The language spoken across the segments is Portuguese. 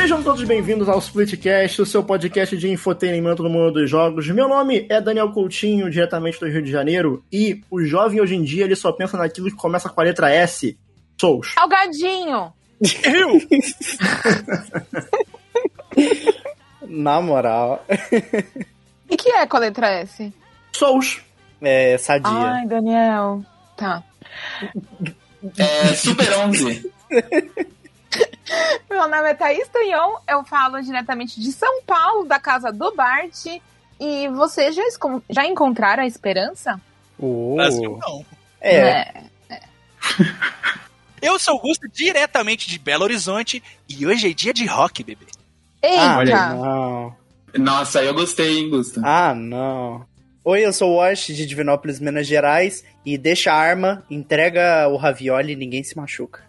Sejam todos bem-vindos ao Splitcast, o seu podcast de infotenimento no mundo dos jogos. Meu nome é Daniel Coutinho, diretamente do Rio de Janeiro, e o jovem hoje em dia ele só pensa naquilo que começa com a letra S. Souls. Salgadinho! Eu? Na moral. O que é com a letra S? Souls. É, sadia. Ai, Daniel. Tá. É, Super 11. Meu nome é Thaís Tanhon, eu falo diretamente de São Paulo, da casa do Bart. E vocês já, já encontraram a esperança? Uh, Brasil não. É, Eu sou Augusto, diretamente de Belo Horizonte, e hoje é dia de rock, bebê. Ah, Eita! não. Nossa, eu gostei, hein, Gusto? Ah, não. Oi, eu sou o Wash de Divinópolis, Minas Gerais. E deixa a arma, entrega o ravioli e ninguém se machuca.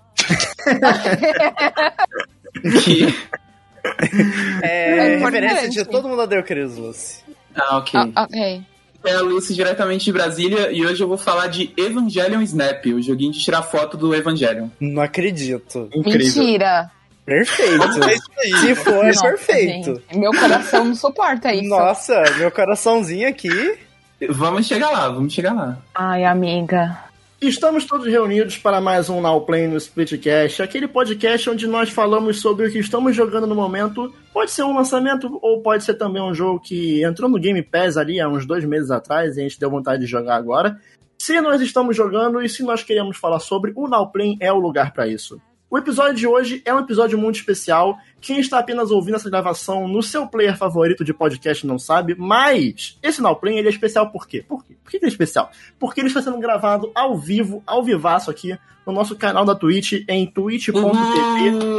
Que... É, É referência de todo mundo odeia o Chris Lucy. Ah, ok. Ah, ok. É a Lucy diretamente de Brasília e hoje eu vou falar de Evangelion Snap, o joguinho de tirar foto do Evangelion. Não acredito. Incrível. Mentira! Perfeito. É isso aí. Se for, é Nossa, perfeito. gente, meu coração não suporta isso. Nossa, meu coraçãozinho aqui. Vamos chegar lá, vamos chegar lá. Ai, amiga. Estamos todos reunidos para mais um Now Play no Splitcast, aquele podcast onde nós falamos sobre o que estamos jogando no momento. Pode ser um lançamento ou pode ser também um jogo que entrou no Game Pass ali há uns dois meses atrás e a gente deu vontade de jogar agora. Se nós estamos jogando e se nós queremos falar sobre, o Now Play é o lugar para isso. O episódio de hoje é um episódio muito especial. Quem está apenas ouvindo essa gravação no seu player favorito de podcast não sabe, mas esse Now Play ele é especial por quê? Por quê? Por que ele é especial? Porque ele está sendo gravado ao vivo, ao vivaço aqui, no nosso canal da Twitch, em twitch.tv.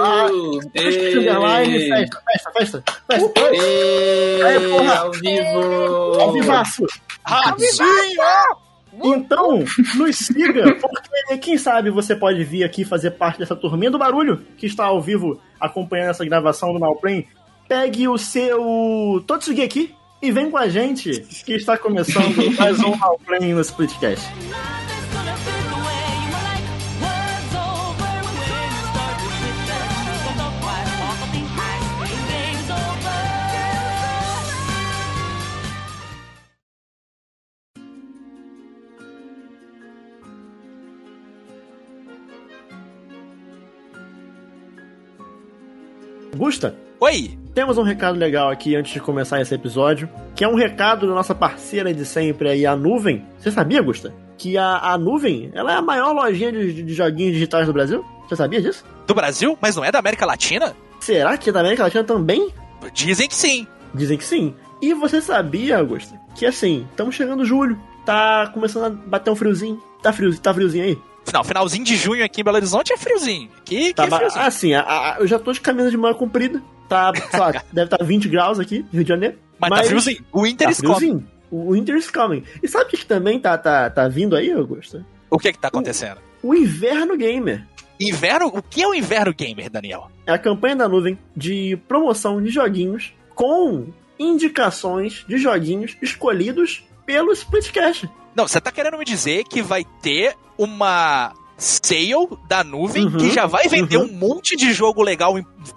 Ah, Ei, underline, festa, festa, festa, festa. Ei, porra. ao vivo! Ao vivaço! Ratinho! Então, nos siga, porque quem sabe você pode vir aqui fazer parte dessa turminha do barulho que está ao vivo acompanhando essa gravação do Nowplay. Pegue o seu Totsugi aqui e vem com a gente, que está começando mais um Nowplay no Splitcast. Gusta, Oi! temos um recado legal aqui antes de começar esse episódio, que é um recado da nossa parceira de sempre aí, a Nuvem. Você sabia, Gusta? Que a, a Nuvem, ela é a maior lojinha de, de joguinhos digitais do Brasil? Você sabia disso? Do Brasil? Mas não é da América Latina? Será que é da América Latina também? Dizem que sim. Dizem que sim. E você sabia, Augusto, que assim, estamos chegando julho, tá começando a bater um friozinho. Tá friozinho, tá friozinho aí? Não, finalzinho de junho aqui em Belo Horizonte é friozinho. Aqui, Tá aqui é friozinho. assim, a- a- eu já tô de camisa de manga comprida. Tá, lá, deve estar 20 graus aqui no Rio de Janeiro. mas, tá friozinho. O Inter Tá friozinho. O Winter is coming. E sabe o que que também tá, tá, tá vindo aí, Augusto? O que que tá acontecendo? O Inverno Gamer. Inverno? O que é o inverno gamer, Daniel? É a campanha da nuvem de promoção de joguinhos com indicações de joguinhos escolhidos pelo Splitcast. Não, você tá querendo me dizer que vai ter uma sale da nuvem Uhum, que já vai vender uhum. um monte de jogo legal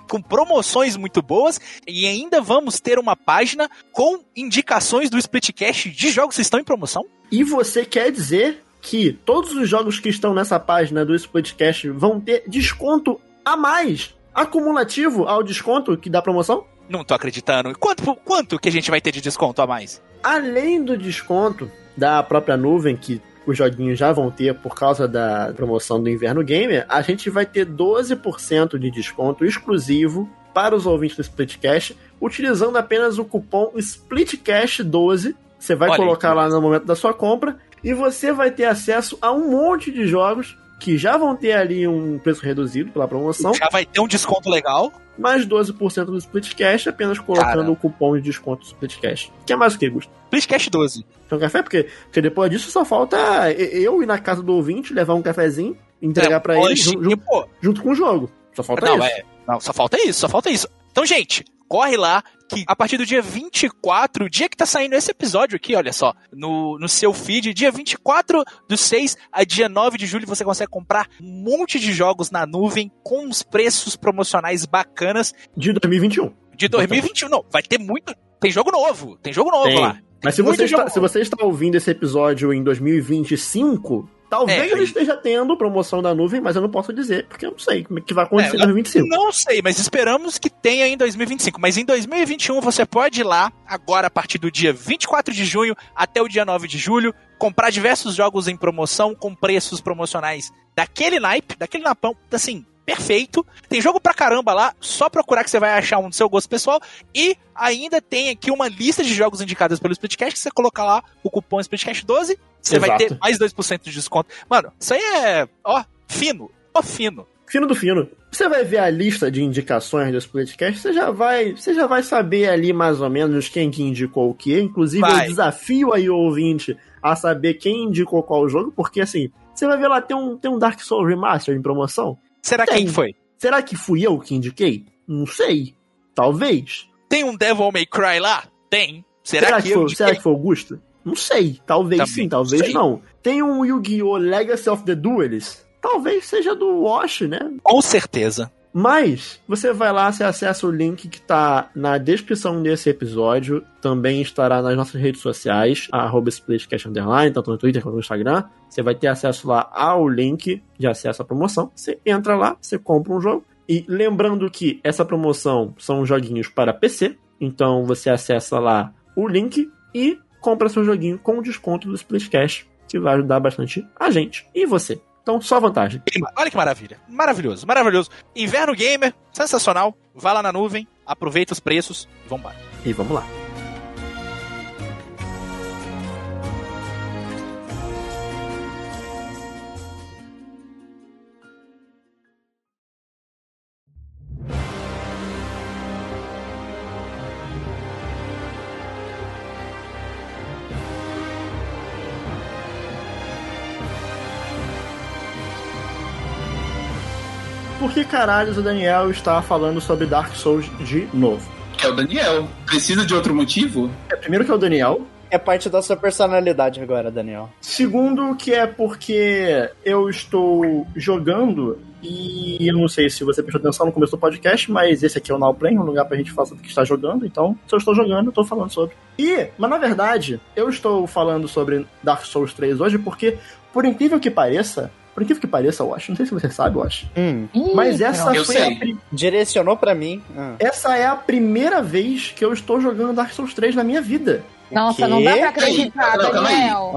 com promoções muito boas e ainda vamos ter uma página com indicações do Splitcast de jogos que estão em promoção? E você quer dizer que todos os jogos que estão nessa página do Splitcast vão ter desconto a mais, acumulativo ao desconto que dá promoção? Não tô acreditando. Quanto, quanto que a gente vai ter de desconto a mais? Além do desconto da própria nuvem, que os joguinhos já vão ter por causa da promoção do Inverno Gamer, a gente vai ter 12% de desconto exclusivo para os ouvintes do Splitcast, utilizando apenas o cupom SPLITCAST12. Você vai Olha aí, colocar lá no momento da sua compra e você vai ter acesso a um monte de jogos que já vão ter ali um preço reduzido pela promoção, Já vai ter um desconto legal. mais 12% do Splitcast apenas colocando Caramba. o cupom de desconto do Splitcast. Quer mais o que, Gusto? Splitcast 12. Tem um café? Porque, porque depois disso só falta eu ir na casa do ouvinte, levar um cafezinho, entregar É, pra ele hoje, jun- jun- e, pô, junto com o jogo. Só falta não, isso. é. Não, só falta isso, só falta isso. Então, gente, corre lá, que a partir do dia 24, o dia que tá saindo esse episódio aqui, olha só, no, no seu feed, dia 24 do 6 a dia 9 de julho, você consegue comprar um monte de jogos na nuvem com uns preços promocionais bacanas. De 2021. De 2021, não, vai ter muito. Tem jogo novo, tem jogo novo Tem. lá. Mas se Muito você, está, se você está ouvindo esse episódio em 2025, talvez É, ele esteja tendo promoção da nuvem, mas eu não posso dizer, porque eu não sei como é que vai acontecer É, em 2025. Não sei, mas esperamos que tenha em 2025. Mas em 2021 você pode ir lá, agora a partir do dia 24 de junho até o dia 9 de julho, comprar diversos jogos em promoção com preços promocionais daquele naipe, daquele napão, assim, perfeito. Tem jogo pra caramba lá, só procurar que você vai achar um do seu gosto pessoal. E ainda tem aqui uma lista de jogos indicados pelo Splitcast, que você colocar lá o cupom Splitcast12, você vai Exato. ter mais 2% de desconto. Mano, isso aí é, ó, fino, ó, fino. Fino do fino. Você vai ver a lista de indicações do Splitcast, você já vai, você já vai saber ali mais ou menos quem que indicou o que. Inclusive, Vai. eu desafio aí o ouvinte a saber quem indicou qual jogo, porque assim, você vai ver lá, tem um, tem um Dark Souls Remaster em promoção. Será Tem. quem foi? Será que fui eu que indiquei? Não sei. Talvez. Tem um Devil May Cry lá? Tem. Será, que, eu foi, indiquei? será que foi o Augusto? Não sei. Talvez Também sim, talvez sei. não. Tem um Yu-Gi-Oh! Legacy of the Duelist. Talvez seja do Wash, né? Com certeza. Mas você vai lá, você acessa o link que tá na descrição desse episódio. Também estará nas nossas redes sociais, arroba Splitcast Underline, tanto no Twitter quanto no Instagram. Você vai ter acesso lá ao link de acesso à promoção. Você entra lá, você compra um jogo. E lembrando que essa promoção são joguinhos para PC. Então você acessa lá o link e compra seu joguinho com desconto do Splitcast, que vai ajudar bastante a gente e você. Então, só vantagem. Olha que maravilha. Maravilhoso, maravilhoso. Inverno Gamer, sensacional. Vai lá na nuvem, aproveita os preços e vambora. E vamos lá. Que caralhos o Daniel está falando sobre Dark Souls de novo? É o Daniel. Precisa de outro motivo? É, primeiro que é o Daniel. É parte da sua personalidade agora, Daniel. Segundo que é porque eu estou jogando e eu não sei se você prestou atenção no começo do podcast, mas esse aqui é o Now Play, um lugar pra gente falar sobre o que está jogando. Então, se eu estou jogando, eu estou falando sobre. E, mas na verdade, eu estou falando sobre Dark Souls 3 hoje porque, por incrível que pareça, por incrível que pareça, eu acho, não sei se você sabe, eu acho, Hum, mas essa Eu foi a, pri- direcionou pra mim. Ah. essa é a primeira vez que eu estou jogando Dark Souls 3 na minha vida. Nossa, não dá pra acreditar, Não. Daniel.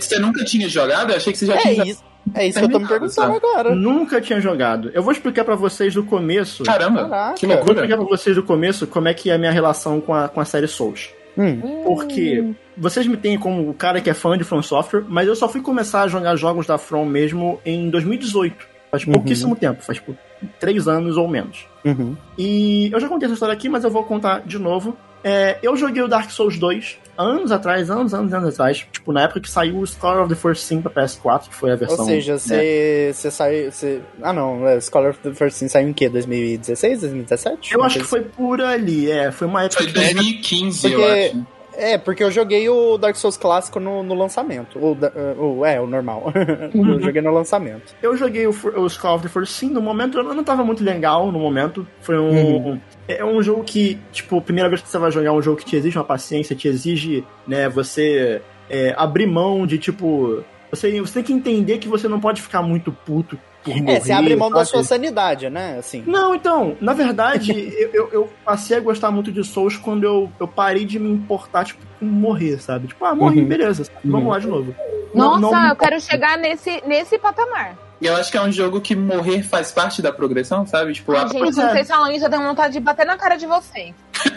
Você- nunca tinha jogado? Eu achei que você já tinha. É isso, é isso que eu tô me perguntando agora. Nunca tinha jogado. Eu vou explicar pra vocês do começo. Caramba, Caraca. que Eu vou loucura. explicar pra vocês do começo como é que é a minha relação com a, com a série Souls. Hum. Porque vocês me têm como o cara que é fã de From Software, mas eu só fui começar a jogar jogos da From mesmo em 2018. Faz Uhum. pouquíssimo tempo, faz tipo três anos ou menos. Uhum. E eu já contei essa história aqui, mas eu vou contar de novo. É, eu joguei o Dark Souls 2 anos atrás, anos, anos, anos atrás. Tipo, na época que saiu o Scholar of the First Sin pra PS4, que foi a versão. Ou seja, né? você você saiu. Você... Ah, não. é, Scholar of the First Sin saiu em quê? 2016, 2017? Eu acho que foi por ali, é. Foi uma época Foi que 2015, eu acho. É, porque eu joguei o Dark Souls clássico no, no lançamento. O, da- o, é, o normal. eu joguei no lançamento. Eu joguei o, o Call of the First Sin, no momento eu não tava muito legal, no momento. Foi um... Uhum. É um jogo que, tipo, primeira vez que você vai jogar um jogo que te exige uma paciência, te exige, né, você é, abrir mão de, tipo... Você, você tem que entender que você não pode ficar muito puto por morrer, É, você abre mão da sua sanidade, né? Assim. Não, então, na verdade, eu, eu, eu passei a gostar muito de Souls quando eu, eu parei de me importar, tipo, com morrer, sabe? Tipo, ah, morri, Uhum. beleza, vamos Uhum. lá de novo. Nossa, Não- não- eu quero chegar nesse, nesse patamar. E eu acho que é um jogo que morrer faz parte da progressão, sabe? Tipo, Ai, a- gente, não é. vocês falam isso, eu tenho vontade de bater na cara de vocês.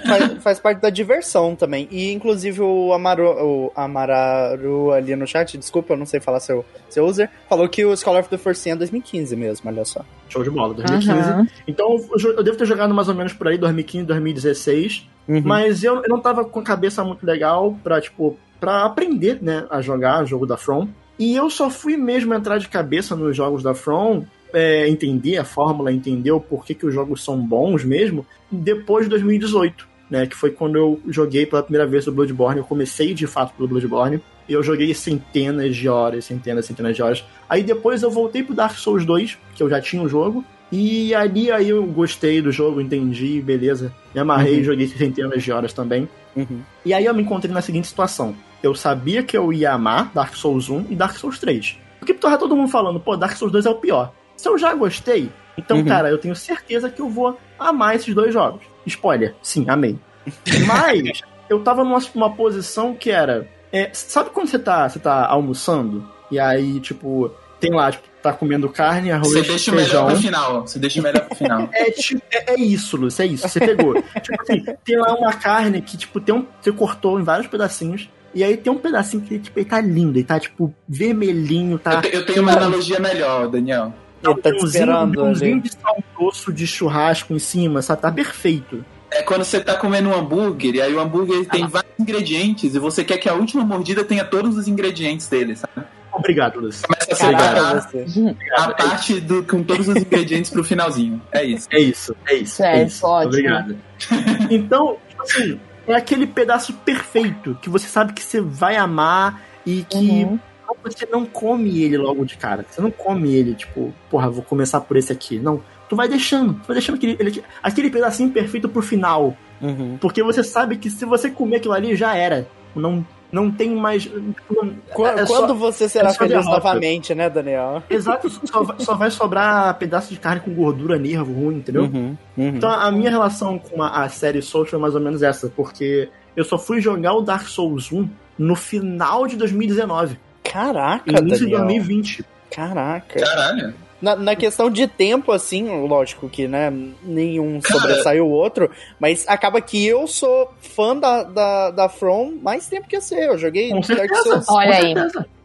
faz, faz parte da diversão também. E inclusive o Amaru, o Amararu ali no chat, desculpa, eu não sei falar seu, seu user, falou que o Scholar of the First Sin é 2015 mesmo, olha só. Show de bola, 2015. Aham. Então eu devo ter jogado mais ou menos por aí, 2015, 2016. Uhum. Mas eu, eu não tava com a cabeça muito legal pra, tipo, pra aprender, né, a jogar o jogo da From. E eu só fui mesmo entrar de cabeça nos jogos da From é, entender a fórmula, entender o porquê que os jogos são bons mesmo, depois de 2018, né? Que foi quando eu joguei pela primeira vez o Bloodborne. Eu comecei de fato pelo Bloodborne. E eu joguei centenas de horas, centenas, centenas de horas. Aí depois eu voltei pro Dark Souls 2, que eu já tinha o jogo. E ali aí eu gostei do jogo, entendi, beleza. Me amarrei Uhum. e joguei centenas de horas também. Uhum. E aí eu me encontrei na seguinte situação. Eu sabia que eu ia amar Dark Souls 1 e Dark Souls 3. Porque tava todo mundo falando, pô, Dark Souls 2 é o pior. Se eu já gostei, então, Uhum. cara, eu tenho certeza que eu vou amar esses dois jogos. Spoiler, sim, amei. Mas eu tava numa, numa posição que era. é, sabe quando você tá, você tá almoçando? E aí, tipo, tem lá, tipo, tá comendo carne, arroz, Você deixa o melhor feijão. pro final. Você deixa o melhor pro final. É, tipo, é, é isso, Lúcio, é isso, você pegou. tipo assim, tem lá uma carne que, tipo, tem um, você cortou em vários pedacinhos, e aí tem um pedacinho que, tipo, ele tá lindo, ele tá, tipo, vermelhinho, tá... Eu, te- eu tenho uma analogia melhor, Daniel. tá Ele tá um esperando um de sal de churrasco em cima, sabe? Tá perfeito. É quando você tá comendo um hambúrguer, e aí o hambúrguer tem vários ingredientes, e você quer que a última mordida tenha todos os ingredientes dele, sabe? Obrigado, Lúcio. Começa a separar você. a parte do, com todos os ingredientes pro finalzinho. É isso. É isso, é isso. é Certo, isso. ótimo. Obrigado. então, tipo assim, é aquele pedaço perfeito que você sabe que você vai amar e que Uhum. você não come ele logo de cara. Você não come ele, tipo, porra, vou começar por esse aqui. Não. Tu vai deixando, tu vai deixando aquele, ele- aquele pedacinho perfeito pro final. Uhum. Porque você sabe que se você comer aquilo ali, já era. Não, não tem mais. é só- Quando você será é feliz derrota. novamente, né, Daniel? Exato, só, vai- só vai sobrar pedaço de carne com gordura, nervo ruim, entendeu? Uhum. Uhum. Então a minha relação com a, a série Souls foi mais ou menos essa, porque eu só fui jogar o Dark Souls 1 no final de 2019, Caraca, início de Daniel. 2020. Caraca. Caralho. Na, na questão de tempo, assim, lógico que, né, nenhum sobressai o outro, mas acaba que eu sou fã da, da, da From mais tempo que você. Eu joguei Com Dark certeza. Souls. Olha aí.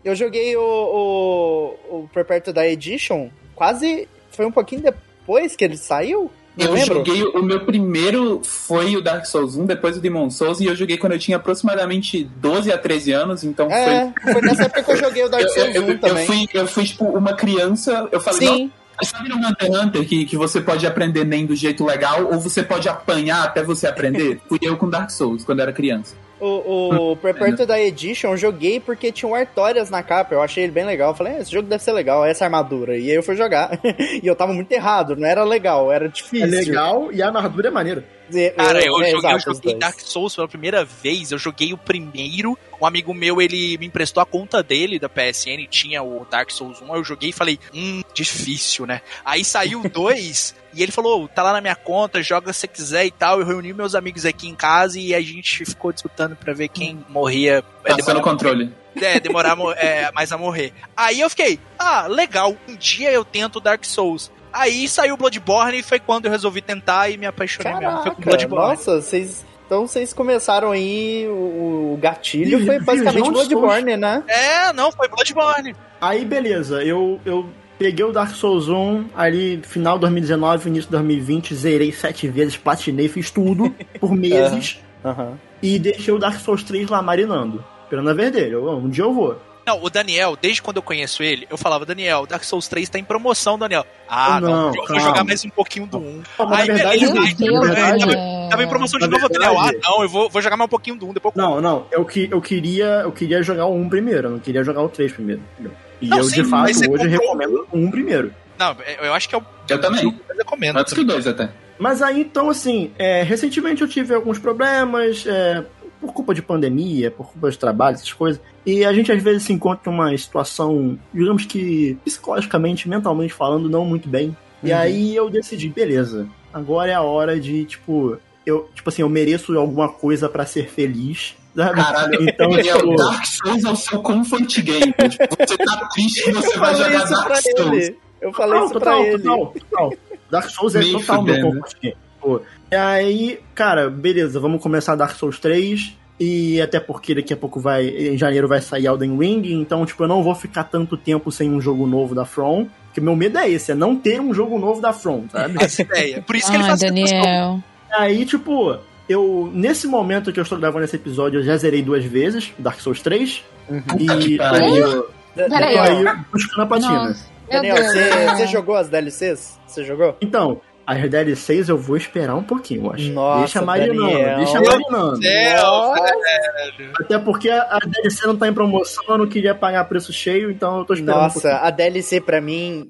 Eu joguei o, o, o Prepare to Die Edition quase. Foi um pouquinho depois que ele saiu? Eu lembro. joguei, o meu primeiro foi o Dark Souls 1, depois o Demon Souls, e eu joguei quando eu tinha aproximadamente 12 a 13 anos, então foi. É, foi nessa época que eu joguei o Dark Eu, Souls eu, 1 eu, eu também. fui, eu fui, tipo, uma criança. Eu falei, Sim, "Nossa, sabe no Hunter x Hunter que, que você pode aprender nem do jeito legal, ou você pode apanhar até você aprender? Fui eu com Dark Souls, quando era criança. O, o Die Edition eu joguei porque tinha um Artorias na capa. Eu achei ele bem legal. Eu falei, "É, esse jogo deve ser legal, essa armadura. E aí eu fui jogar. e eu tava muito errado, não era legal, era É difícil. legal e a armadura é maneira. É, Cara, eu, é, joguei, eu joguei. Dark Souls pela primeira vez. Eu joguei o primeiro. Um amigo meu, ele me emprestou a conta dele da PSN, tinha o Dark Souls 1. aí Eu joguei e falei, hum, difícil, né? Aí saiu o 2 e ele falou: tá lá na minha conta, joga se você quiser e tal. Eu reuni meus amigos aqui em casa e a gente ficou disputando pra ver quem morria. É, Passando o controle. é, demorar é, mais a morrer. Aí eu fiquei, ah, legal, um dia eu tento Dark Souls. Aí saiu Bloodborne e foi quando eu resolvi tentar e me apaixonei mesmo. Foi com Caraca, Bloodborne. nossa, vocês. Então vocês começaram aí. O, o gatilho foi basicamente Bloodborne, né? É, não, foi Bloodborne. Aí, beleza, eu, eu peguei o Dark Souls 1 ali, final de 2019, início de 2020, zerei sete vezes, platinei, fiz tudo por meses Aham. e deixei o Dark Souls 3 lá marinando. Esperando a ver dele. Eu, um dia eu vou. Não, o Daniel, desde quando eu conheço ele, eu falava, Daniel, Dark Souls 3 tá em promoção, Daniel. Ah, não, Não, eu vou jogar mais um pouquinho do 1. Pô, mas Aí, na verdade, beleza, Deus, verdade, tava, é... tava em promoção de Na novo, Daniel. Ah, não, eu vou, vou jogar mais um pouquinho do 1, depois eu Não, não, eu, que, eu, queria, eu queria jogar o 1 primeiro, eu não queria jogar o 3 primeiro. E Não, eu, sim, de fato, você hoje comprou- recomendo 1 primeiro. Não, eu acho que é o Eu também. que eu recomendo. Antes que o 2 até. Mas aí, então, assim, é, recentemente eu tive alguns problemas, é, por culpa de pandemia, por culpa de trabalho, essas coisas. E a gente às vezes se encontra numa situação, digamos que psicologicamente, mentalmente falando, não muito bem. E Uhum. aí eu decidi, beleza, agora é a hora de, tipo, eu, tipo assim, eu mereço alguma coisa pra ser feliz. sabe? Caralho, Então, Daniel, tipo, Dark Souls é o seu comfort game. tipo, você tá triste, você Eu vai falei jogar isso Dark pra Souls. ele. Eu falei Não, isso pra total, ele. total, total. Dark Souls é Nem total meu comfort game. Pô. E aí, cara, beleza, vamos começar Dark Souls 3. E até porque daqui a pouco vai. Em janeiro vai sair Elden Ring. Então, tipo, eu não vou ficar tanto tempo sem um jogo novo da From. Porque meu medo é esse, é não ter um jogo novo da From, sabe? Essa ideia. Por isso que ele Ai, faz essa questão. Aí, tipo, eu. Nesse momento que eu estou gravando esse episódio, eu já zerei duas vezes Dark Souls 3. Uhum. E pariu. eu, Peraí, aí buscando a. Nossa. Meu Daniel, você você jogou as DLCs? Você jogou? Então, as DLCs eu vou esperar um pouquinho, eu acho. Nossa, deixa marinando, Daniel. deixa marinando. Nossa, Até porque a a DLC não tá em promoção, eu não queria pagar preço cheio, então eu tô esperando um Nossa, pouquinho. a DLC pra mim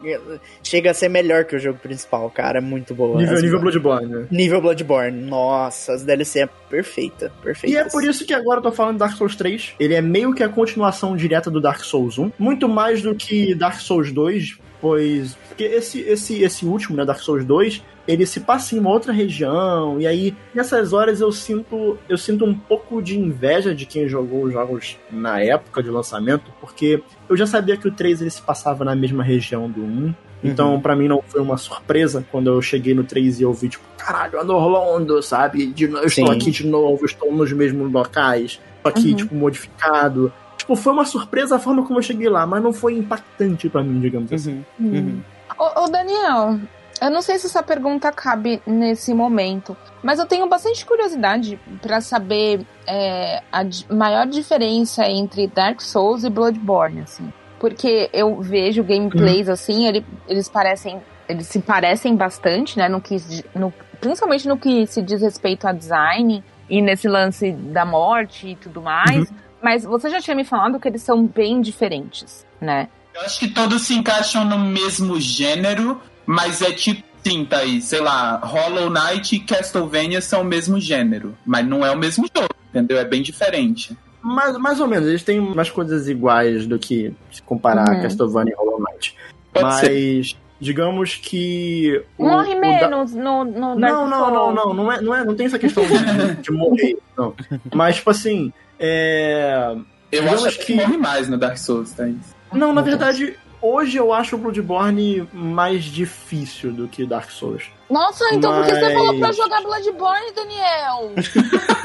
chega a ser melhor que o jogo principal, cara. É muito boa. Nível, nível Bloodborne, né? nível Bloodborne. Nossa, as DLC é perfeita, perfeita. E é por isso que agora eu tô falando de Dark Souls 3. Ele é meio que a continuação direta do Dark Souls 1. Muito mais do que Dark Souls 2, pois. Porque esse, esse, esse último, né, Dark Souls 2, ele se passa em uma outra região. E aí, nessas horas, eu sinto, eu sinto um pouco de inveja de quem jogou os jogos na época de lançamento, porque eu já sabia que o 3 ele se passava na mesma região do 1. Então, pra mim, não foi uma surpresa quando eu cheguei no 3 e eu vi, tipo, caralho, Anorlondo, sabe? De, no- eu estou Sim. aqui de novo, estou nos mesmos locais, estou aqui, Uhum. tipo, modificado. Tipo, foi uma surpresa a forma como eu cheguei lá, mas não foi impactante pra mim, digamos assim. Uhum, uhum. Ô, ô, Daniel, eu não sei se essa pergunta cabe nesse momento, mas eu tenho bastante curiosidade pra saber é, a maior diferença entre Dark Souls e Bloodborne, assim. Porque eu vejo gameplays assim, ele- eles parecem. Eles se parecem bastante, né? No que, no- principalmente no que se diz respeito a design e nesse lance da morte e tudo mais. Mas você já tinha me falado que eles são bem diferentes, né? Eu acho que todos se encaixam no mesmo gênero, mas é tipo sim, Thaís, sei lá, Hollow Knight e Castlevania são o mesmo gênero, mas não é o mesmo jogo, entendeu? É bem diferente. Mas, mais ou menos, eles têm umas coisas iguais do que se comparar Uhum. a Castlevania e Hollow Knight. Pode ser. Mas, digamos que. o- Morre o da- menos no, no Dark Não, não, Souls. não, não, não, é, não, é, não tem essa questão de, de morrer, não. Mas, tipo assim, é... Eu acho que que- morre mais no Dark Souls, Thaís. Não, na verdade, hoje eu acho o Bloodborne mais difícil do que Dark Souls. Nossa, então por que você Mas- falou pra jogar Bloodborne, Daniel?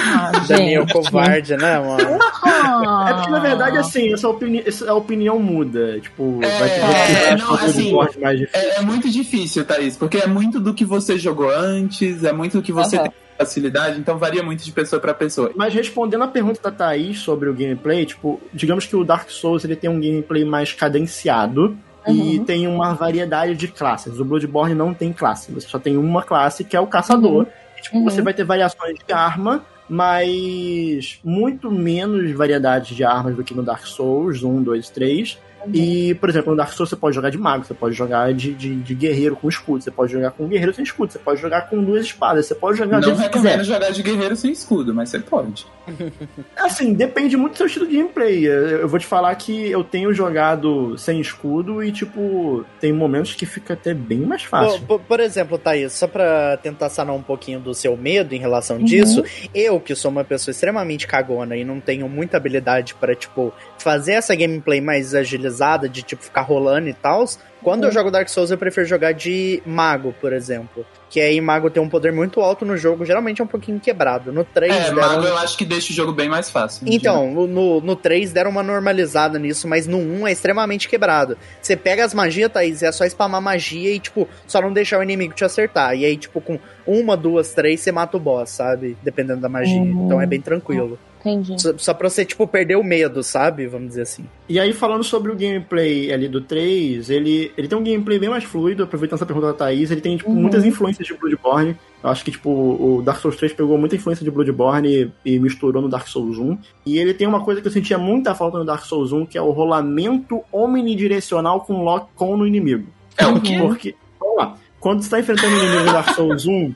ah, Daniel gente. covarde, né, mano? Ah. É porque, na verdade, assim, essa, opini essa opinião muda. Tipo, É, vai ter é, que não, assim, mais difícil. É, é muito difícil, Thaís, porque é muito do que você jogou antes, é muito do que você Aham. tem facilidade, então varia muito de pessoa pra pessoa. Mas respondendo a pergunta da Thaís sobre o gameplay, tipo, digamos que o Dark Souls ele tem um gameplay mais cadenciado e Uhum. tem uma variedade de classes. O Bloodborne não tem classe, você só tem uma classe que é o caçador. E, tipo, Uhum. você vai ter variações de arma, mas muito menos variedade de armas do que no Dark Souls 1, 2, 3. E, por exemplo, no Dark Souls você pode jogar de mago, você pode jogar de, de, de guerreiro com escudo, você pode jogar com guerreiro sem escudo, você pode jogar com duas espadas, você pode jogar Não recomendo jogar de guerreiro sem escudo, mas você pode. Assim, depende muito do seu estilo de gameplay. Eu eu vou te falar que eu tenho jogado sem escudo e, tipo, tem momentos que fica até bem mais fácil. Por, por- por exemplo, Thaís, só pra tentar sanar um pouquinho do seu medo em relação Uhum. disso, eu, que sou uma pessoa extremamente cagona e não tenho muita habilidade pra, tipo, fazer essa gameplay mais agilizada, de, tipo, ficar rolando e tal, quando eu Uhum. jogo Dark Souls eu prefiro jogar de mago, por exemplo. Que aí mago tem um poder muito alto no jogo, geralmente é um pouquinho quebrado. No 3 É, deram... mago eu acho que deixa o jogo bem mais fácil. Então, no- no, no 3 deram uma normalizada nisso, mas no 1 é extremamente quebrado. Você pega as magias, Thaís, é só spamar magia e, tipo, só não deixar o inimigo te acertar. E aí, tipo, com uma, duas, três, você mata o boss, sabe? Dependendo da magia. Uhum. Então é bem tranquilo. Entendi. Só, só pra você, tipo, perder o medo, sabe? Vamos dizer assim. E aí, falando sobre o gameplay ali do 3, ele, ele tem um gameplay bem mais fluido, aproveitando essa pergunta da Thaís, ele tem, tipo, Uhum. muitas influências de Bloodborne. Eu acho que, tipo, o Dark Souls 3 pegou muita influência de Bloodborne e, e misturou no Dark Souls 1. E ele tem uma coisa que eu sentia muita falta no Dark Souls 1, que é o rolamento omnidirecional com lock-on no inimigo. É o quê? Porque, vamos lá, quando você tá enfrentando um inimigo no Dark Souls 1,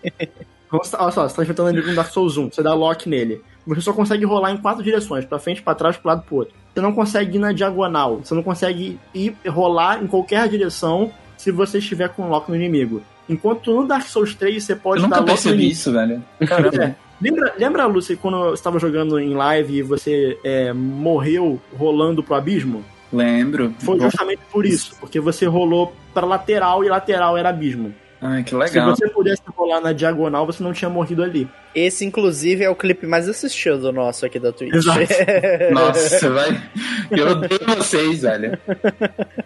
quando você tá- olha só, você tá enfrentando um inimigo no Dark Souls 1, você dá lock nele. Você só consegue rolar em quatro direções, pra frente, pra trás, pro lado pro outro. Você não consegue ir na diagonal, você não consegue ir rolar em qualquer direção se você estiver com lock no inimigo. Enquanto no Dark Souls 3 você pode Eu dar nunca lock no percebi inimigo. isso, velho. É. Lembra, lembra, Lucy, quando você estava jogando em live e você é, morreu rolando pro abismo? Lembro. Foi justamente por isso, porque você rolou pra lateral e lateral era abismo. Ai, que Se legal. você pudesse rolar na diagonal, você não tinha morrido ali. Esse, inclusive, é o clipe mais assistido nosso aqui da Twitch. Exato. Nossa, vai. Eu odeio vocês, velho.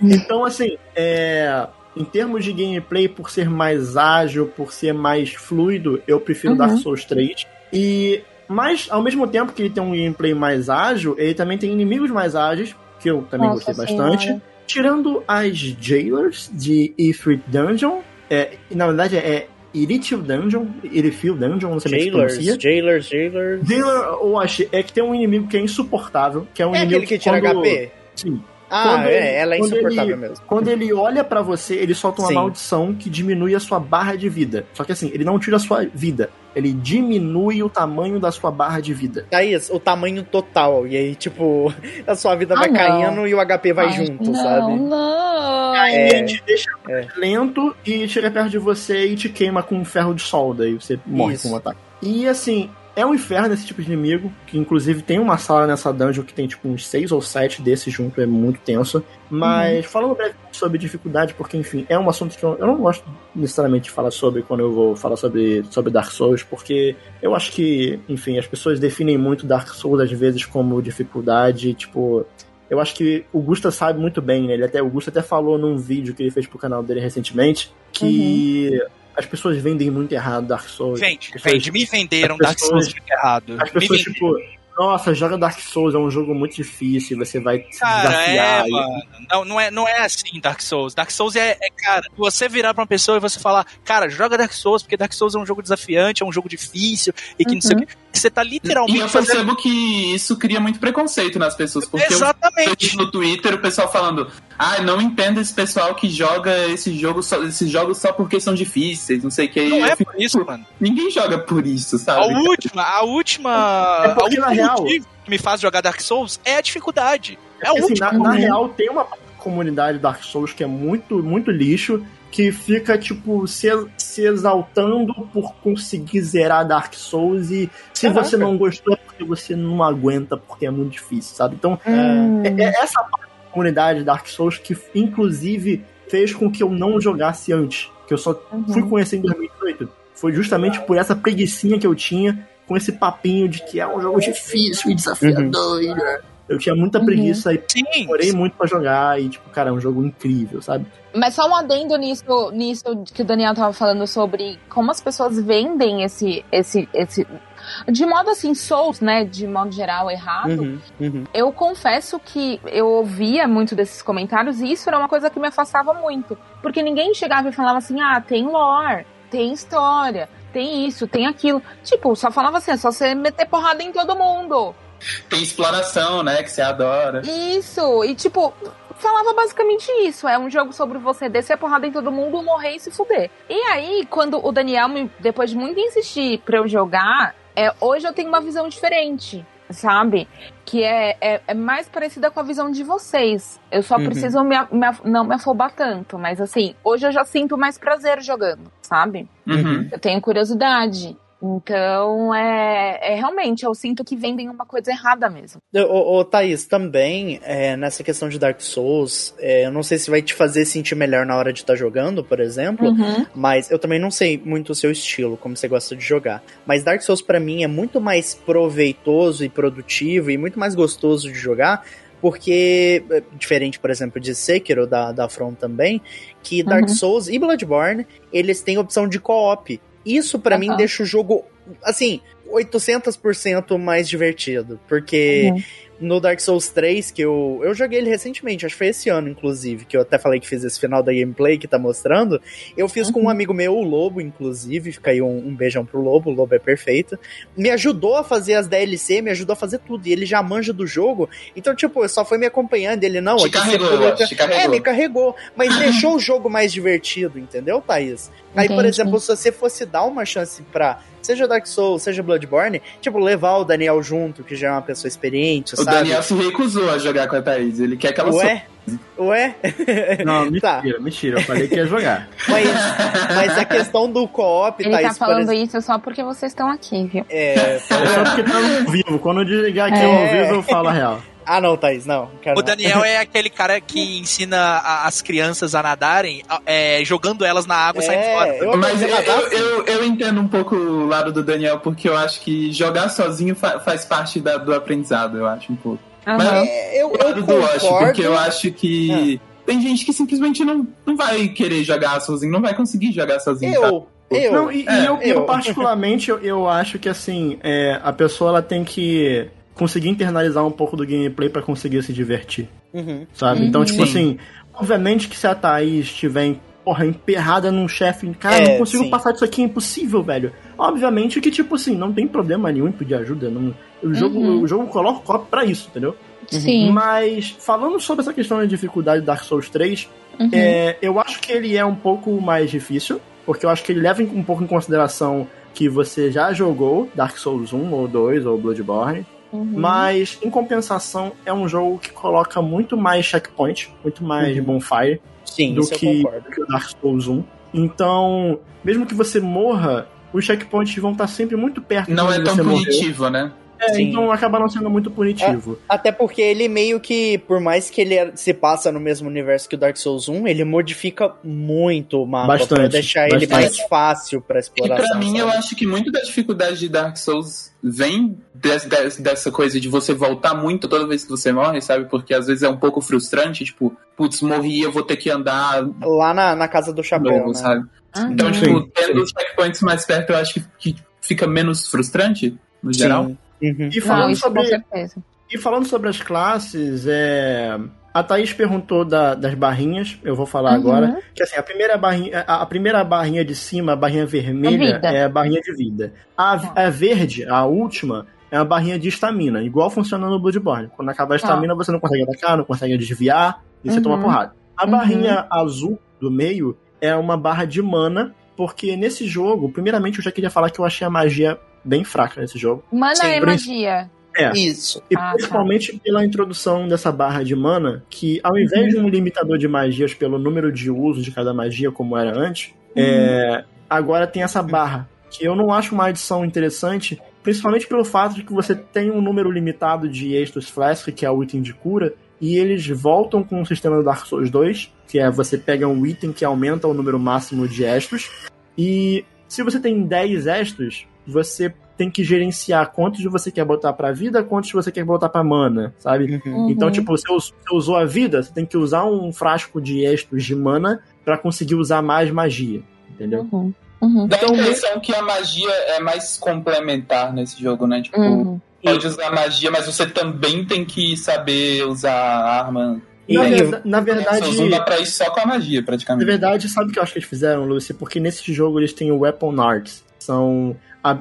Então, assim, é, em termos de gameplay, por ser mais ágil, por ser mais fluido, eu prefiro Uhum. Dark Souls 3. E, mas, ao mesmo tempo que ele tem um gameplay mais ágil, ele também tem inimigos mais ágeis, que eu também Nossa gostei Senhora. bastante. tirando as Jailers de Ifrit Dungeon, é, na verdade é Irithil Dungeon, Irithil Dungeon, não sei como Jailers, se pronuncia. Jailers, Jailers. Jailer, ou achei, é que tem um inimigo que é insuportável, que é um É inimigo aquele que tira quando- HP? Sim. Ah, Quando é, ele- ela é insuportável ele- mesmo. Quando ele olha pra você, ele solta uma Sim. maldição que diminui a sua barra de vida. Só que assim, ele não tira a sua vida, ele diminui o tamanho da sua barra de vida. Thaís, o tamanho total. E aí, tipo, a sua vida Ah, vai não. caindo e o HP vai Ai, junto, não, sabe? Não, Aí É. ele te deixa É. lento e chega perto de você e te queima com um ferro de solda e você morre Isso. com um ataque. E assim, é um inferno esse tipo de inimigo, que inclusive tem uma sala nessa dungeon que tem tipo uns seis ou sete desses junto, é muito tenso. Mas falando brevemente sobre dificuldade, porque enfim, é um assunto que eu, eu não gosto necessariamente de falar sobre quando eu vou falar sobre, sobre Dark Souls, porque eu acho que, enfim, as pessoas definem muito Dark Souls às vezes como dificuldade, tipo, eu acho que o Gusta sabe muito bem, né? Ele até, o Gusta até falou num vídeo que ele fez pro canal dele recentemente que as pessoas vendem muito errado Dark Souls. Vende, pessoas- vende. Me venderam as Dark pessoas- Souls muito errado. As pessoas, tipo, nossa, joga Dark Souls, é um jogo muito difícil, você vai se Cara, desafiar. é, e- mano. Não, não, é, não é assim Dark Souls. Dark Souls é, é, cara, você virar pra uma pessoa e você falar, cara, joga Dark Souls, porque Dark Souls é um jogo desafiante, é um jogo difícil, e que não sei o Uhum. que. Você tá E literalmente eu fazendo. percebo que isso cria muito preconceito nas pessoas, porque eu Exatamente. no Twitter o pessoal falando, ah, não entendo esse pessoal que joga esse jogo só, esses jogos só porque são difíceis, não sei o que. Não Eu é fico, por isso, mano. Ninguém joga por isso, A sabe? última, a última. É porque, a na último real- que me faz jogar Dark Souls é a dificuldade. É o Assim, último. na, na real, tem uma comunidade Dark Souls que é muito, muito lixo, que fica, tipo, se, se exaltando por conseguir zerar Dark Souls e se Caraca. você não gostou é porque você não aguenta, porque é muito difícil, sabe? Então, Hum. é, é essa parte da comunidade Dark Souls que, inclusive, fez com que eu não jogasse antes. Que eu só fui conhecer em 2018. Foi justamente por essa preguiçinha que eu tinha com esse papinho de que é um jogo difícil e desafiador. e, né? Eu tinha muita Uhum. preguiça e Sim. demorei muito pra jogar e, tipo, cara, é um jogo incrível, sabe? Mas só um adendo nisso, nisso que o Daniel tava falando sobre como as pessoas vendem esse, esse, esse. De modo assim, Souls, né? De modo geral, errado. Uhum, uhum. Eu confesso que eu ouvia muito desses comentários e isso era uma coisa que me afastava muito. Porque ninguém chegava e falava assim: ah, tem lore, tem história, tem isso, tem aquilo. Tipo, só falava assim: é só você meter porrada em todo mundo. Tem exploração, né, que você adora. Isso, e tipo, falava basicamente isso. É um jogo sobre você descer a porrada em todo mundo, morrer e se fuder. E aí, quando o Daniel, me, depois de muito insistir pra eu jogar, é, hoje eu tenho uma visão diferente, sabe? Que é, é, é mais parecida com a visão de vocês. Eu só Uhum. preciso me, me não me afobar tanto, mas assim, hoje eu já sinto mais prazer jogando, sabe? Uhum. Eu tenho curiosidade. Então, é, é realmente, eu sinto que vendem uma coisa errada mesmo. Ô, ô, Thaís, também, é, nessa questão de Dark Souls, é, eu não sei se vai te fazer sentir melhor na hora de estar jogando, por exemplo, Uhum. mas eu também não sei muito o seu estilo, como você gosta de jogar. Mas Dark Souls pra mim é muito mais proveitoso e produtivo e muito mais gostoso de jogar, porque, é, diferente, por exemplo, de Sekiro, da, da From também, que Dark Uhum. Souls e Bloodborne, eles têm opção de co-op. Isso pra mim Aham. deixa o jogo, assim, 800% mais divertido, porque Uhum. No Dark Souls 3, que eu, eu joguei ele recentemente, acho que foi esse ano, inclusive, que eu até falei que fiz esse final da gameplay que tá mostrando. Eu fiz com um Uhum. amigo meu, o Lobo, inclusive, fica aí um, um beijão pro Lobo, o Lobo é perfeito. Me ajudou a fazer as DLC, me ajudou a fazer tudo, e ele já manja do jogo. Então, tipo, só foi me acompanhando, ele não. Te carregou, te carregou. É, me carregou, mas deixou o jogo mais divertido, entendeu, Thaís? Aí, por Entendi. exemplo, se você fosse dar uma chance pra, seja Dark Souls, seja Bloodborne, tipo, levar o Daniel junto, que já é uma pessoa experiente, O sabe? Daniel se recusou a jogar com a Thaís. Ele quer que ela Ué? Ué? Não, mentira, Tá. mentira. Eu falei que ia jogar. Mas, mas a questão do co-op, Ele Thaís, tá falando exemplo, isso só porque vocês estão aqui, viu? é, É só porque tá ao vivo. Quando eu desligar aqui É. ao vivo, eu falo a real. Ah, não, Thaís, não. Quero O não. Daniel é aquele cara que ensina a- as crianças a nadarem, é, jogando elas na água e saindo É, fora. eu Mas eu, aprendi a nadar, eu, eu, eu entendo um pouco o lado do Daniel, porque eu acho que jogar sozinho fa- faz parte da- do aprendizado, eu acho, um pouco. Mas Aham. É, eu, eu Wash, concordo. porque eu acho que tem gente que simplesmente não, não vai querer jogar sozinho, não vai conseguir jogar sozinho. sabe? Eu, eu, Não, e, e é, eu, eu, eu. particularmente, eu, eu acho que assim, é, a pessoa ela tem que conseguir internalizar um pouco do gameplay pra conseguir se divertir. Uhum. sabe? Uhum. Então, tipo Sim. assim, obviamente que se a Thaís estiver, porra, emperrada num chefe, cara, É, não consigo sim. passar disso aqui, é impossível, velho. Obviamente que, tipo assim, não tem problema nenhum em pedir ajuda. Não, o, jogo, Uhum. o jogo coloca o copo pra isso, entendeu? Sim. Mas, falando sobre essa questão da dificuldade do Dark Souls 3, Uhum. é, eu acho que ele é um pouco mais difícil, porque eu acho que ele leva um pouco em consideração que você já jogou Dark Souls 1 ou 2 ou Bloodborne, Uhum. mas em compensação é um jogo que coloca muito mais checkpoint, muito mais Uhum. bonfire Sim, do eu que, que o Dark Souls 1. Então, mesmo que você morra, os checkpoints vão estar sempre muito perto Não de é tão punitivo, né? É, Sim. então acaba não sendo muito punitivo. Até porque ele meio que, por mais que ele é- se passa no mesmo universo que o Dark Souls 1, ele modifica muito o mapa pra Bastante, deixar ele bastante. mais fácil pra E exploração. pra mim, eu sabe? acho que muito da dificuldade de Dark Souls vem des- des- dessa coisa de você voltar muito toda vez que você morre, sabe? Porque às vezes é um pouco frustrante, tipo, putz, morri, eu vou ter que andar Lá na, na casa do chapéu, novo, né? sabe? Uhum. Então, Sim, tipo, sim. tendo os checkpoints mais perto, eu acho que, que fica menos frustrante, no geral. Sim. Uhum. E Não, falando isso com sobre certeza. E falando sobre as classes, é... a Thaís perguntou da- das barrinhas, eu vou falar Uhum. agora. Que assim, a primeira barrinha, a, a primeira barrinha de cima, a barrinha vermelha, é a barrinha de vida. A, a verde, a última, é a barrinha de estamina, igual funciona no Bloodborne. Quando acabar a estamina, você não consegue atacar, não consegue desviar, e você Uhum. toma porrada. A Uhum. barrinha azul do meio é uma barra de mana, porque nesse jogo, primeiramente eu já queria falar que eu achei a magia bem fraca nesse jogo. Mana Sim, é magia. É. Isso. E Ah, tá. principalmente pela introdução dessa barra de mana, que ao invés de um limitador de magias pelo número de uso de cada magia, como era antes, é, agora tem essa barra. Que eu não acho uma adição interessante, principalmente pelo fato de que você tem um número limitado de Estus Flask, que é o item de cura, e eles voltam com o sistema do Dark Souls 2, que é você pega um item que aumenta o número máximo de Estus, e se você tem 10 Estus, você tem que gerenciar quantos você quer botar pra vida, quantos você quer botar pra mana, sabe? Uhum. Uhum. Então, tipo, você us- você usou a vida, você tem que usar um frasco de Estus de mana pra conseguir usar mais magia, entendeu? Uhum. Uhum. Dá Então, a impressão que a magia é mais complementar nesse jogo, né? Tipo, Uhum. pode usar magia, mas você também tem que saber usar a arma. Na, verda- na verdade, Não dá pra ir só com a magia, na praticamente. verdade, sabe o que eu acho que eles fizeram, Lucy? Porque nesse jogo eles têm o Weapon Arts. São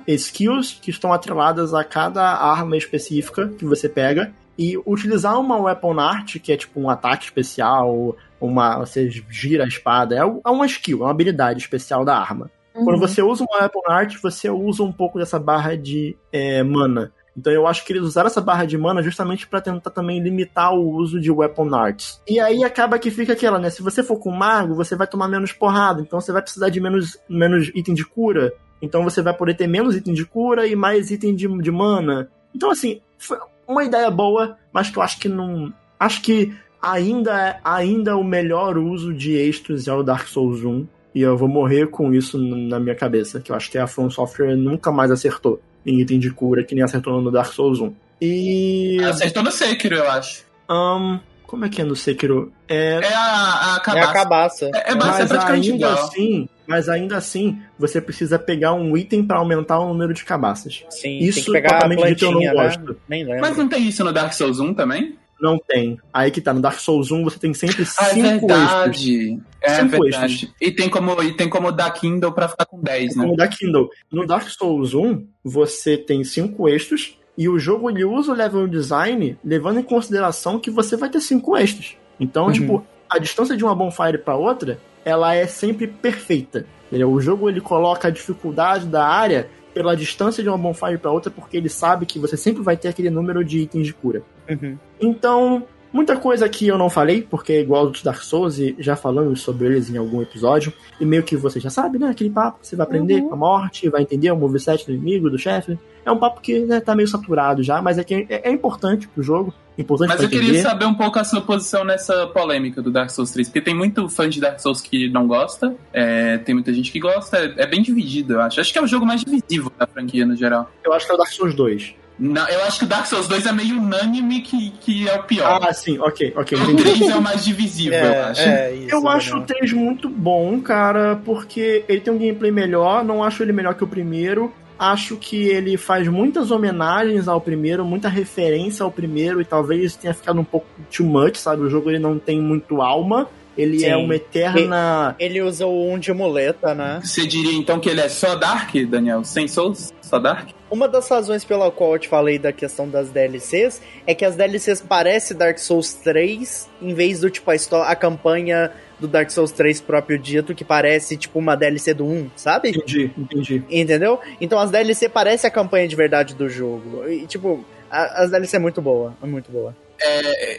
skills que estão atreladas a cada arma específica que você pega. E utilizar uma Weapon Art, que é tipo um ataque especial, uma, você gira a espada, é é uma skill, é uma habilidade especial da arma. Quando Uhum. você usa uma Weapon Art, você usa um pouco dessa barra de é, mana. Então eu acho que eles usaram essa barra de mana justamente pra tentar também limitar o uso de Weapon Arts. E aí acaba que fica aquela, né? Se você for com mago, você vai tomar menos porrada, então você vai precisar de menos, menos item de cura. Então você vai poder ter menos item de cura e mais item de, de mana. Então, assim, foi uma ideia boa, mas que eu acho que não. Acho que ainda é ainda o melhor uso de Estus é o Dark Souls 1. E eu vou morrer com isso na minha cabeça, que eu acho que a From Software nunca mais acertou em item de cura, que nem acertou no Dark Souls 1. E. Acertou no Sekiro, eu acho. ahn, como é que é no Sekiro? É. É a, a É a cabaça. cabaça. É, é, bastante Mas praticamente ainda igual. assim, mas ainda assim, você precisa pegar um item pra aumentar o número de cabaças. Sim, Isso, tem que pegar propriamente dito, eu não né? gosto. Mas não tem isso no Dark Souls 1 também? Não tem. Aí que tá, no Dark Souls 1 você tem sempre Ah, é cinco extras. verdade. É Cinco verdade. extras. E tem, como, e tem como dar Kindle pra ficar com 10, né? Como da Kindle. No Dark Souls 1, você tem cinco extras, e o jogo ele usa o level design levando em consideração que você vai ter cinco extras. Então, Uhum. tipo, a distância de uma bonfire pra outra, ela é sempre perfeita. entendeu? O jogo ele coloca a dificuldade da área pela distância de uma bonfire pra outra, porque ele sabe que você sempre vai ter aquele número de itens de cura. Uhum. Então, muita coisa que eu não falei, porque é igual dos Dark Souls e já falamos sobre eles em algum episódio, e meio que você já sabe, né? Aquele papo que você vai aprender Uhum. a morte, vai entender o moveset do inimigo, do chefe. É um papo que né, tá meio saturado já, mas é que é, é importante pro jogo, importante Mas pra eu queria entender. saber um pouco a sua posição nessa polêmica do Dark Souls 3, porque tem muito fã de Dark Souls que não gosta, é, tem muita gente que gosta, é, é bem dividido, eu acho. Acho que é o jogo mais divisivo da franquia no geral. Eu acho que é o Dark Souls 2. Não, eu acho que o Dark Souls 2 é meio unânime que, que é o pior. Ah, sim, ok, ok, o entendi. 3 é o mais divisível, eu acho. é isso, Eu acho o né? 3 muito bom, cara, porque ele tem um gameplay melhor, não acho ele melhor que o primeiro. acho que ele faz muitas homenagens ao primeiro, muita referência ao primeiro, e talvez tenha ficado um pouco too much, sabe? O jogo ele não tem muito alma. Ele Sim. é uma eterna. Ele usa o 1 de muleta, né? Você diria então que ele é só Dark, Daniel? Sem Souls? Só Dark? Uma das razões pela qual eu te falei da questão das DLCs é que as DLCs parecem Dark Souls 3, em vez do tipo a, histó- a campanha do Dark Souls 3 próprio dito, que parece tipo uma DLC do 1, sabe? Entendi, entendi. Entendeu? Então as DLC parecem a campanha de verdade do jogo. E tipo, a- as DLC é muito boa, é muito boa.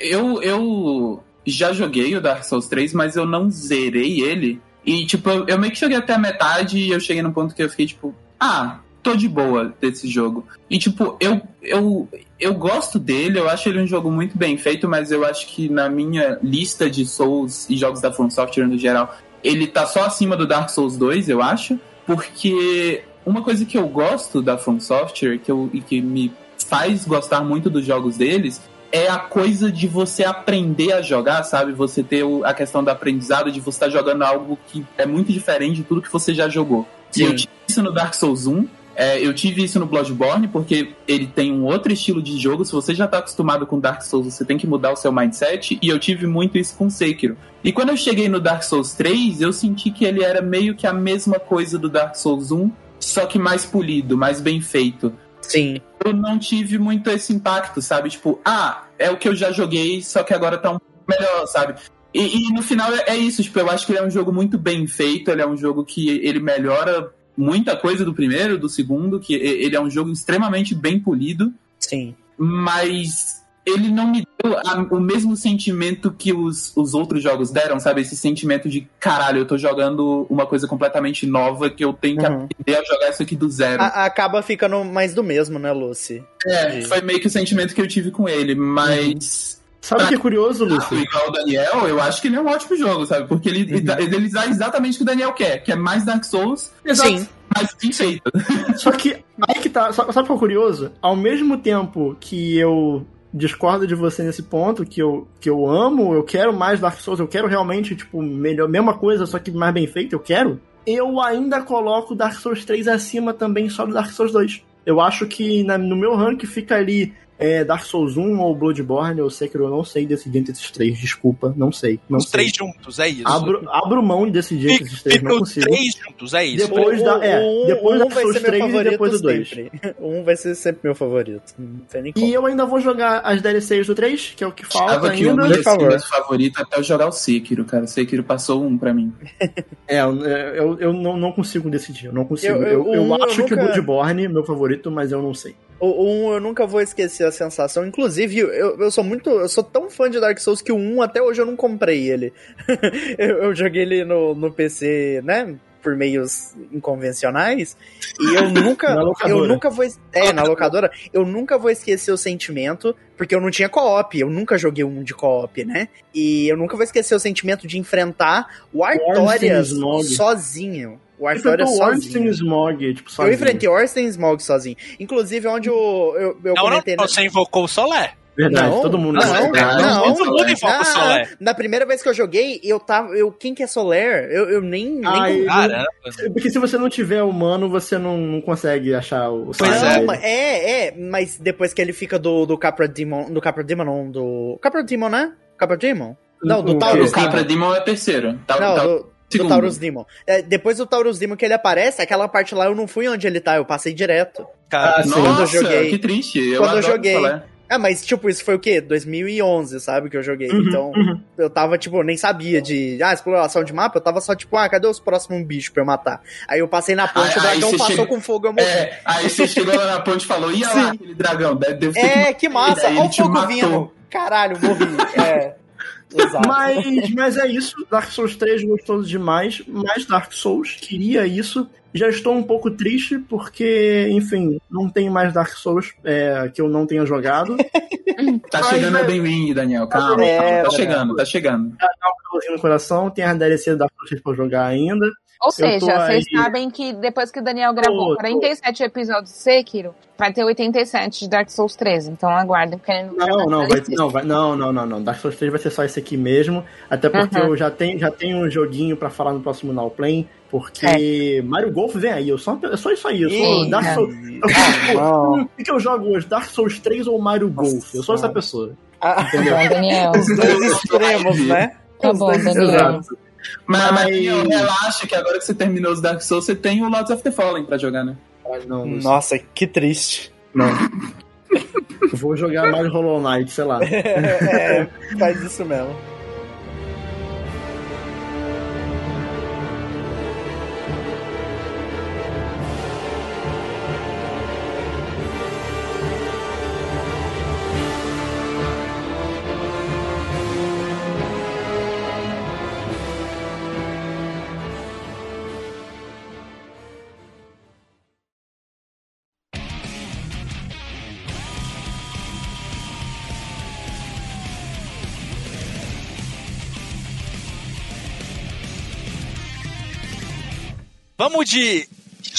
Eu, eu já joguei o Dark Souls 3, mas eu não zerei ele. E, tipo, eu, meio que cheguei até a metade e eu cheguei num ponto que eu fiquei, tipo, ah, tô de boa desse jogo. E, tipo, eu, eu, eu gosto dele, eu acho ele um jogo muito bem feito, mas eu acho que na minha lista de Souls e jogos da From Software no geral, ele tá só acima do Dark Souls 2, eu acho, porque uma coisa que eu gosto da From Software que eu, e que me faz gostar muito dos jogos deles é a coisa de você aprender a jogar, sabe? Você ter a questão do aprendizado, de você estar jogando algo que é muito diferente de tudo que você já jogou. E Sim. eu tive isso no Dark Souls 1, é, eu tive isso no Bloodborne, porque ele tem um outro estilo de jogo. Se você já tá acostumado com Dark Souls, você tem que mudar o seu mindset. E eu tive muito isso com Sekiro. E quando eu cheguei no Dark Souls 3, eu senti que ele era meio que a mesma coisa do Dark Souls 1, só que mais polido, mais bem feito Sim. eu não tive muito esse impacto, sabe? Tipo, ah, é o que eu já joguei, só que agora tá um melhor, sabe? E, e no final é, é isso, tipo, eu acho que ele é um jogo muito bem feito, ele é um jogo que ele melhora muita coisa do primeiro, do segundo, que ele é um jogo extremamente bem polido, Sim. mas ele não me deu a- o mesmo sentimento que os, os outros jogos deram, sabe? Esse sentimento de caralho, eu tô jogando uma coisa completamente nova que eu tenho que Uhum. aprender a jogar isso aqui do zero. A- acaba ficando mais do mesmo, né, Lucy? É, foi meio que o sentimento que eu tive com ele, mas. Sabe o que é curioso, Lúcio? igual o Daniel, eu acho que ele é um ótimo jogo, sabe? Porque ele, ele, dá- ele dá exatamente o que o Daniel quer, que é mais Dark Souls, Sim. mais bem feito. Só que aí que tá. Sabe o que é curioso? Ao mesmo tempo que eu discordo de você nesse ponto, que eu, que eu amo, eu quero mais Dark Souls, eu quero realmente, tipo, melhor, mesma coisa, só que mais bem feito, eu quero. Eu ainda coloco Dark Souls 3 acima também só do Dark Souls 2. Eu acho que na- no meu rank fica ali é, Dark Souls 1 ou Bloodborne, eu sei que eu não sei decidir entre esses três, desculpa, não sei. Não Os sei. três juntos, é isso. Abro, abro mão de decidir entre esses três, não os consigo. três juntos, é isso. Depois da- é, depois um da vai Souls ser meu 3 e favorito depois do dois. sempre. Um vai ser sempre meu favorito. E eu ainda vou jogar as DLCs do 3, que é o que falta Tava aqui um ainda. Por dos favor. meus favoritos até eu jogar o Sekiro, cara. O Sekiro passou um pra mim. É, eu, eu, eu não, não consigo decidir, eu não consigo. Eu- Eu, eu- eu um eu acho que o nunca- Bloodborne é meu favorito, mas eu não sei. O 1 eu nunca vou esquecer a sensação. Inclusive, eu, eu sou muito. Eu sou tão fã de Dark Souls que o 1 até hoje eu não comprei ele. eu, eu joguei ele no, no PC, né? Por meios inconvencionais. E eu nunca. Eu nunca vou. É, na locadora. Eu nunca vou esquecer o sentimento. Porque eu não tinha co-op. Eu nunca joguei um de co-op, né? E eu nunca vou esquecer o sentimento de enfrentar o Artorias sozinho. O Eu o Ornstein sozinho. Smog, tipo, Eu sozinho. enfrentei Orsten Smog sozinho. Inclusive, onde eu, eu, eu Não, não, comentei. não, você invocou o Solé. Verdade, Não, todo mundo não, sabe. não, Todo mundo invoca o Solé. Na primeira vez que eu joguei, eu tava. Eu, quem que é Soler? Eu, eu nem. nem Ai, Caramba. Porque se você não tiver humano, você não, não consegue achar o site é. não, é, é, mas depois que ele fica do, do Capra Demon. Do Capra Demon, não, do. Capra Demon, né? Capra Demon? Não, do O- Taurus o Capra Demon. É o terceiro. Tá, Não, do, do segundo. Taurus Demon. É, depois do Taurus Demon que ele aparece, aquela parte lá eu não fui onde ele tá, eu passei direto. Cara, Ah. Quando eu Nossa, joguei- que triste. Eu quando eu joguei. Ah, mas tipo, isso foi o quê? 2011, sabe, que eu joguei. Uhum, então, uhum. eu tava, tipo, eu nem sabia de, ah, exploração de mapa, eu tava só, tipo, ah, cadê os próximos bichos pra eu matar? Aí eu passei na ponte, Aí- o dragão passou chega- com fogo, eu morri. É, aí você chegou lá na ponte e falou, ia lá Sim. aquele dragão, deve ter É, que massa, Aí olha o fogo matou. vindo. Caralho, morri. É, exato. Mas, mas é isso. Dark Souls 3 gostoso demais. Mais Dark Souls, queria isso. Já estou um pouco triste porque, enfim, não tem mais Dark Souls é, que eu não tenha jogado. Tá Mas, chegando é- Elden Ring, Daniel. Calma, É, calma. Tá Daniel. chegando, tá chegando. calorzinho no coração. Tem a DLC da Dark Souls pra eu jogar ainda. Ou seja, tô vocês aí- sabem que depois que o Daniel gravou Tô, tô. 47 episódios de Sekiro, vai ter 87 de Dark Souls 13. Então aguardem, porque ele Não, não, na vai, não, vai, não, não, não, não. Dark Souls 3 vai ser só esse aqui mesmo. Até porque Uhum. eu já tenho, já tenho um joguinho pra falar no próximo Now Play. Porque Mario Golf vem aí. Eu só, eu sou isso aí. Eu sou Dark Souls. Sou, tipo, não. o que, que eu jogo hoje? Dark Souls 3 ou Mario Golf? Eu sou essa pessoa. Ah, bom, Daniel. os dois extremos, né? Tá bom, Daniel. Exato. Mas, mas... Mas- Daniel, relaxa que agora que você terminou os Dark Souls, você tem o Lords of the Fallen pra jogar, né? Mas não, Nossa, que triste. não. Eu Vou jogar mais Hollow Knight, sei lá. É, faz isso mesmo. Vamos de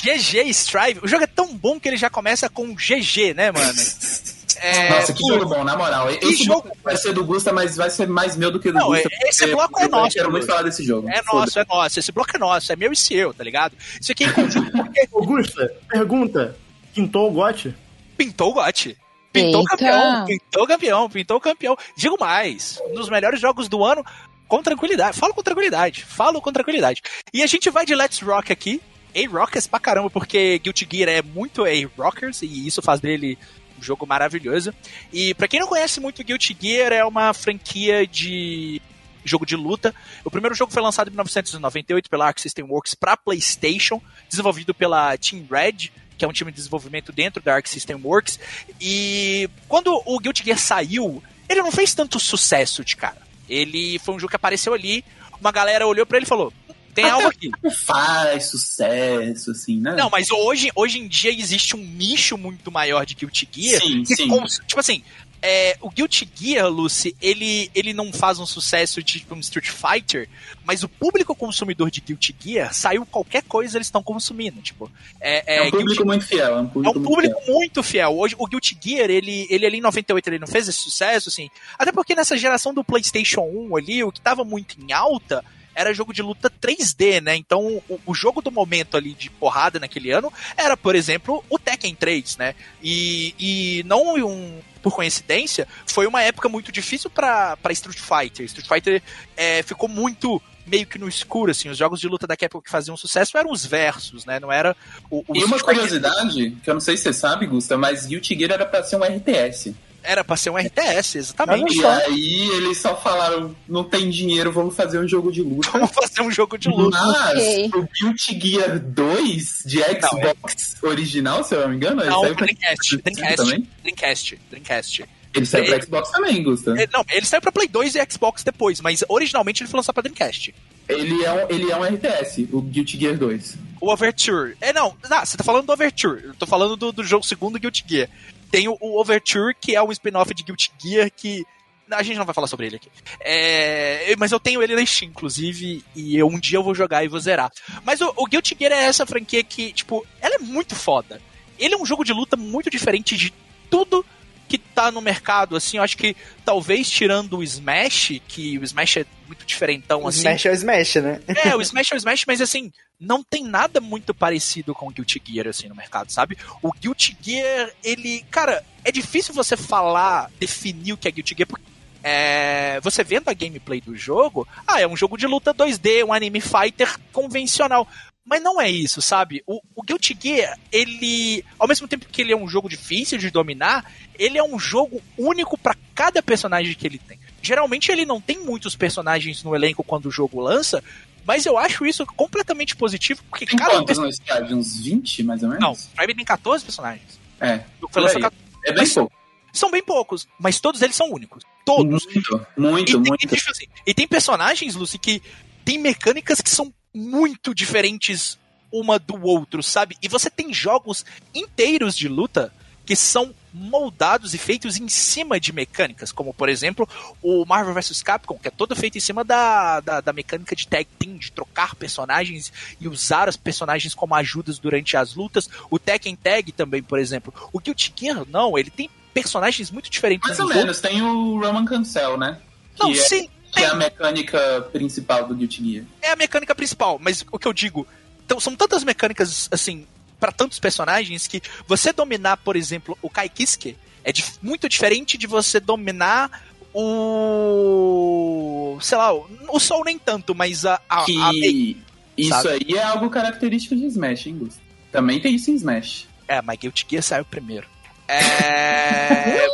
GG Strive. O jogo é tão bom que ele já começa com GG, né, mano? É, Nossa, que jogo bom, na moral. Esse jogo- vai ser do Gusta, mas vai ser mais meu do que do Não, Gusta. esse porque bloco é nosso, quero muito Gusta. falar desse jogo. É nosso, é nosso. Esse bloco é nosso, é meu e seu, tá ligado? Isso aqui é conjunto porque Augusta, pergunta. Quintou o gote? pintou o gote. Pintou o Eita. campeão, pintou o campeão, pintou o campeão. Digo mais, um dos melhores jogos do ano com tranquilidade. Falo com tranquilidade, falo com tranquilidade. E a gente vai de Let's Rock aqui. A-Rockers pra caramba, porque Guilty Gear é muito A-Rockers e isso faz dele um jogo maravilhoso. E pra quem não conhece muito Guilty Gear, é uma franquia de jogo de luta. O primeiro jogo foi lançado em 1998 pela Arc System Works para PlayStation, desenvolvido pela Team Red, que é um time de desenvolvimento dentro da Arc System Works. E quando o Guilty Gear saiu, ele não fez tanto sucesso de cara. Ele foi um jogo que apareceu ali, uma galera olhou pra ele e falou: tem algo aqui. Não faz sucesso, assim, né? Não, mas hoje, hoje em dia existe um nicho muito maior de Guilty Gear. Sim, que sim. cons- tipo assim, é, o Guilty Gear, Lucy, ele, ele não faz um sucesso de tipo, um Street Fighter, mas o público consumidor de Guilty Gear saiu qualquer coisa eles estão consumindo. Tipo, é, É um Guilty público muito fiel. É um é público, um muito público muito fiel. Hoje, o Guilty Gear, ele, ele ali em 98, ele não fez esse sucesso, assim. Até porque nessa geração do PlayStation 1 ali, o que tava muito em alta era jogo de luta 3D, né? Então, o, o jogo do momento ali de porrada naquele ano era, por exemplo, o Tekken 3, né? E, e não um, por coincidência, foi uma época muito difícil pra Street Fighter. Street Fighter é, ficou muito meio que no escuro, assim. Os jogos de luta daquela época que faziam sucesso eram os versos, né? Não era o, o E uma curiosidade, que eu não sei se você sabe, Gusta, mas Guilty Gear era pra ser um RTS. Era pra ser um RTS, exatamente. E aí eles só falaram, não tem dinheiro, vamos fazer um jogo de luta. Vamos fazer um jogo de luta. Mas Ok. o Guilty Gear 2 de Xbox original, se eu não me engano, ele Não, saiu pra Dreamcast, Dreamcast, também? Dreamcast, Dreamcast. Ele saiu pra Xbox também, Gusta. Ele- Não, ele saiu pra Play 2 e Xbox depois, mas originalmente ele foi lançado pra Dreamcast. Ele é, um, ele é um RTS, o Guilty Gear 2. O Overture. É, não, ah, você tá falando do Overture. Eu tô falando do, do jogo segundo Guilty Gear. Tem o, o Overture, que é um spin-off de Guilty Gear que. A gente não vai falar sobre ele aqui. É, mas eu tenho ele na Steam, inclusive, e eu, um dia eu vou jogar e vou zerar. Mas o, o Guilty Gear é essa franquia que, tipo, ela é muito foda. Ele é um jogo de luta muito diferente de tudo que tá no mercado, assim, eu acho que talvez tirando o Smash, que o Smash é muito diferentão, O assim. Smash é o Smash, né? É, o Smash é o Smash, mas assim, não tem nada muito parecido com o Guilty Gear, assim, no mercado, sabe? O Guilty Gear, ele. Cara, é difícil você falar, definir o que é Guilty Gear, porque. É, você vendo a gameplay do jogo, ah, é um jogo de luta 2D, um anime fighter convencional. Mas não é isso, sabe? O, o Guilty Gear, ele. Ao mesmo tempo que ele é um jogo difícil de dominar, ele é um jogo único pra cada personagem que ele tem. Geralmente ele não tem muitos personagens no elenco quando o jogo lança, mas eu acho isso completamente positivo, porque Tem cada quantos no Skype? Uns 20, mais ou menos? Não, o Private tem 14 personagens. É, Foi lançado aí. 14. é bem pouco. São bem poucos, mas todos eles são únicos. Todos. Muito, E muito, tem, muito. e, assim, e tem personagens, Lucy, que tem mecânicas que são muito diferentes uma do outro, sabe? E você tem jogos inteiros de luta que são moldados e feitos em cima de mecânicas, como por exemplo o Marvel vs Capcom, que é todo feito em cima da, da, da mecânica de tag team, de trocar personagens e usar os personagens como ajudas durante as lutas. O Tekken Tag também, por exemplo. O Guilty Gear, não, ele tem personagens muito diferentes. Mais ou menos, tem o Roman Cancel, né? Que Não, é, sim, que é a mecânica principal do Guilty Gear. é a mecânica principal, mas o que eu digo, então, são tantas mecânicas, assim, para tantos personagens que você dominar, por exemplo, o Kai Kiske é muito diferente de você dominar o. sei lá, o o Soul nem tanto, mas a. a, que a Mei. isso sabe? aí é algo característico de Smash, hein, Gusto? Também tem isso em Smash. É, mas Guilty Gear saiu primeiro. É.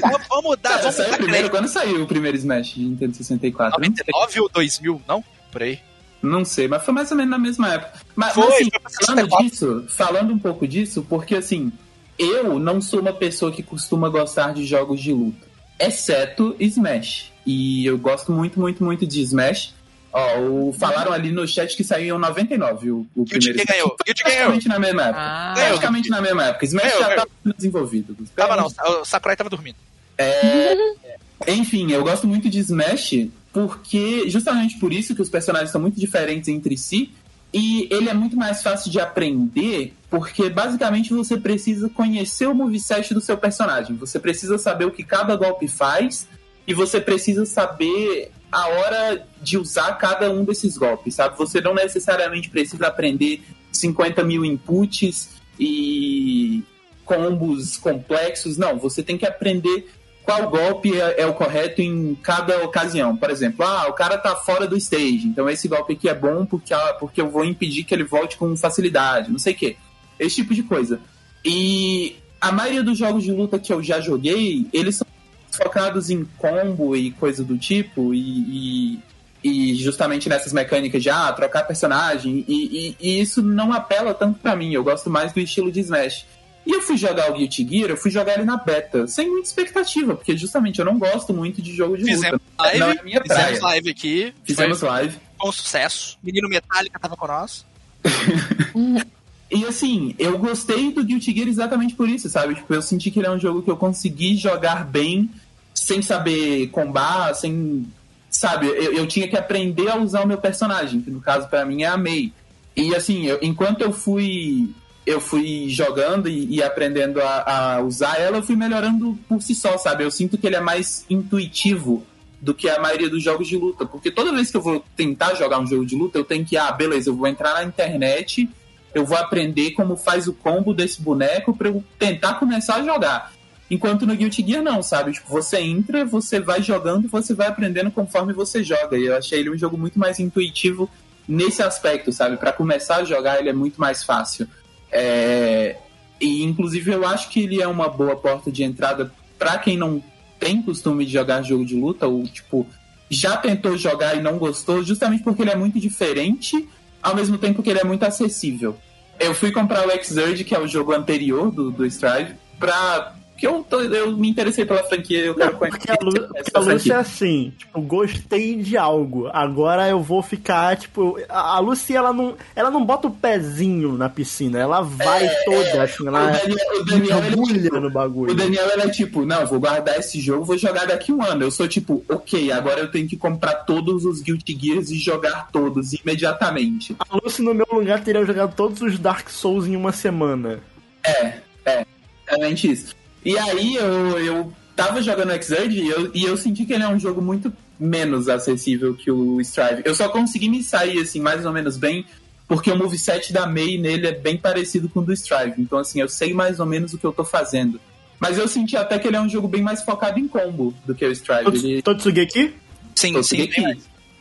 vamos, vamos, dar. Cara, vamos dar primeiro, quando saiu o primeiro Smash de Nintendo 64? Não sei. 99 ou 2000, não? Por aí. Não sei, mas foi mais ou menos na mesma época. Mas, Foi, mas, assim, foi falando 64. disso, falando um pouco disso, porque assim, eu não sou uma pessoa que costuma gostar de jogos de luta, exceto Smash. E eu gosto muito, muito, muito de Smash. Ó, o- falaram ali no chat que saiu em 99 o, o Guilty primeiro ganhou. Guilty Gear ganhou. Praticamente na mesma época. Ah, Ganhou. Praticamente na mesma época. Smash Ganhou, já ganhou. estava sendo desenvolvido. Tava não, o Sakurai tava dormindo. Enfim, eu gosto muito de Smash porque justamente por isso que os personagens são muito diferentes entre si e ele é muito mais fácil de aprender porque basicamente você precisa conhecer o moveset do seu personagem. Você precisa saber o que cada golpe faz e você precisa saber a hora de usar cada um desses golpes, sabe? Você não necessariamente precisa aprender 50 mil inputs e combos complexos, não. Você tem que aprender qual golpe é, é o correto em cada ocasião. Por exemplo, ah, o cara tá fora do stage, então esse golpe aqui é bom porque, ah, porque eu vou impedir que ele volte com facilidade, não sei o quê. Esse tipo de coisa. E a maioria dos jogos de luta que eu já joguei, eles são focados em combo e coisa do tipo, e, e, e justamente nessas mecânicas de ah, trocar personagem, e, e- isso não apela tanto pra mim, eu gosto mais do estilo de Smash. E eu fui jogar o Guilty Gear, eu fui jogar ele na beta, sem muita expectativa, porque justamente eu não gosto muito de jogo de Fizemos luta. live, Não é minha fizemos praia. live aqui. Fizemos Foi live. um sucesso. Menino Metallica tava com nós. E assim, eu gostei do Guilty Gear exatamente por isso, sabe? Tipo, eu senti que ele é um jogo que eu consegui jogar bem, sem saber combar, sem. Sabe, eu, eu tinha que aprender a usar o meu personagem, que no caso pra mim é a Mei. E assim, eu- enquanto eu fui. Eu fui jogando e, e aprendendo a, a usar ela, eu fui melhorando por si só, sabe? Eu sinto que ele é mais intuitivo do que a maioria dos jogos de luta. Porque toda vez que eu vou tentar jogar um jogo de luta, eu tenho que, ah, beleza, eu vou entrar na internet, eu vou aprender como faz o combo desse boneco pra eu tentar começar a jogar. Enquanto no Guilty Gear não, sabe? Tipo, você entra, você vai jogando você vai aprendendo conforme você joga. E eu achei ele um jogo muito mais intuitivo nesse aspecto, sabe? Pra começar a jogar ele é muito mais fácil. É, E inclusive eu acho que ele é uma boa porta de entrada pra quem não tem costume de jogar jogo de luta, ou tipo, já tentou jogar e não gostou, justamente porque ele é muito diferente, ao mesmo tempo que ele é muito acessível. Eu fui comprar o Xrd, que é o jogo anterior do, do Strive, pra. Que eu, tô- eu me interessei pela franquia, eu quero Não, porque conhecer a, Lu, porque a Lúcia é assim, tipo, gostei de algo. Agora eu vou ficar, tipo. A, a Lucy, ela não, ela não bota o pezinho na piscina, ela vai toda, assim, O ela Daniel, o Daniel, ele é mergulha tipo, no bagulho. O Daniel, ele é tipo, não, vou guardar esse jogo, vou jogar daqui um ano. Eu sou tipo, ok, agora eu tenho que comprar todos os Guilty Gears e jogar todos imediatamente. A Lucy, no meu lugar, teria jogado todos os Dark Souls em uma semana. Realmente isso. E aí eu, eu tava jogando Xrd e eu, e eu senti que ele é um jogo muito menos acessível que o Strive. Eu só consegui me sair, assim, mais ou menos bem, porque o moveset da Mei nele é bem parecido com o do Strive. Então, assim, eu sei mais ou menos o que eu tô fazendo. Mas eu senti até que ele é um jogo bem mais focado em combo do que o Strive. Ele, Totsugeki? Sim, eu sim.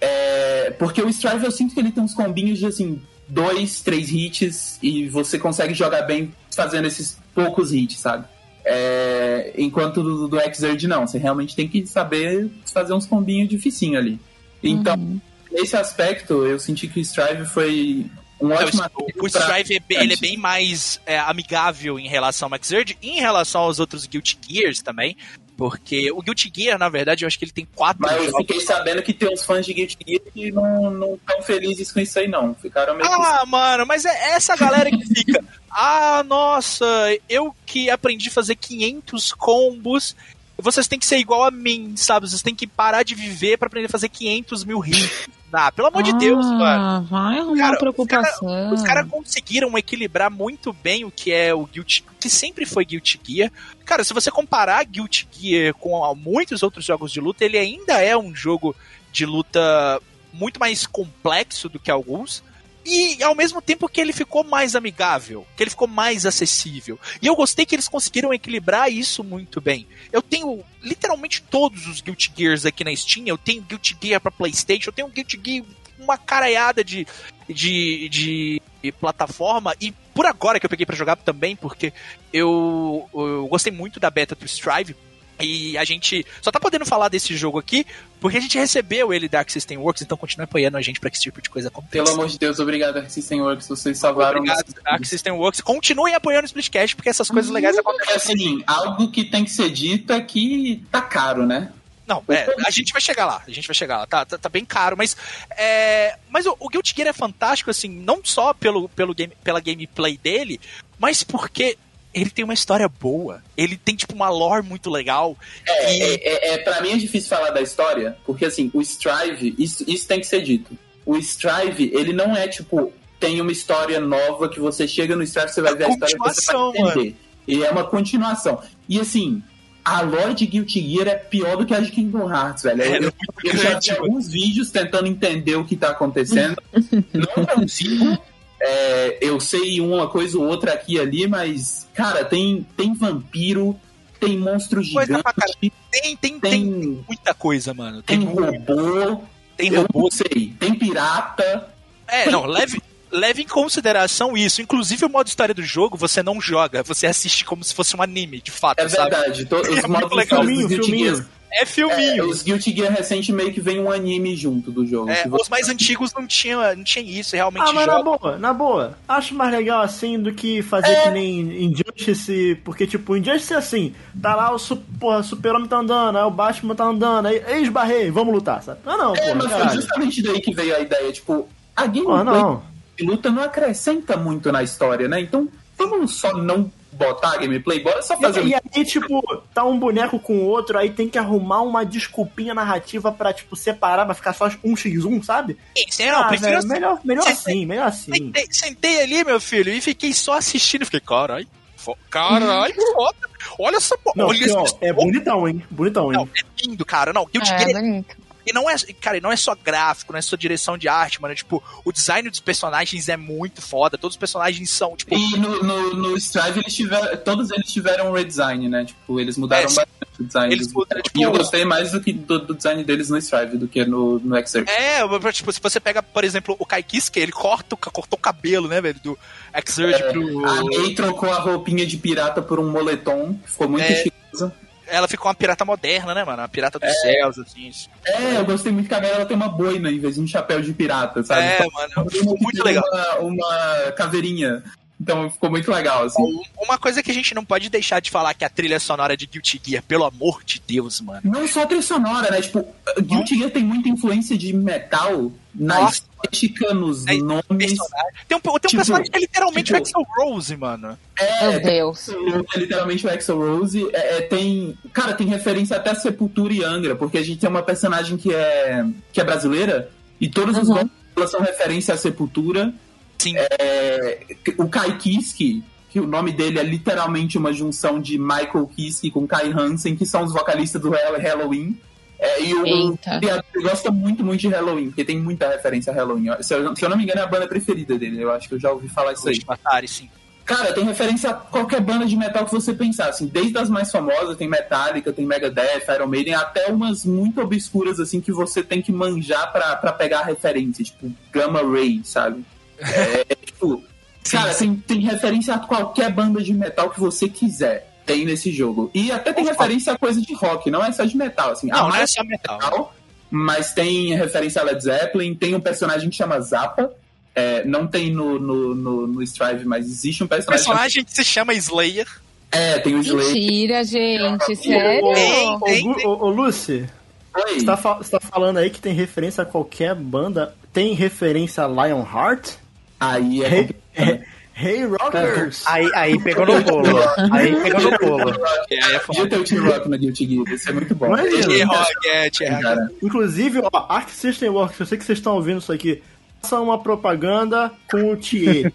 é, porque o Strive eu sinto que ele tem uns combinhos de assim, dois, três hits e você consegue jogar bem fazendo esses poucos hits, sabe? É, enquanto do, do Xrd não, você realmente tem que saber fazer uns combinhos dificinho ali. Então, nesse aspecto, eu senti que o Strive foi um ótimo O, aspecto o pra- Strive é bem, ele é bem mais é, amigável em relação ao Xrd, e em relação aos outros Guilty Gears também. Porque o Guilty Gear, na verdade, eu acho que ele tem quatro Mas eu jogos. fiquei sabendo que tem uns fãs de Guilty Gear que não estão felizes com isso aí, não. Ficaram meio. Ah, mano, mas é essa galera que fica. Ah, nossa, eu que aprendi a fazer 500 combos. Vocês têm que ser igual a mim, sabe? Vocês têm que parar de viver pra aprender a fazer 500 mil hits. Ah, pelo amor de Deus, mano. Ah, vai arrumar Cara, preocupação. Os caras conseguiram equilibrar muito bem o que é o Guilty, que sempre foi Guilty Gear. Cara, se você comparar Guilty Gear com ah, muitos outros jogos de luta, ele ainda é um jogo de luta muito mais complexo do que alguns. E ao mesmo tempo que ele ficou mais amigável, que ele ficou mais acessível. E eu gostei que eles conseguiram equilibrar isso muito bem. Eu tenho literalmente todos os Guilty Gears aqui na Steam. Eu tenho Guilty Gear pra PlayStation, eu tenho Guilty Gear uma caraiada de, de, de plataforma. E por agora que eu peguei pra jogar também, porque eu, eu gostei muito da beta do Strive. E a gente só tá podendo falar desse jogo aqui porque a gente recebeu ele da System Works, então continue apoiando a gente pra que esse tipo de coisa aconteça. Pelo amor de Deus, obrigado, Arc System Works. Vocês salvaram Obrigado, Arc. System Works. Continuem apoiando o Splitcast, porque essas coisas legais acontecem. É assim, algo que tem que ser dito é que tá caro, né? Não, é, a gente vai chegar lá, a gente vai chegar lá, tá, tá, tá bem caro, mas é, mas o, o Guilty Gear é fantástico, assim, não só pelo, pelo game, pela gameplay dele, mas porque ele tem uma história boa, ele tem, tipo, uma lore muito legal, É, e é, é, é, pra mim é difícil falar da história, porque assim, o Strive, isso, isso tem que ser dito. O Strive, ele não é tipo, tem uma história nova que você chega no Strive, você vai É ver a história que você vai entender. E é uma continuação. E assim, a lore de Guilty Gear é pior do que a de Kingdom Hearts, velho. É, eu, é eu, eu já vi mano. alguns vídeos tentando entender o que tá acontecendo. não consigo. É, eu sei uma coisa ou outra aqui e ali, mas, cara, tem, tem vampiro, tem monstro Coisa pra gigante, tem, tem, tem, tem, muita coisa, mano. Tem, tem robô, tem eu robô. não sei, tem pirata. É, não, leve, leve em consideração isso. Inclusive, o modo história do jogo você não joga, você assiste como se fosse um anime, de fato, É sabe? verdade, to- os muito modos legal. dos Filminho, Guilty filminho. É é, filminho. os Guilty Gear recente meio que vem um anime junto do jogo. É, você- os mais antigos não tinham, não tinha isso, realmente Ah, mas na joga. boa, na boa. Acho mais legal assim do que fazer É. que nem Injustice, porque tipo, Injustice é assim, tá lá o su porra, super-homem tá andando, aí o Batman tá andando, aí ei, esbarrei, vamos lutar, sabe? Ah não, É, porra, mas foi caralho. justamente daí que veio a ideia, tipo, a gameplay não. de luta não acrescenta muito na história, né? Então, vamos só não botar a gameplay, bora só fazer E, e aí, tipo, tá um boneco com o outro, aí tem que arrumar uma desculpinha narrativa pra, tipo, separar, pra ficar só um x1, sabe? Isso, é, não, ah, prefiro velho, melhor, melhor Você- assim, melhor assim. Sentei, sentei ali, meu filho, e fiquei só assistindo. Fiquei, carai, fo- carai, foda. Olha essa porra. Olha é bonitão, hein? Bonitão, hein? Não, é lindo, cara. Não, Guilty É, Gear bonito. E não é, cara, não é só gráfico, não é só direção de arte, mano. Tipo, o design dos personagens é muito foda. Todos os personagens são, tipo, E no, no, no Strive eles tiveram. Todos eles tiveram um redesign, né? Tipo, eles mudaram É, bastante o design. Eles mudaram, tipo, e eu gostei mais do que do, do design deles no Strive do que no, no Exerg. É, tipo, se você pega, por exemplo, o Kai Kiske, ele corta, cortou o cabelo, né, velho, do Exurge É, pro... A May trocou a roupinha de pirata por um moletom, ficou muito É. Ela ficou uma pirata moderna, né, mano? Uma pirata dos céus, assim. isso. É, eu gostei muito que agora ela tem uma boina em vez de um chapéu de pirata, sabe? É, Então, mano, ficou muito legal. Uma, uma caveirinha. Então ficou muito legal, assim. Uma coisa que a gente não pode deixar de falar que a trilha sonora de Guilty Gear, pelo amor de Deus, mano. Não só a trilha sonora, né? Tipo, Guilty Gear tem muita influência de metal na Nossa. estética, nos É, nomes. Personagem. Tem um, tem um Tipo, personagem que é literalmente o tipo- Axel Rose, mano. Meu Deus. É literalmente o Axel Rose. É, é, tem. Cara, tem referência até a Sepultura e Angra, porque a gente tem uma personagem que é, que é brasileira e todos os Uhum. nomes dela são referência à Sepultura. Sim. É, o Kai Kiske, que o nome dele é literalmente uma junção de Michael Kiske com Kai Hansen, que são os vocalistas do Hall- Halloween. É, e o Eita. criador gosta muito, muito de Halloween, porque tem muita referência a Halloween. Se eu, se eu não me engano, é a banda preferida dele. Eu acho que eu já ouvi falar isso aí. Atari, sim. Cara, tem referência a qualquer banda de metal que você pensar, assim, desde as mais famosas, tem Metallica, tem Megadeth, Iron Maiden, até umas muito obscuras, assim, que você tem que manjar pra pegar a referência, tipo Gamma Ray, sabe? É, tipo, cara, tem, tem referência a qualquer banda de metal que você quiser, tem nesse jogo. E até tem referência a coisa de rock, não é só de metal, assim. Não, não é só metal. metal, mas tem referência a Led Zeppelin, tem um personagem que chama Zappa, é, não tem no, no, no, no Strive, mas existe um O personagem personagem que se chama Slayer. É, tem o Slade. Mentira, gente, sério? Ô, ô, ô, Lucy, Oi. você tá, você tá falando aí que tem referência a qualquer banda? Tem referência a Lionheart? Aí é Hey, hey Rockers! Aí, aí pegou no pulo. Aí pegou no pulo. É, é Podia ter o Team Rock no Guilty Gear, isso é muito bom. Tierra Rocket, é. Cara, Inclusive, ó, Arc System Works, eu sei que vocês estão ouvindo isso aqui. Faça uma propaganda com o Thier.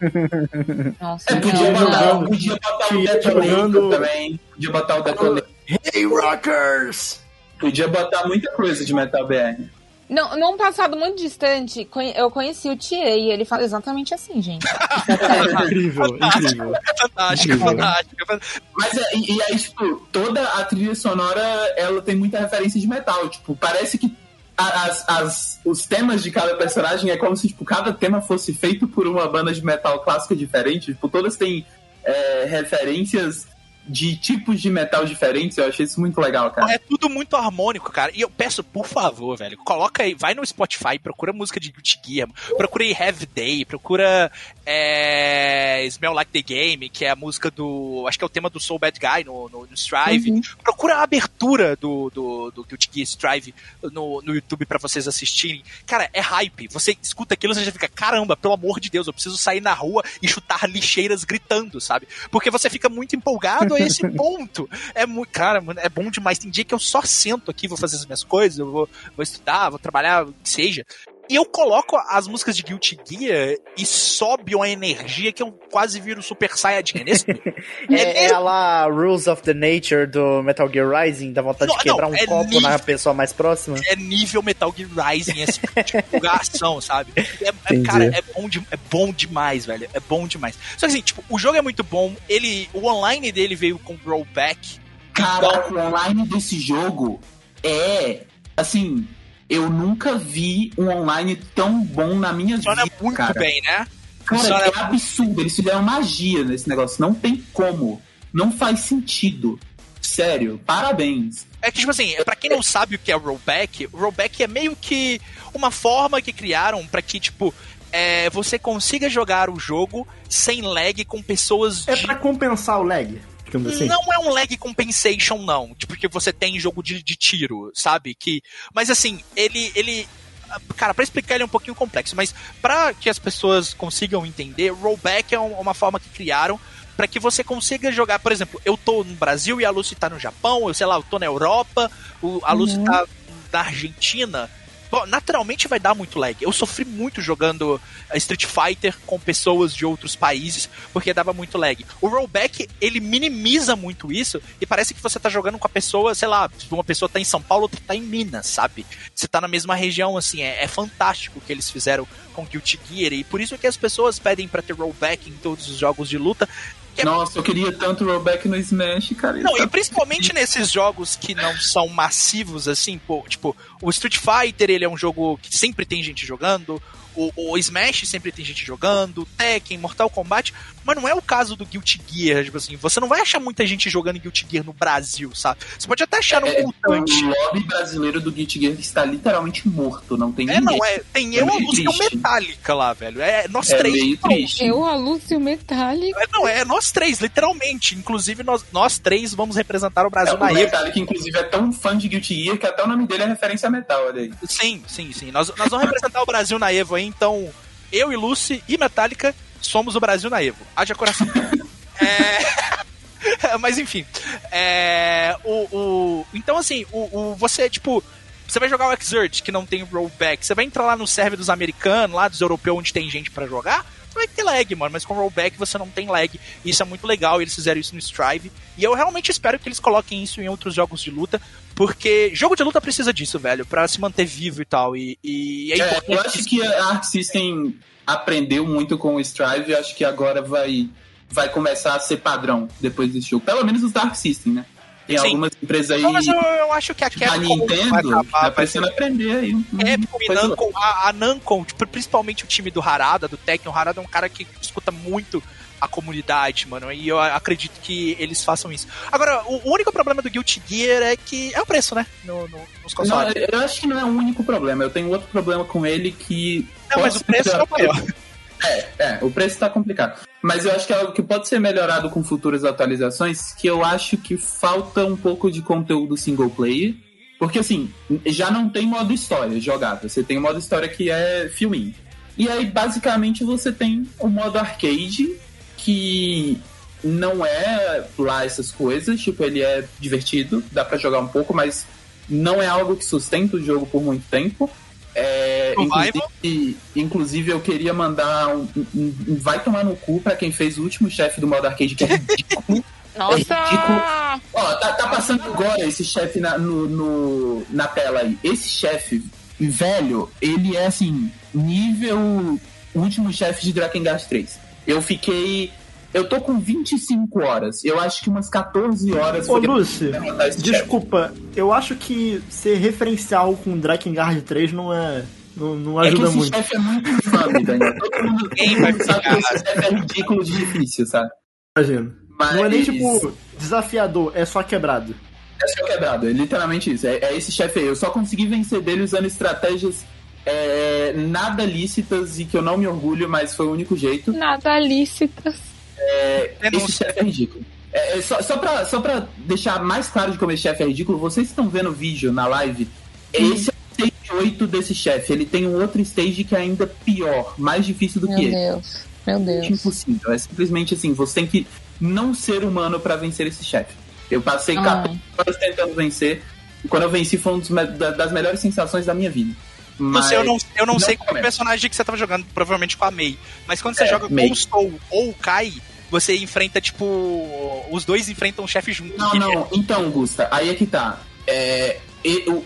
Nossa, é, podia, não, botar, não. podia botar o jogando- também. Podia botar o Detonator. hey Rockers! Podia botar muita coisa de Metal BR. Não, num passado muito distante, eu conheci o Tia e ele fala exatamente assim, gente. incrível, incrível. Fantástico, Incrível. fantástico. Mas é, e, e aí, tipo, toda a trilha sonora, ela tem muita referência de metal. Tipo, parece que as, as, os temas de cada personagem é como se, tipo, cada tema fosse feito por uma banda de metal clássica diferente. Tipo, todas têm é, referências de tipos de metal diferentes. Eu achei isso muito legal, cara. É tudo muito harmônico, cara. E eu peço, por favor, velho, coloca aí, vai no Spotify, procura música de Guilty Gear, procura aí Heavy Day, procura é, Smell Like the Game, que é a música do. Acho que é o tema do Soul Bad Guy no, no, no Strive. Uhum. Procura a abertura do, do, do Guilty Gear Strive no, no YouTube pra vocês assistirem. Cara, é hype. Você escuta aquilo e você já fica, caramba, pelo amor de Deus, eu preciso sair na rua e chutar lixeiras gritando, sabe? Porque você fica muito empolgado a esse ponto. É muito, cara, é bom demais. Tem dia que eu só sento aqui, vou fazer as minhas coisas, eu vou, vou estudar, vou trabalhar, o que seja. E eu coloco as músicas de Guilty Gear e sobe uma energia que eu quase viro Super Saiyajin. É nesse nível. É, é lá Rules of the Nature do Metal Gear Rising, dá vontade Não, de quebrar não, um é copo nível. na pessoa mais próxima. é nível Metal Gear Rising, esse tipo de empolgação, sabe? É, é- cara, é bom, de- é bom demais, velho. É bom demais. Só que assim, tipo, o jogo é muito bom. Ele, o online dele veio com rollback. Caraca, o online desse jogo é. Assim, eu nunca vi um online tão bom na minha Funciona vida. muito cara. bem, né? Cara, Funciona- é absurdo. Eles fizeram magia nesse negócio. Não tem como. Não faz sentido. Sério, parabéns. É que, tipo assim, pra quem não sabe o que é rollback, o rollback é meio que uma forma que criaram pra que, tipo, é, você consiga jogar o jogo sem lag com pessoas É de pra compensar o lag, digamos assim. Não é um lag compensation, não. Tipo, que você tem em jogo de, de tiro, sabe? Que, mas assim, ele. ele Cara, pra explicar ele é um pouquinho complexo, mas pra que as pessoas consigam entender, rollback é um- uma forma que criaram pra que você consiga jogar, por exemplo, eu tô no Brasil e a Lucy tá no Japão, eu sei lá, eu tô na Europa, a Lucy tá na Argentina. Bom, naturalmente vai dar muito lag. Eu sofri muito jogando eh, Street Fighter com pessoas de outros países, porque dava muito lag. O rollback, ele minimiza muito isso, e parece que você tá jogando com a pessoa, sei lá, uma pessoa tá em São Paulo, outra tá em Minas, sabe? Você tá na mesma região, assim, é, é fantástico o que eles fizeram com Guilty Gear, e por isso que as pessoas pedem pra ter rollback em todos os jogos de luta, é Nossa, eu queria tanto rollback no Smash, cara. não, Isso e principalmente nesses jogos que não são massivos, assim, pô, tipo, o Street Fighter, ele é um jogo que sempre tem gente jogando, o, o Smash sempre tem gente jogando, Tekken, Mortal Kombat, mas não é o caso do Guilty Gear, tipo assim, você não vai achar muita gente jogando Guilty Gear no Brasil, sabe? Você pode até achar no É, Mutante. o lobby brasileiro do Guilty Gear está literalmente morto, não tem É, ninguém. não, é, tem É eu, a e o triste. Metallica lá, velho, é nós É três. meio triste. Eu, a Lúcio Metallic. É, Não, é nós três, literalmente. Inclusive, nós, nós três vamos representar o É, Brasil o na Evo. Metallic, inclusive, é tão fã de Guilty Gear que até o nome dele é referência a metal, olha aí. Sim, sim, sim. Nós, nós vamos representar o Brasil na Evo aí, então eu e Lucy e Metallica somos o Brasil na Evo. Haja coração. é... Mas enfim. É... O, o... Então, assim, o, o... você, tipo. Você vai jogar o Exert, que não tem rollback. Você vai entrar lá no server dos americanos, lá dos europeus, onde tem gente pra jogar. Vai ter lag, mano, mas com rollback você não tem lag. Isso é muito legal, e eles fizeram isso no Strive. E eu realmente espero que eles coloquem isso em outros jogos de luta, porque jogo de luta precisa disso, velho, pra se manter vivo e tal. E, e é É, importante eu acho que a Arc System aprendeu muito com o Strive e acho que agora vai, vai começar a ser padrão depois desse jogo. Pelo menos os Dark System, né? Tem Sim. algumas empresas aí, Não, mas eu, eu acho que a a Capcom vai Nintendo, acabar tá parecendo aprender aí. Capcom e coisa Namco, a, a Namco, tipo, principalmente o time do Harada, do Tekken, o Harada é um cara que escuta muito a comunidade, mano, e eu acredito que eles façam isso. Agora, o, único problema do Guilty Gear é que é o preço, né, no, no- nos Não, consoles. eu acho que não é o único problema. Eu tenho outro problema com ele que. Não, mas o preço é o maior. É, é, o preço tá complicado. Mas eu acho que é algo que pode ser melhorado com futuras atualizações, que eu acho que falta um pouco de conteúdo single player. Porque assim, já não tem modo história jogado. Você tem o modo história que é filminho. E aí, basicamente, você tem o modo arcade, que não é lá essas coisas. Tipo, ele é divertido, dá para jogar um pouco, mas não é algo que sustenta o jogo por muito tempo. É, inclusive, inclusive, eu queria mandar um, um, um, vai tomar no cu pra quem fez o último chefe do modo arcade, que é ridículo. Nossa! É ridículo. Ó, tá, tá passando agora esse chefe na, no, no, na tela aí. Esse chefe, velho, ele é assim, nível último chefe de Drakengard 3. Eu fiquei eu tô com 25 horas. Eu acho que umas 14 horas. Ô, Lúcio, desculpa. Eu acho que ser referencial com Drakengard 3 não é. Não, não ajuda é que muito. Esse chefe é muito infame, Daniel. Todo mundo vai sabe que esse chefe é ridículo de difícil, sabe? Imagino. Mas... Não é nem tipo desafiador, é só quebrado. É só quebrado, é literalmente isso. É, é esse chefe aí. Eu só consegui vencer dele usando estratégias é, nada lícitas e que eu não me orgulho, mas foi o único jeito. Nada lícitas. É, esse chefe é ridículo. É, é, só, só, pra, só pra deixar mais claro de como esse chefe é ridículo, vocês estão vendo o vídeo na live, esse é o stage 8 desse chefe. Ele tem um outro stage que é ainda pior, mais difícil do Meu que ele. Meu Deus, meu Deus. Impossível. É simplesmente assim, você tem que não ser humano para vencer esse chefe. Eu passei 14 horas tentando vencer. E quando eu venci foi uma das melhores sensações da minha vida. Mas eu não, eu não, não sei qual personagem que você tava jogando, provavelmente com a Mei. Mas quando você é, joga May. com o Soul ou o Kai, você enfrenta, tipo. Os dois enfrentam o chefe junto. Não, não. É... Então, Gusta, aí é que tá. É,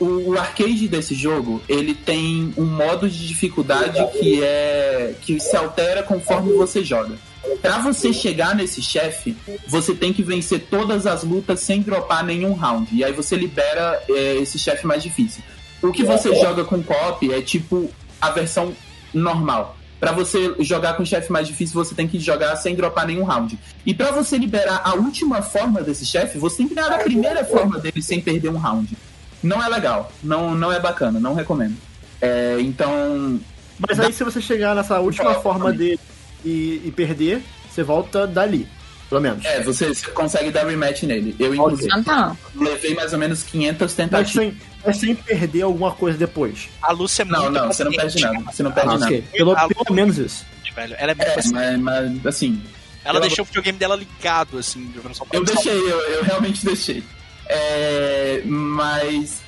o, o, arcade desse jogo ele tem um modo de dificuldade que é que se altera conforme você joga. Para você chegar nesse chefe, você tem que vencer todas as lutas sem dropar nenhum round. E aí você libera é, esse chefe mais difícil. O que você joga com cop é tipo a versão normal. Para você jogar com chefe mais difícil, você tem que jogar sem dropar nenhum round. E para você liberar a última forma desse chefe, você tem que ganhar a primeira forma dele sem perder um round. Não é legal, não, não é bacana, não recomendo. É, então. Mas aí, se você chegar nessa última forma dele e, e perder, você volta dali pelo menos. É, você, você, consegue dar rematch nele. Eu, inclusive, okay. Tá. levei mais ou menos 500 tentativas. Mas sem, mas sem perder alguma coisa depois. A Lúcia é muito Não, não, você não perde nada. Você não perde ah, nada. Okay. Pelo, pelo menos isso. Velho, ela é muito é, mas, mas, assim... Ela deixou o videogame dela ligado, assim, jogando só Eu deixei, eu, eu realmente deixei. É, mas é,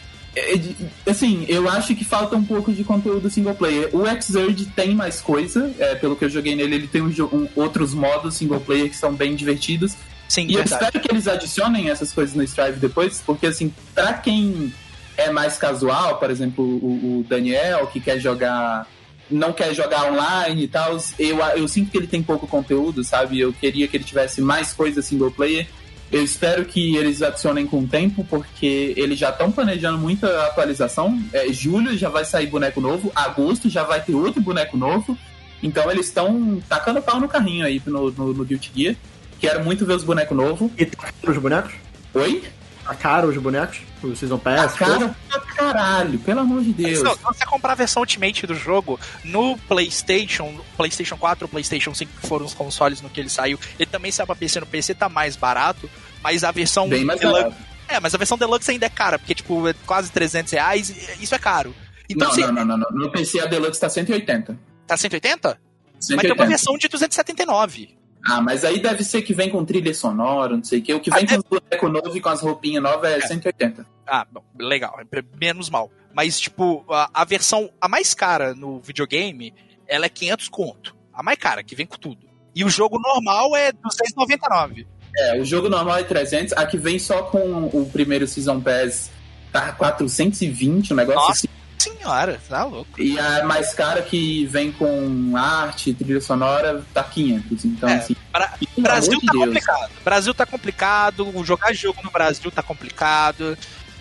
assim, eu acho que falta um pouco de conteúdo single player. O Xrd tem mais coisa, é, pelo que eu joguei nele, ele tem um, um, outros modos single player que são bem divertidos. Sim, e verdade. eu espero que eles adicionem essas coisas no Strive depois, porque assim, pra quem é mais casual, por exemplo, o, o Daniel, que quer jogar não quer jogar online e tal, eu, eu sinto que ele tem pouco conteúdo, sabe? Eu queria que ele tivesse mais coisa single player. Eu espero que eles adicionem com o tempo, porque eles já estão planejando muita atualização. É, julho já vai sair boneco novo, agosto já vai ter outro boneco novo. Então eles estão tacando pau no carrinho aí no, no, no Guilty Gear. Quero muito ver os bonecos novos. E os bonecos? Oi? Tá caro os bonecos? O Season Pass? Tá caro pra caralho, pelo amor de Deus. Se você comprar a versão Ultimate do jogo no PlayStation, PlayStation 4 ou PlayStation 5, que foram os consoles no que ele saiu, ele também saiu pra PC no PC, tá mais barato, mas a versão Bem mais Deluxe. Barato. É, mas a versão Deluxe ainda é cara, porque, tipo, é quase 300 reais, isso é caro. Então, não, assim, não, não, não, não, No PC a Deluxe tá 180. Tá 180? 180. Mas tem uma versão de 279. Ah, mas aí deve ser que vem com trilha sonora, não sei o que. O que vem ah, com é... os bonecos novos e com as roupinhas novas é, é 180. Ah, bom, legal. É menos mal. Mas, tipo, a, a, versão, a mais cara no videogame, ela é 500 conto. A mais cara, que vem com tudo. E o jogo normal é 299. É, o jogo normal é 300. A que vem só com o primeiro Season Pass tá 420, um negócio Nossa. assim senhora, tá louco. E a mais cara que vem com arte, trilha sonora, tá 500. Então, é, assim. Pra, Brasil tá Deus. complicado. Brasil tá complicado. Jogar jogo no Brasil tá complicado.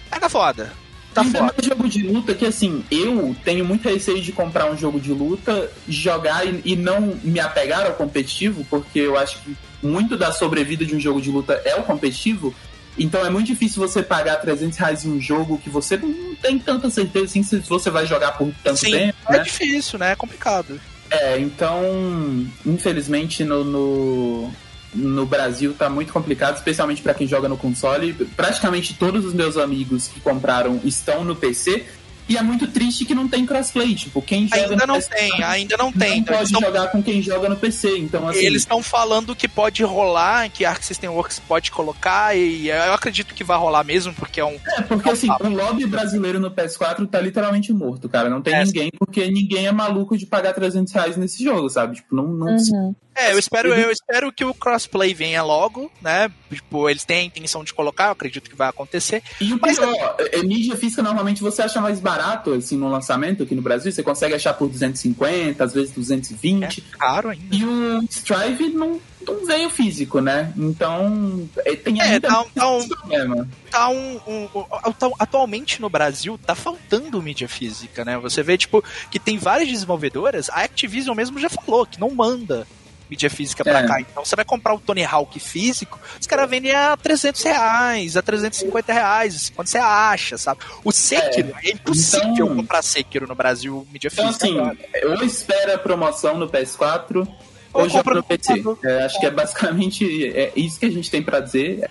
Tá foda. Tá Ainda foda. mais jogo de luta que, assim, eu tenho muito receio de comprar um jogo de luta, jogar e, e não me apegar ao competitivo, porque eu acho que muito da sobrevida de um jogo de luta é o competitivo. Então é muito difícil você pagar 300 reais em um jogo que você não tem tanta certeza assim se você vai jogar por tanto Sim, tempo. É né? difícil, né? É complicado. É, então, infelizmente no, no, no Brasil tá muito complicado, especialmente para quem joga no console. Praticamente todos os meus amigos que compraram estão no PC. E é muito triste que não tem crossplay. Tipo, quem joga Ainda no não PC tem, ainda não tem. não Então, pode eles tão- jogar com quem joga no PC. Então, assim, Eles estão falando que pode rolar, que Arc System Works pode colocar, e eu acredito que vai rolar mesmo, porque é um. É, porque assim, o lobby brasileiro no PS4 tá literalmente morto, cara. Não tem É. ninguém, porque ninguém é maluco de pagar 300 reais nesse jogo, sabe? Tipo, não. não Uhum. É, eu espero, eu espero que o crossplay venha logo, né? Tipo, eles têm a intenção de colocar, eu acredito que vai acontecer. E o Mas- pior, é, mídia física normalmente você acha mais barato, assim, no lançamento aqui no Brasil. Você consegue achar por 250, às vezes 220. É caro ainda. E o Strive não, não veio físico, né? Então, é, tem É, ainda tá, um- tá um- problema. tá um, um- atu- atualmente no Brasil tá faltando mídia física, né? Você vê tipo que tem várias desenvolvedoras, a Activision mesmo já falou que não manda mídia física pra É. cá. Então você vai comprar o Tony Hawk físico, os caras vendem a 300 reais, a 350 reais, quando você acha, sabe? O Sekiro, é, impossível Então- comprar Sekiro no Brasil mídia Então, física. assim, agora. ou espera a promoção no PS4, ou, Ou joga no PC. É, acho que é basicamente é isso que a gente tem pra dizer.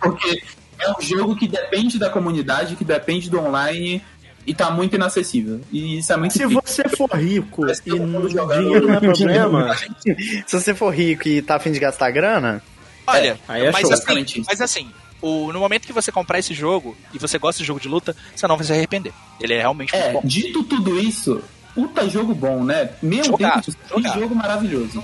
Porque é um jogo que depende da comunidade, que depende do online e tá muito inacessível. E isso é muito Se triste. você for rico que e dinheiro não é no- problema, Se você for rico e tá afim de gastar grana, Olha, aí é mas, show. assim, mas assim, o, no momento que você comprar esse jogo e você gosta de jogo de luta, você não vai se arrepender. Ele é realmente É, bom. dito tudo isso, puta jogo bom, né? Meu Jogaço, Deus, que jogaço. jogo maravilhoso.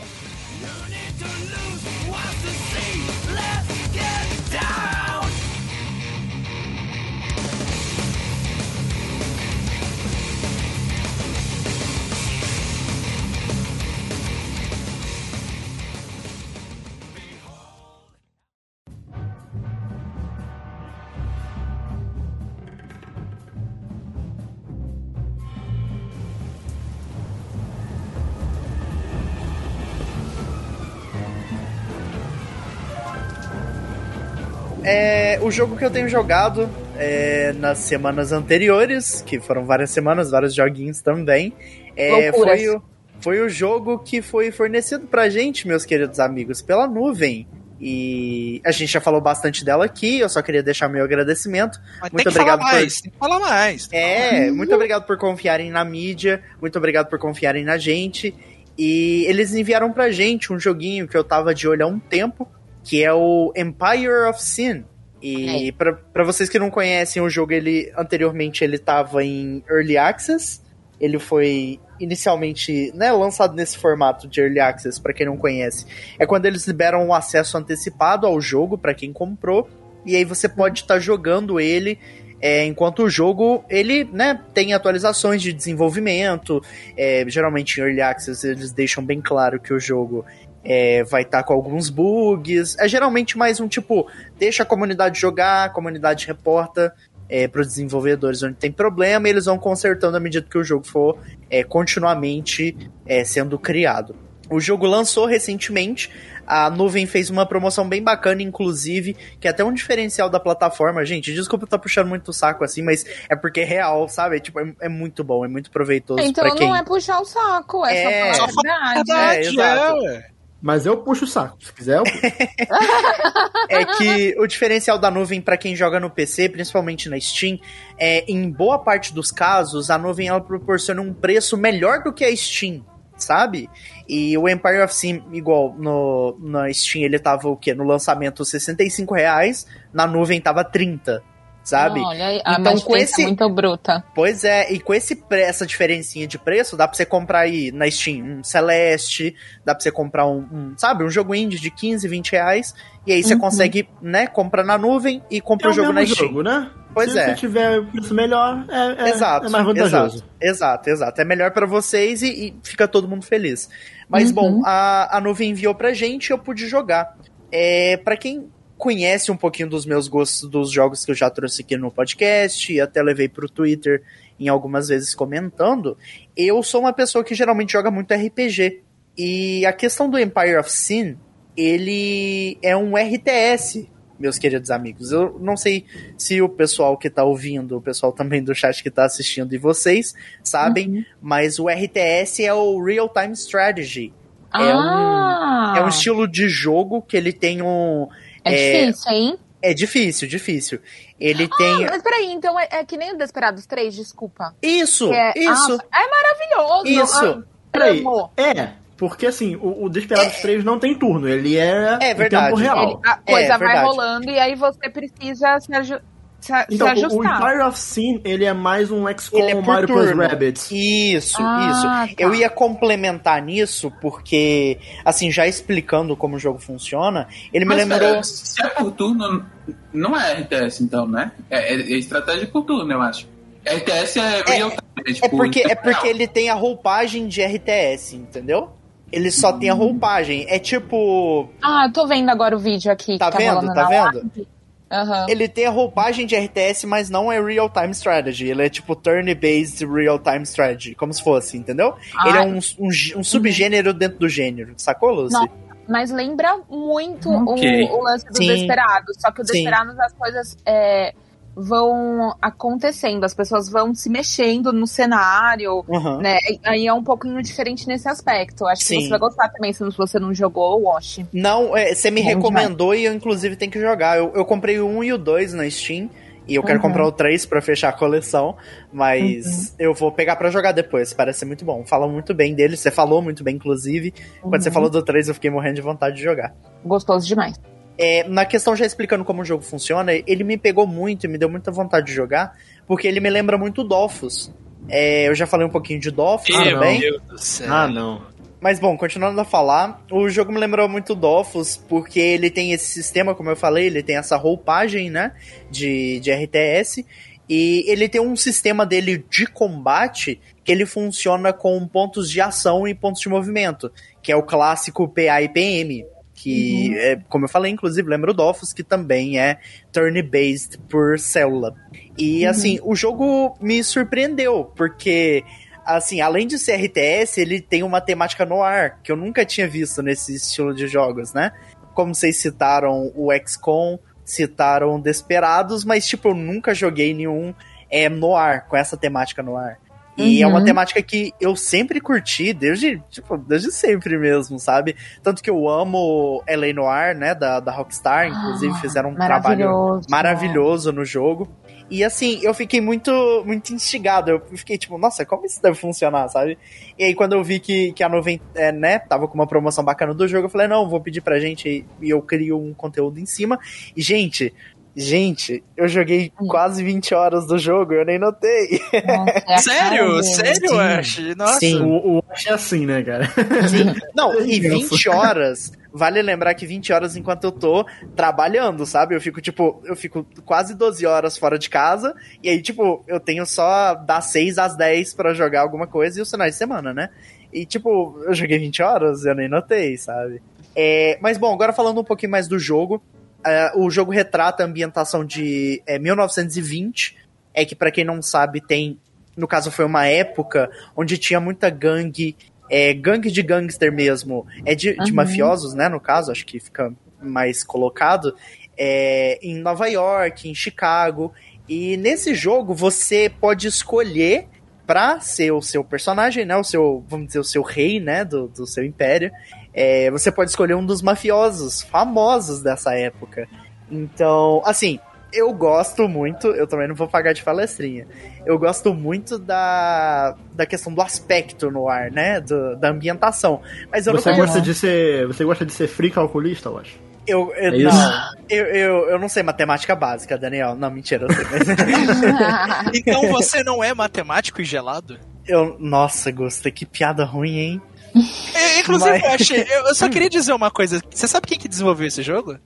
É, o jogo que eu tenho jogado é, nas semanas anteriores, que foram várias semanas, vários joguinhos também, é, foi, o, foi o jogo que foi fornecido pra gente, meus queridos amigos, pela nuvem. E a gente já falou bastante dela aqui, eu só queria deixar meu agradecimento. Mas Muito que falar obrigado por- mais, tem que falar mais. É, muito obrigado por confiarem na mídia, muito obrigado por confiarem na gente. E eles enviaram pra gente um joguinho que eu tava de olho há um tempo, que é o Empire of Sin. E pra pra vocês que não conhecem o jogo, ele anteriormente ele tava em Early Access. Ele foi inicialmente né, lançado nesse formato de Early Access, pra quem não conhece. É quando eles liberam um acesso antecipado ao jogo pra quem comprou. E aí você pode estar jogando ele é, enquanto o jogo ele né, tem atualizações de desenvolvimento. É, geralmente em Early Access eles deixam bem claro que o jogo é, vai estar com alguns bugs. É geralmente mais um tipo, deixa a comunidade jogar, a comunidade reporta é, para os desenvolvedores onde tem problema e eles vão consertando à medida que o jogo for é, continuamente é, sendo criado. O jogo lançou recentemente, a nuvem fez uma promoção bem bacana, inclusive, que é até um diferencial da plataforma. Gente, desculpa eu estar puxando muito o saco assim, mas é porque é real, sabe? Tipo, é, é muito bom, é muito proveitoso Então pra quem. não é puxar o saco, é, É. só falar a verdade. É, exato. Mas eu puxo o saco. Se quiser, eu puxo. é que o diferencial da nuvem pra quem joga no PC, principalmente na Steam, é em boa parte dos casos a nuvem ela proporciona um preço melhor do que a Steam, sabe? E o Empire of Sin, igual no na Steam ele tava o quê? No lançamento 65 reais, na nuvem tava 30, sabe? Olha, a Então, com esse- é muito bruta. Pois é, e com esse pre- essa diferencinha de preço, dá pra você comprar aí na Steam um Celeste, dá pra você comprar um, um, sabe, um jogo indie de 15, 20 reais, e aí você Uhum. consegue, né, comprar na nuvem e compra É o jogo na Steam. jogo, né? Pois Se é. você tiver preço melhor, é, é, Exato, é mais vantajoso. exato, exato, exato. É melhor pra vocês e, e fica todo mundo feliz. Mas Uhum. bom, a, a nuvem enviou pra gente e eu pude jogar. É, para quem conhece um pouquinho dos meus gostos dos jogos que eu já trouxe aqui no podcast e até levei pro Twitter em algumas vezes comentando, eu sou uma pessoa que geralmente joga muito RPG. E a questão do Empire of Sin, ele é um RTS meus queridos amigos. Eu não sei se o pessoal que tá ouvindo, o pessoal também do chat que tá assistindo e vocês sabem, Uhum. mas o RTS é o Real Time Strategy. É ah, um, é um estilo de jogo que ele tem um. É é- difícil, hein? É difícil, difícil. Ele tem. Mas peraí, então é, é que nem o Desperados 3, desculpa. Isso, é, isso. Ah, é maravilhoso. Isso. Peraí, Amo. é, porque assim, o, o Desperados 3 não tem turno, ele é, É em verdade. tempo real. Ele- a coisa vai verdade. rolando e aí você precisa se, aju- se, Então, se o, o ajustar. Empire of Sin, ele é mais um XCOM Ele é por Mario plus turno. Rabbids. Isso, Ah, isso. tá. Eu ia complementar nisso, porque, assim, já explicando como o jogo funciona, ele me Mas, lembrou. pera, se é por turno, não é RTS, então, né? É, é- é estratégia por turno, eu acho. RTS é real time. É tipo, porque, é porque ele tem a roupagem de RTS, entendeu? Ele só tem a roupagem. É tipo. Ah, eu tô vendo agora o vídeo aqui. Tá que vendo? Tá na vendo? live. Aham. Ele tem a roupagem de RTS, mas não é real time strategy. Ele é tipo turn-based real time strategy. Como se fosse, entendeu? Ah, ele é um, um, gê- um subgênero dentro do gênero. Sacou, Lucy? Não. Mas lembra muito Ok. o, o lance do Sim. Desperado. Só que o Sim. Desperados as coisas é, vão acontecendo, as pessoas vão se mexendo no cenário. Uhum. Né? Aí é um pouquinho diferente nesse aspecto. Acho que Sim. você vai gostar também, se você não jogou, Wash. Não, é, você me Bom recomendou e eu, inclusive, tenho que jogar. Eu, eu comprei o 1 e o 2 na Steam. E eu quero Uhum. comprar o 3 pra fechar a coleção. Mas eu vou pegar pra jogar depois. Parece ser muito bom. Falam muito bem dele. Você falou muito bem, inclusive. Quando você Uhum. falou do 3, eu fiquei morrendo de vontade de jogar. Gostoso demais. É, na questão, já explicando como o jogo funciona, ele me pegou muito e me deu muita vontade de jogar. Porque ele me lembra muito Dofus. É, eu já falei um pouquinho de Dofus Ah, Meu também. Deus do céu. Ah, não. Mas bom, continuando a falar, o jogo me lembrou muito Dofus, porque ele tem esse sistema, como eu falei, ele tem essa roupagem, né, de, de RTS, e ele tem um sistema dele de combate que ele funciona com pontos de ação e pontos de movimento, que é o clássico PA e PM, que, é, como eu falei, inclusive, lembra o Dofus, que também é turn-based por célula. E, assim, o jogo me surpreendeu, porque assim, além de ser RTS, ele tem uma temática no ar, que eu nunca tinha visto nesse estilo de jogos, né? Como vocês citaram o XCOM, citaram Desperados, mas tipo, eu nunca joguei nenhum é, no ar, com essa temática no ar. E é Uhum. uma temática que eu sempre curti, desde, tipo, desde sempre mesmo, sabe? Tanto que eu amo LA Noir, né, da, da Rockstar, inclusive Ah, fizeram um trabalho Maravilhoso. maravilhoso no jogo. E assim, eu fiquei muito, muito instigado. Eu fiquei tipo, nossa, como isso deve funcionar, sabe? E aí, quando eu vi que, que a nuvem, é, né, tava com uma promoção bacana do jogo, eu falei, não, vou pedir pra gente e eu crio um conteúdo em cima. E, gente, gente, eu joguei Hum. quase 20 horas do jogo, eu nem notei. Nossa, é Sério? Sério, Sim. Ash? Nossa. Sim. O, o Ash é assim, né, cara? Sim. Não, e Imenso. 20 horas, vale lembrar que 20 horas enquanto eu tô trabalhando, sabe? Eu fico, tipo, eu fico quase 12 horas fora de casa, e aí, tipo, eu tenho só das 6 às 10 pra jogar alguma coisa e os finais de semana, né? E, tipo, eu joguei 20 horas, eu nem notei, sabe? É, mas, bom, agora falando um pouquinho mais do jogo, é, o jogo retrata a ambientação de é, 1920, é que, pra quem não sabe, tem. No caso, foi uma época onde tinha muita gangue é, gangue de gangster mesmo, é de, de Uhum. mafiosos, né, no caso, acho que fica mais colocado, é, em Nova York, em Chicago, e nesse jogo você pode escolher pra ser o seu personagem, né, o seu, vamos dizer, o seu rei, né, do, do seu império, é, você pode escolher um dos mafiosos famosos dessa época. Então, assim, eu gosto muito, eu também não vou pagar de palestrinha. Eu gosto muito da, da questão do aspecto no ar, né? Do, da ambientação. Mas eu Você não gosta de ser. Você gosta de ser free calculista, eu acho. Eu, eu, É não, eu, eu, eu não sei matemática básica, Daniel. Não, mentira, eu sei. Mas Então você não é matemático e gelado? eu, nossa, Gusta, que piada ruim, hein? É, Inclusive, Mas- eu, achei- eu- eu só queria dizer uma coisa. Você sabe quem que desenvolveu esse jogo?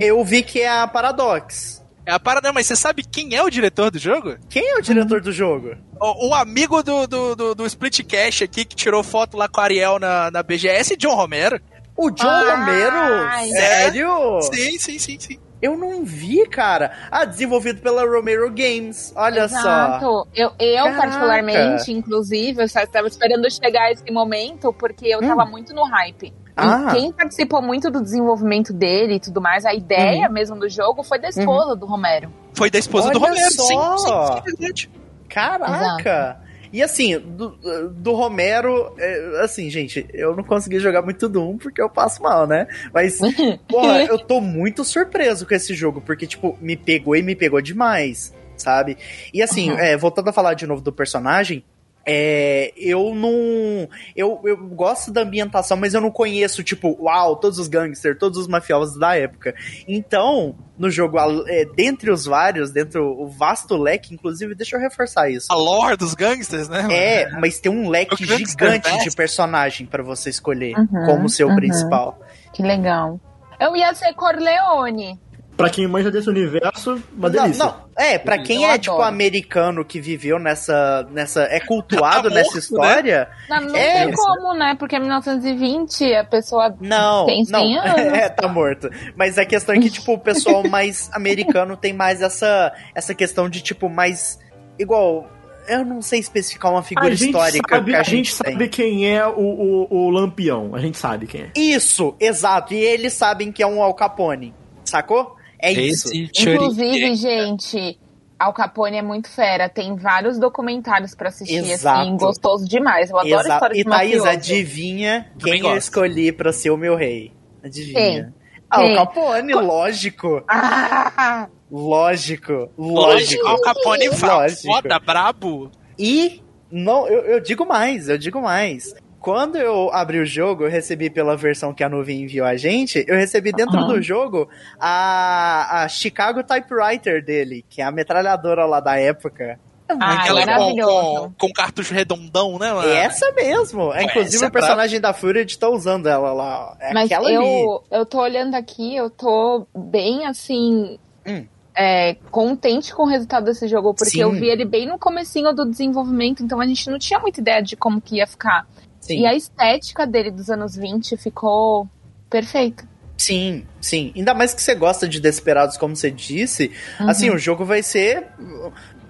Eu vi que é a Paradox. É a parada, mas você sabe quem é o diretor do jogo? Quem é o diretor do jogo? O- Um amigo do, do, do, do Split Cash aqui que tirou foto lá com a Ariel na, na BGS, John Romero. O John Ai, Romero? é? Sério? Sim, sim, sim, sim. Eu não vi, cara. Ah, desenvolvido pela Romero Games. Olha só. Exato. Eu, eu Caraca. particularmente, inclusive, eu só estava esperando chegar esse momento, porque eu tava muito no hype. Ah. E quem participou muito do desenvolvimento dele e tudo mais, a ideia mesmo do jogo foi da esposa do Romero. Foi da esposa do Olha Romero, só. sim, sim, sim, verdade. Caraca! E assim, do, do Romero, é, assim, gente, eu não consegui jogar muito Doom porque eu passo mal, né? Mas, porra, eu tô muito surpreso com esse jogo, porque, tipo, me pegou e me pegou demais, sabe? E assim, Uhum. é, voltando a falar de novo do personagem, é, eu não. Eu, eu gosto da ambientação, mas eu não conheço, tipo, uau, todos os gangsters, todos os mafiosos da época. Então, no jogo, é, dentre os vários, dentro o vasto leque, inclusive, deixa eu reforçar isso. A lore dos gangsters, né? É, mas tem um leque O Gangster gigante de personagem pra você escolher Uhum, como seu uhum. principal. Que legal. Eu ia ser Corleone. Pra quem manja desse universo, uma Não, delícia. não, é, pra quem Eu é, tipo, adoro. americano que viveu nessa. nessa é cultuado Tá nessa morto, história. Não, não É, tem como, né? Porque 1920 a pessoa Não, tem 100 não, anos. é, tá morto. Mas a questão é que, tipo, o pessoal mais americano tem mais essa, essa questão de, tipo, mais. Igual. Eu não sei especificar uma figura a gente histórica sabe, que a, a gente tem. sabe quem é o, o, o Lampião. A gente sabe quem é. Isso, exato. E eles sabem que é um Al Capone. Sacou? É isso. Inclusive, gente, Al Capone é muito fera. Tem vários documentários pra assistir, Exato. assim, gostoso demais. Eu adoro Exato. história E de Thaís, mafioso. adivinha Também quem eu gosto. escolhi pra ser o meu rei? Adivinha? Quem? Ah, Quem? o Capone, lógico. Ah! Lógico. Lógico. Al Capone foda, brabo. E não, eu, eu digo mais, eu digo mais. Quando eu abri o jogo, eu recebi pela versão que a nuvem enviou a gente, eu recebi dentro Aham. do jogo a, a Chicago Typewriter dele, que é a metralhadora lá da época. Ah, Aquela com, maravilhoso. com, com cartucho redondão, né, mano? É essa mesmo. É, inclusive essa é o personagem da Fúria tá usando ela lá. ó. É Mas aquela ali. eu, eu tô olhando aqui, eu tô bem assim. Hum. é, contente com o resultado desse jogo, porque Sim. eu vi ele bem no comecinho do desenvolvimento, então a gente não tinha muita ideia de como que ia ficar. Sim. E a estética dele dos anos 20 ficou perfeita. Sim, sim. Ainda mais que você gosta de Desperados, como você disse. Uhum. Assim, o jogo vai ser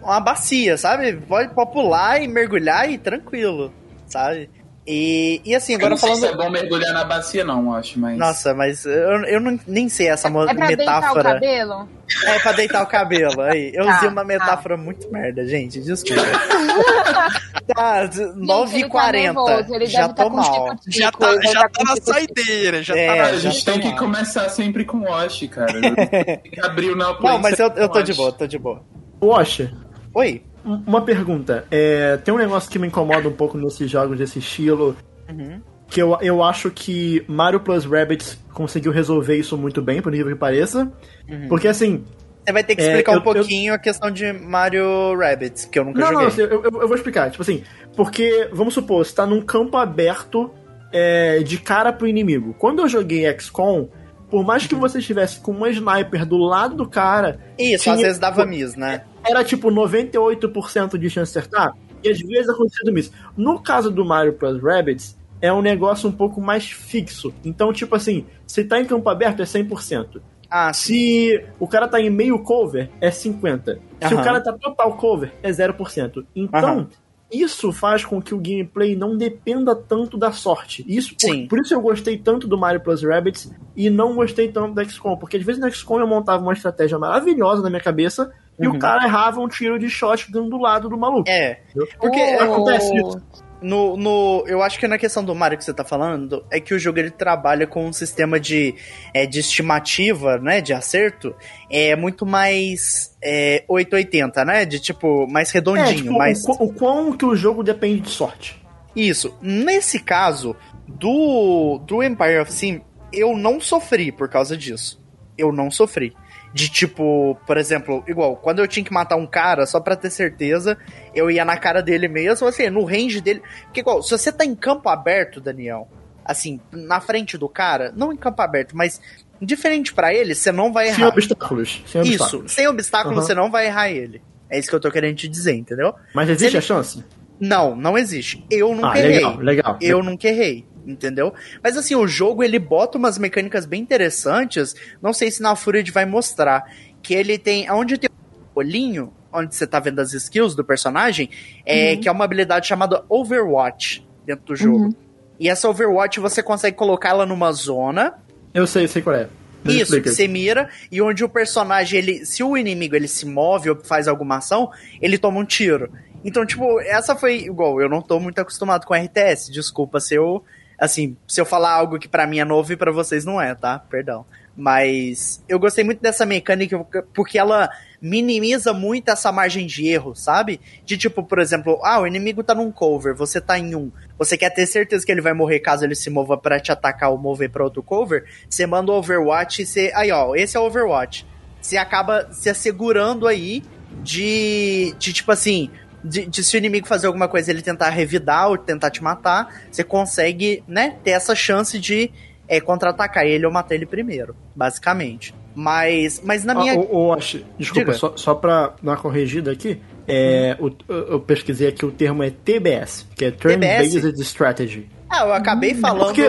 uma bacia, sabe? Pode, pode pular e mergulhar e tranquilo, sabe? E, e assim, Eu agora não sei falando. se é bom mergulhar na bacia, não, eu acho, mas. Nossa, mas eu, eu não, nem sei essa mo- É pra deitar o metáfora. cabelo? É pra deitar o cabelo. Aí, eu Tá, usei uma tá. metáfora muito merda, gente. Desculpa. tá, Gente, 9h40. nervoso, ele já tá tô com mal. tico-tico, Já tá, já tá na tico-tico. saideira, já É, tá na... a gente tem que começar sempre com Wash, cara. Tem que abrir o Now Não, mas eu, eu tô Wash. de boa, tô de boa. Washer, Oi. um- uma pergunta. É, tem um negócio que me incomoda um pouco nesses jogos desse estilo, Uhum. Que eu, eu acho que Mario Plus Rabbids conseguiu resolver isso muito bem, por nível que pareça. Uhum. Porque assim, Você vai ter que É, explicar eu- um pouquinho a questão de Mario Rabbids, que eu nunca Não, não, joguei. assim, eu, eu- eu vou explicar. Tipo assim, porque, vamos supor, você tá num campo aberto é, de cara pro inimigo. Quando eu joguei XCOM, por mais Uhum. que você estivesse com uma sniper do lado do cara, Isso, tinha- às vezes dava miss, né? era tipo 98% de chance de acertar, e às vezes acontecia do miss. No caso do Mario Plus Rabbids, é um negócio um pouco mais fixo. Então, tipo assim, se tá em campo aberto é 100%. Ah. Se o cara tá em meio cover, é 50. Se Aham. o cara tá total cover, é 0%. Então, Aham. isso faz com que o gameplay não dependa tanto da sorte. Isso, por, Sim. por isso eu gostei tanto do Mario Plus Rabbids e não gostei tanto do XCOM. Porque às vezes no XCOM eu montava uma estratégia maravilhosa na minha cabeça e Uhum. o cara errava um tiro de shotgun do lado do maluco. É, porque Oh. acontece isso. No, no, eu acho que na questão do Mario que você tá falando, é que o jogo ele trabalha com um sistema de, é, de estimativa, né, de acerto, é muito mais é, 880, né, de tipo, mais É, redondinho, tipo, mais... o, o quão que o jogo depende de sorte. Isso. Nesse caso, do, do Empire of Sin, eu não sofri por causa disso. Eu não sofri. De tipo, por exemplo, igual, quando eu tinha que matar um cara, só pra ter certeza, eu ia na cara dele mesmo, assim, no range dele. Porque, igual, se você tá em campo aberto, Daniel, assim, na frente do cara, não em campo aberto, mas diferente pra ele, você não vai Sem errar. obstáculos. Sem Isso, obstáculos. sem obstáculo, Aham. você não vai errar ele. É isso que eu tô querendo te dizer, entendeu? Mas existe ele- a chance? Não, não existe. Eu nunca Ah, errei. legal, legal. Eu nunca errei, entendeu? Mas assim, o jogo ele bota umas mecânicas bem interessantes. Não sei se na Furied vai mostrar. Que ele tem. Onde tem o olhinho, onde você tá vendo as skills do personagem, é que é uma habilidade chamada Overwatch dentro do jogo. Uhum. E essa Overwatch você consegue colocar ela numa zona. Eu sei, sei qual é. Mas Isso, explica. que você mira, e onde o personagem, ele. Se o inimigo ele se move ou faz alguma ação, ele toma um tiro. Então, tipo, essa foi igual, eu não tô muito acostumado com RTS, desculpa se eu. Assim, se eu falar algo que pra mim é novo e pra vocês não é, tá? Perdão. Mas eu gostei muito dessa mecânica porque ela minimiza muito essa margem de erro, sabe? De tipo, por exemplo, ah, o inimigo tá num cover, você tá em um. Você quer ter certeza que ele vai morrer caso ele se mova pra te atacar ou mover pra outro cover? Você manda o Overwatch e você. Aí, ó, esse é o Overwatch. Você acaba se assegurando aí de. de tipo assim. De, de se o inimigo fazer alguma coisa ele tentar revidar ou tentar te matar, você consegue, né, ter essa chance de é, contra-atacar ele ou matar ele primeiro, basicamente. Mas, mas na Ah, minha. o, o Ash, desculpa, Diga. só, só pra dar uma corrigida aqui, é, o- eu pesquisei aqui o termo é TBS, que é Turn? Based Strategy. Ah, eu acabei falando. porque-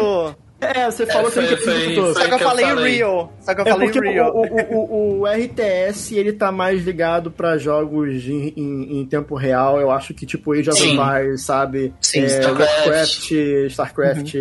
É, você falou que foi- você foi- foi- Só que eu que eu falei falei. real. Só que eu É falei porque real. o, o, o, o RTS ele tá mais ligado pra jogos em, em, em tempo real. Eu acho que tipo Age of. Empires, sabe? Sim, é, StarCraft. Warcraft, StarCraft.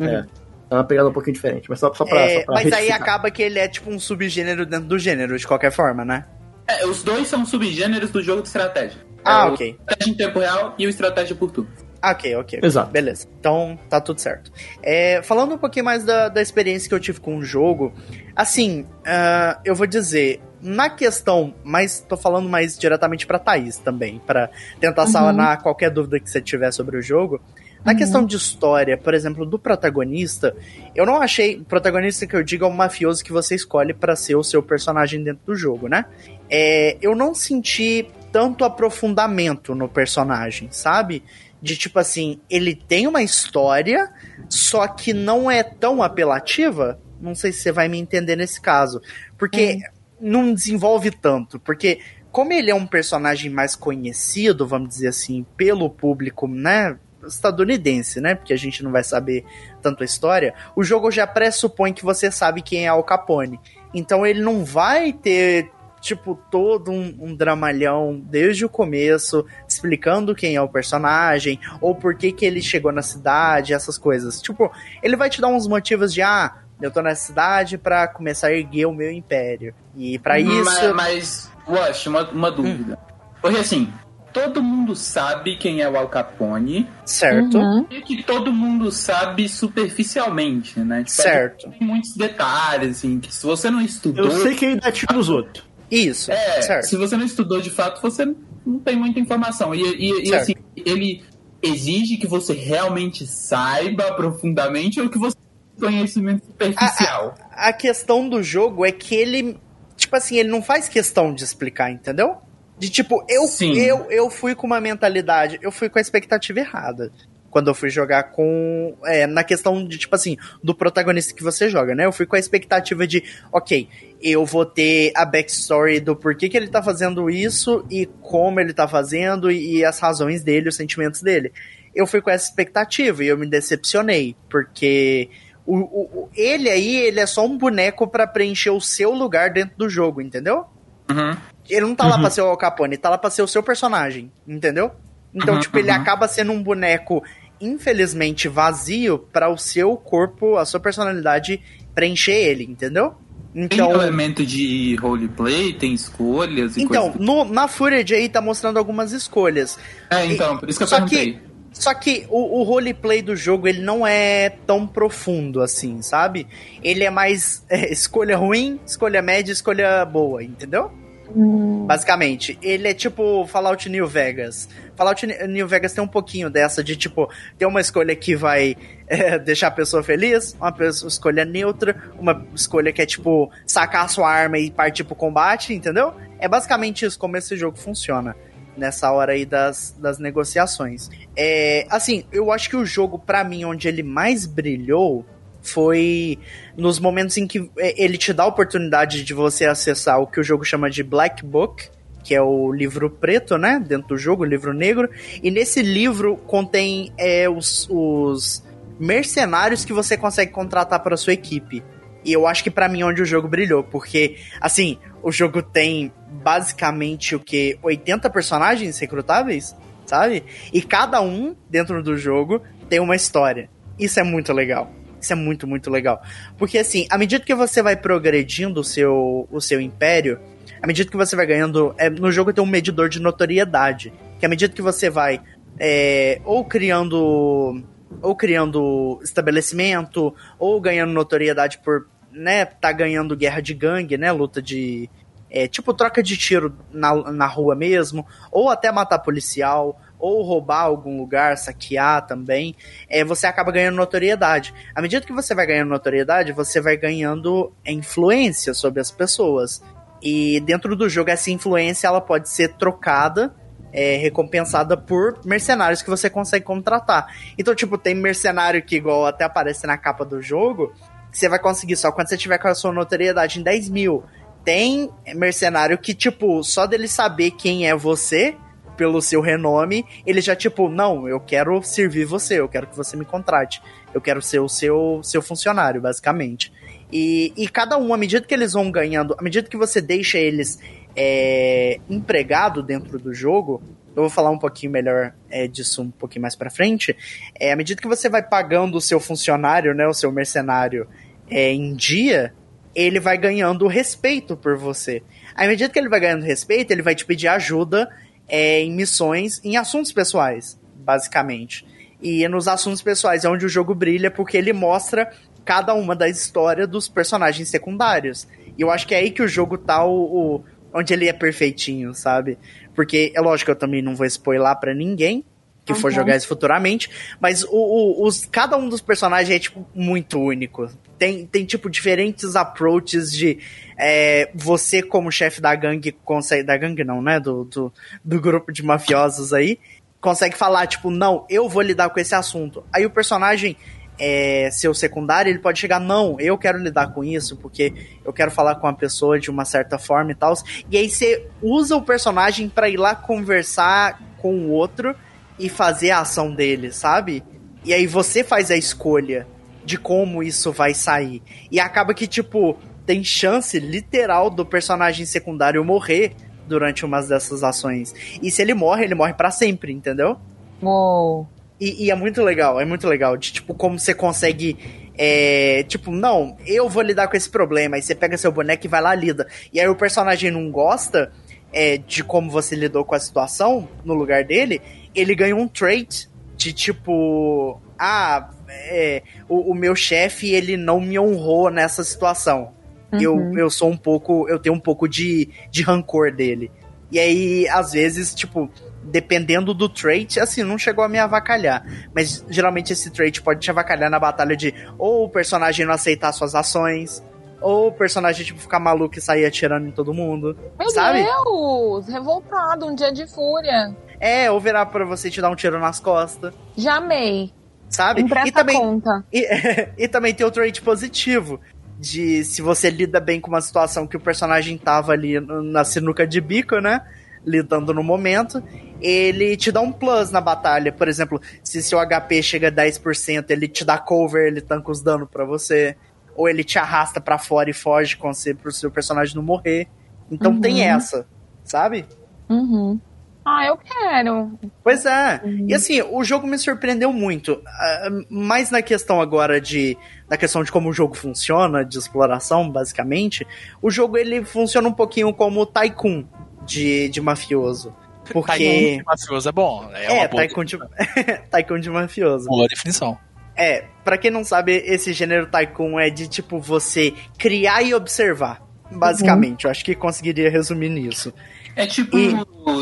É. É uma pegada um pouquinho diferente, mas só, só pra. É, só pra mas aí retificar. acaba que ele é tipo um subgênero dentro do gênero, de qualquer forma, né? É, os dois são subgêneros do jogo de estratégia. Ah, É o ok. Estratégia em tempo real e o estratégia por turno. Ah, ok, ok. Exato. Beleza. Então, tá tudo certo. É, falando um pouquinho mais da, da experiência que eu tive com o jogo, assim, ah, eu vou dizer, na questão, mas tô falando mais diretamente pra Thaís também, pra tentar sanar qualquer dúvida que você tiver sobre o jogo. Na questão de história, por exemplo, do protagonista, eu não achei. O protagonista que eu digo é o mafioso que você escolhe pra ser o seu personagem dentro do jogo, né? É, eu não senti tanto aprofundamento no personagem, sabe? De tipo assim, ele tem uma história, só que não é tão apelativa. Não sei se você vai me entender nesse caso. Porque não desenvolve tanto. Porque, como ele é um personagem mais conhecido, vamos dizer assim, pelo público, né? Estadunidense, né? Porque a gente não vai saber tanto a história. O jogo já pressupõe que você sabe quem é Al Capone. Então ele não vai ter tipo, todo um, um dramalhão desde o começo, explicando quem é o personagem, ou por que que ele chegou na cidade, essas coisas. Tipo, ele vai te dar uns motivos de, ah, eu tô nessa cidade pra começar a erguer o meu império. E pra isso... Mas, mas Wash, uma, uma dúvida. Porque assim, todo mundo sabe quem é o Al Capone Certo, Uhum. e que todo mundo sabe superficialmente, né? Tipo, certo. Tem muitos detalhes, assim, que se você não estudou. Eu sei quem dá tiro nos outros. Isso, É, certo. se você não estudou de fato, você não tem muita informação. E, e, e, assim, ele exige que você realmente saiba profundamente ou que você tenha conhecimento superficial. A questão do jogo é que ele, tipo assim, ele não faz questão de explicar, entendeu? De tipo, eu, Sim. eu, eu fui com uma mentalidade, eu fui com a expectativa errada. Quando eu fui jogar com. É, na questão de, tipo assim, do protagonista que você joga, né? Eu fui com a expectativa de, ok, eu vou ter a backstory do porquê que ele tá fazendo isso e como ele tá fazendo e, e as razões dele, os sentimentos dele. Eu fui com essa expectativa e eu me decepcionei, porque o, o- o- ele aí, ele é só um boneco pra preencher o seu lugar dentro do jogo, entendeu? Uhum. Ele não tá lá pra ser o Al Capone, ele tá lá pra ser o seu personagem, entendeu? Então, Uhum, tipo, ele uhum. acaba sendo um boneco, infelizmente, vazio para o seu corpo, a sua personalidade preencher ele, entendeu? Tem Então, elemento de roleplay, tem escolhas e então coisas. no, na Footage aí tá mostrando algumas escolhas. É, então, por isso que eu Só perguntei. que, só que o, o roleplay do jogo, ele não é tão profundo assim, sabe? Ele é mais é, escolha ruim, escolha média, escolha boa, entendeu? Hum. Basicamente, ele é tipo Fallout New Vegas. Fallout New Vegas tem um pouquinho dessa de tipo, ter uma escolha que vai é, deixar a pessoa feliz, uma pessoa, escolha neutra, uma escolha que é tipo sacar a sua arma e partir pro combate, entendeu? É basicamente isso como esse jogo funciona nessa hora aí das, das negociações. É, assim, eu acho que o jogo, pra mim, onde ele mais brilhou foi nos momentos em que é, ele te dá a oportunidade de você acessar o que o jogo chama de Black Book, que é o livro preto, né? Dentro do jogo, o livro negro. E nesse livro contém é, os, os mercenários que você consegue contratar para sua equipe. E eu acho que para mim é onde o jogo brilhou, porque assim, o jogo tem basicamente o que 80 personagens recrutáveis, sabe? E cada um dentro do jogo tem uma história. Isso é muito legal. Isso é muito, muito legal. Porque assim, à medida que você vai progredindo o seu, o seu império, à medida que você vai ganhando. É, no jogo tem um medidor de notoriedade. Que à medida que você vai é, ou criando. Ou criando estabelecimento, ou ganhando notoriedade por, né, tá ganhando guerra de gangue, né, luta de, é, tipo troca de tiro na, na rua mesmo, ou até matar policial, ou roubar algum lugar, saquear também, é, você acaba ganhando notoriedade. À medida que você vai ganhando notoriedade, você vai ganhando influência sobre as pessoas. E dentro do jogo, essa influência ela pode ser trocada, é, recompensada por mercenários que você consegue contratar. Então, tipo, tem mercenário que, igual até aparece na capa do jogo, que você vai conseguir só quando você tiver com a sua notoriedade em 10 mil. Tem mercenário que, tipo, só dele saber quem é você, pelo seu renome, ele já, tipo, não, eu quero servir você, eu quero que você me contrate. Eu quero ser o seu, seu funcionário, basicamente. E, e cada um, à medida que eles vão ganhando, à medida que você deixa eles é, empregado dentro do jogo, eu vou falar um pouquinho melhor é, disso um pouquinho mais pra frente. É, à medida que você vai pagando o seu funcionário, né, o seu mercenário é, em dia, ele vai ganhando respeito por você. À medida que ele vai ganhando respeito, ele vai te pedir ajuda é, em missões, em assuntos pessoais, basicamente. E nos assuntos pessoais é onde o jogo brilha, porque ele mostra cada uma da história dos personagens secundários. E eu acho que é aí que o jogo tá o, o onde ele é perfeitinho, sabe? Porque é lógico que eu também não vou spoiler para ninguém que uhum. for jogar isso futuramente, mas o, o, os, cada um dos personagens é, tipo, muito único. Tem, tem tipo, diferentes approaches de é, você como chefe da gangue consegue. Da gangue não, né? Do, do, do grupo de mafiosos aí. Consegue falar, tipo, não, eu vou lidar com esse assunto. Aí o personagem é, seu secundário, ele pode chegar, não, eu quero lidar com isso, porque eu quero falar com a pessoa de uma certa forma e tal. E aí você usa o personagem para ir lá conversar com o outro e fazer a ação dele, sabe? E aí você faz a escolha de como isso vai sair. E acaba que, tipo, tem chance literal do personagem secundário morrer durante umas dessas ações. E se ele morre, ele morre para sempre, entendeu? Uou. E, e, é muito legal, é muito legal. De tipo, como você consegue. É, tipo, não, eu vou lidar com esse problema. Aí você pega seu boneco e vai lá lida. E aí o personagem não gosta é, de como você lidou com a situação no lugar dele. Ele ganha um trait de tipo. Ah, é, o, o meu chefe ele não me honrou nessa situação. Uhum. Eu, eu sou um pouco. Eu tenho um pouco de, de rancor dele. E aí, às vezes, tipo, dependendo do trait, assim, não chegou a me avacalhar. Mas geralmente esse trait pode te avacalhar na batalha de ou o personagem não aceitar suas ações, ou o personagem, tipo, ficar maluco e sair atirando em todo mundo. Meu sabe? Deus! Revoltado, um dia de fúria. É, ou virar pra você te dar um tiro nas costas. Já amei. Sabe? e também, conta. E, e também tem o trait positivo, de se você lida bem com uma situação que o personagem tava ali na sinuca de bico, né? Lidando no momento, ele te dá um plus na batalha. Por exemplo, se seu HP chega a 10%, ele te dá cover, ele tanca os danos para você. Ou ele te arrasta para fora e foge com você pro seu personagem não morrer. Então uhum. tem essa, sabe? Uhum. Ah, eu quero. Pois é. Uhum. E assim, o jogo me surpreendeu muito. Uh, mais na questão agora de. Na questão de como o jogo funciona, de exploração, basicamente. O jogo ele funciona um pouquinho como Tycoon de, de mafioso. Porque. Tycoon de mafioso é bom. É, é Tycoon, de... tycoon de mafioso. Boa definição. É, para quem não sabe, esse gênero Tycoon é de tipo você criar e observar. Basicamente, uhum. eu acho que conseguiria resumir nisso. É tipo e...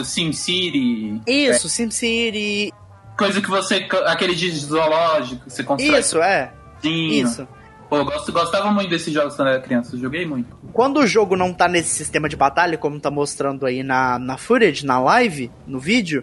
SimCity. Isso, é. SimCity. Coisa que você. aquele de zoológico, você constrói. Isso, é. Sim. Isso. Pô, eu gosto, gostava muito desses jogos quando era criança, eu joguei muito. Quando o jogo não tá nesse sistema de batalha, como tá mostrando aí na, na footage, na live, no vídeo,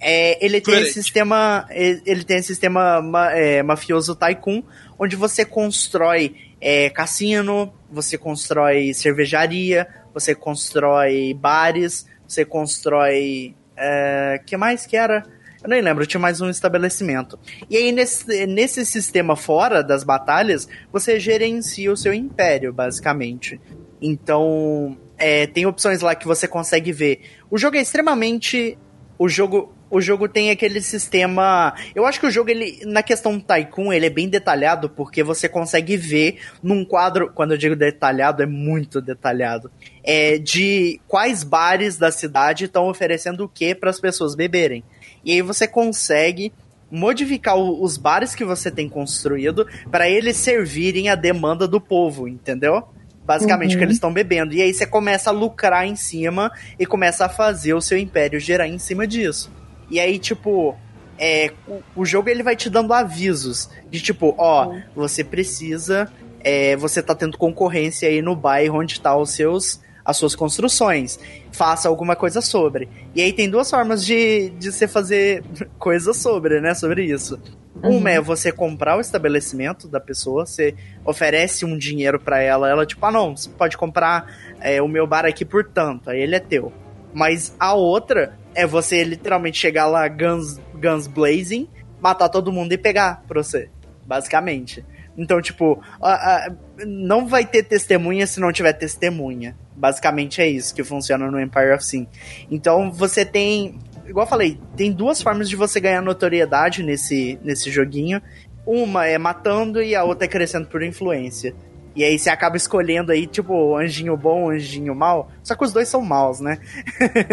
é, ele tem esse sistema. Ele tem esse sistema é, mafioso Tycoon, onde você constrói é, cassino, você constrói cervejaria, você constrói bares, você constrói. É, que mais que era? Eu nem lembro, tinha mais um estabelecimento. E aí, nesse, nesse sistema fora das batalhas, você gerencia o seu império, basicamente. Então, é, tem opções lá que você consegue ver. O jogo é extremamente. O jogo o jogo tem aquele sistema. Eu acho que o jogo, ele, na questão Tycoon, ele é bem detalhado, porque você consegue ver num quadro. Quando eu digo detalhado, é muito detalhado. É de quais bares da cidade estão oferecendo o que para as pessoas beberem. E aí você consegue modificar os bares que você tem construído para eles servirem a demanda do povo, entendeu? Basicamente, uhum. que eles estão bebendo. E aí você começa a lucrar em cima e começa a fazer o seu império gerar em cima disso. E aí, tipo, é, o, o jogo ele vai te dando avisos de tipo, ó, uhum. você precisa, é, você tá tendo concorrência aí no bairro onde tá os seus as suas construções. Faça alguma coisa sobre. E aí tem duas formas de, de você fazer coisa sobre, né? Sobre isso. Uhum. Uma é você comprar o estabelecimento da pessoa, você oferece um dinheiro para ela, ela tipo, ah não, você pode comprar é, o meu bar aqui por tanto, aí ele é teu. Mas a outra é você literalmente chegar lá guns, guns blazing, matar todo mundo e pegar pra você, basicamente. Então, tipo, a, a, não vai ter testemunha se não tiver testemunha. Basicamente é isso que funciona no Empire of Sin. Então, você tem, igual eu falei, tem duas formas de você ganhar notoriedade nesse, nesse joguinho. Uma é matando e a outra é crescendo por influência. E aí você acaba escolhendo aí, tipo, anjinho bom, anjinho mal. Só que os dois são maus, né?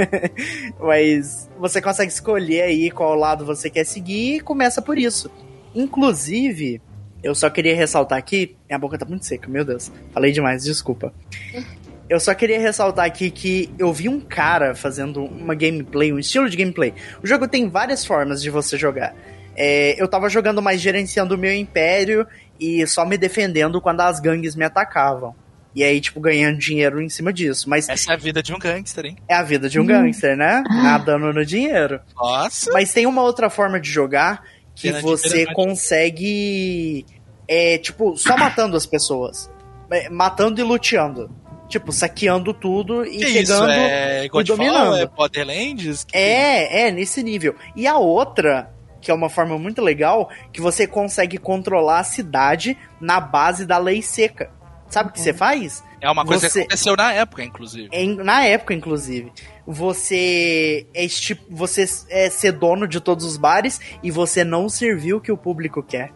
Mas você consegue escolher aí qual lado você quer seguir e começa por isso. Inclusive, eu só queria ressaltar aqui. Minha boca tá muito seca, meu Deus. Falei demais, desculpa. Eu só queria ressaltar aqui que eu vi um cara fazendo uma gameplay, um estilo de gameplay. O jogo tem várias formas de você jogar. É, eu tava jogando mais gerenciando o meu império e só me defendendo quando as gangues me atacavam. E aí, tipo, ganhando dinheiro em cima disso. Mas. Essa é a vida de um gangster, hein? É a vida de um hum. gangster, né? Nadando no dinheiro. Nossa! Mas tem uma outra forma de jogar que Pena você consegue. É, tipo, só matando as pessoas. É, matando e luteando. Tipo, saqueando tudo e que chegando é e dominando. É Borderlands? É, é, nesse nível. E a outra que é uma forma muito legal, que você consegue controlar a cidade na base da lei seca. Sabe o que você uhum. faz? É uma coisa você... que aconteceu na época, inclusive. É, na época, inclusive. Você é, tipo, você é ser dono de todos os bares e você não servir o que o público quer.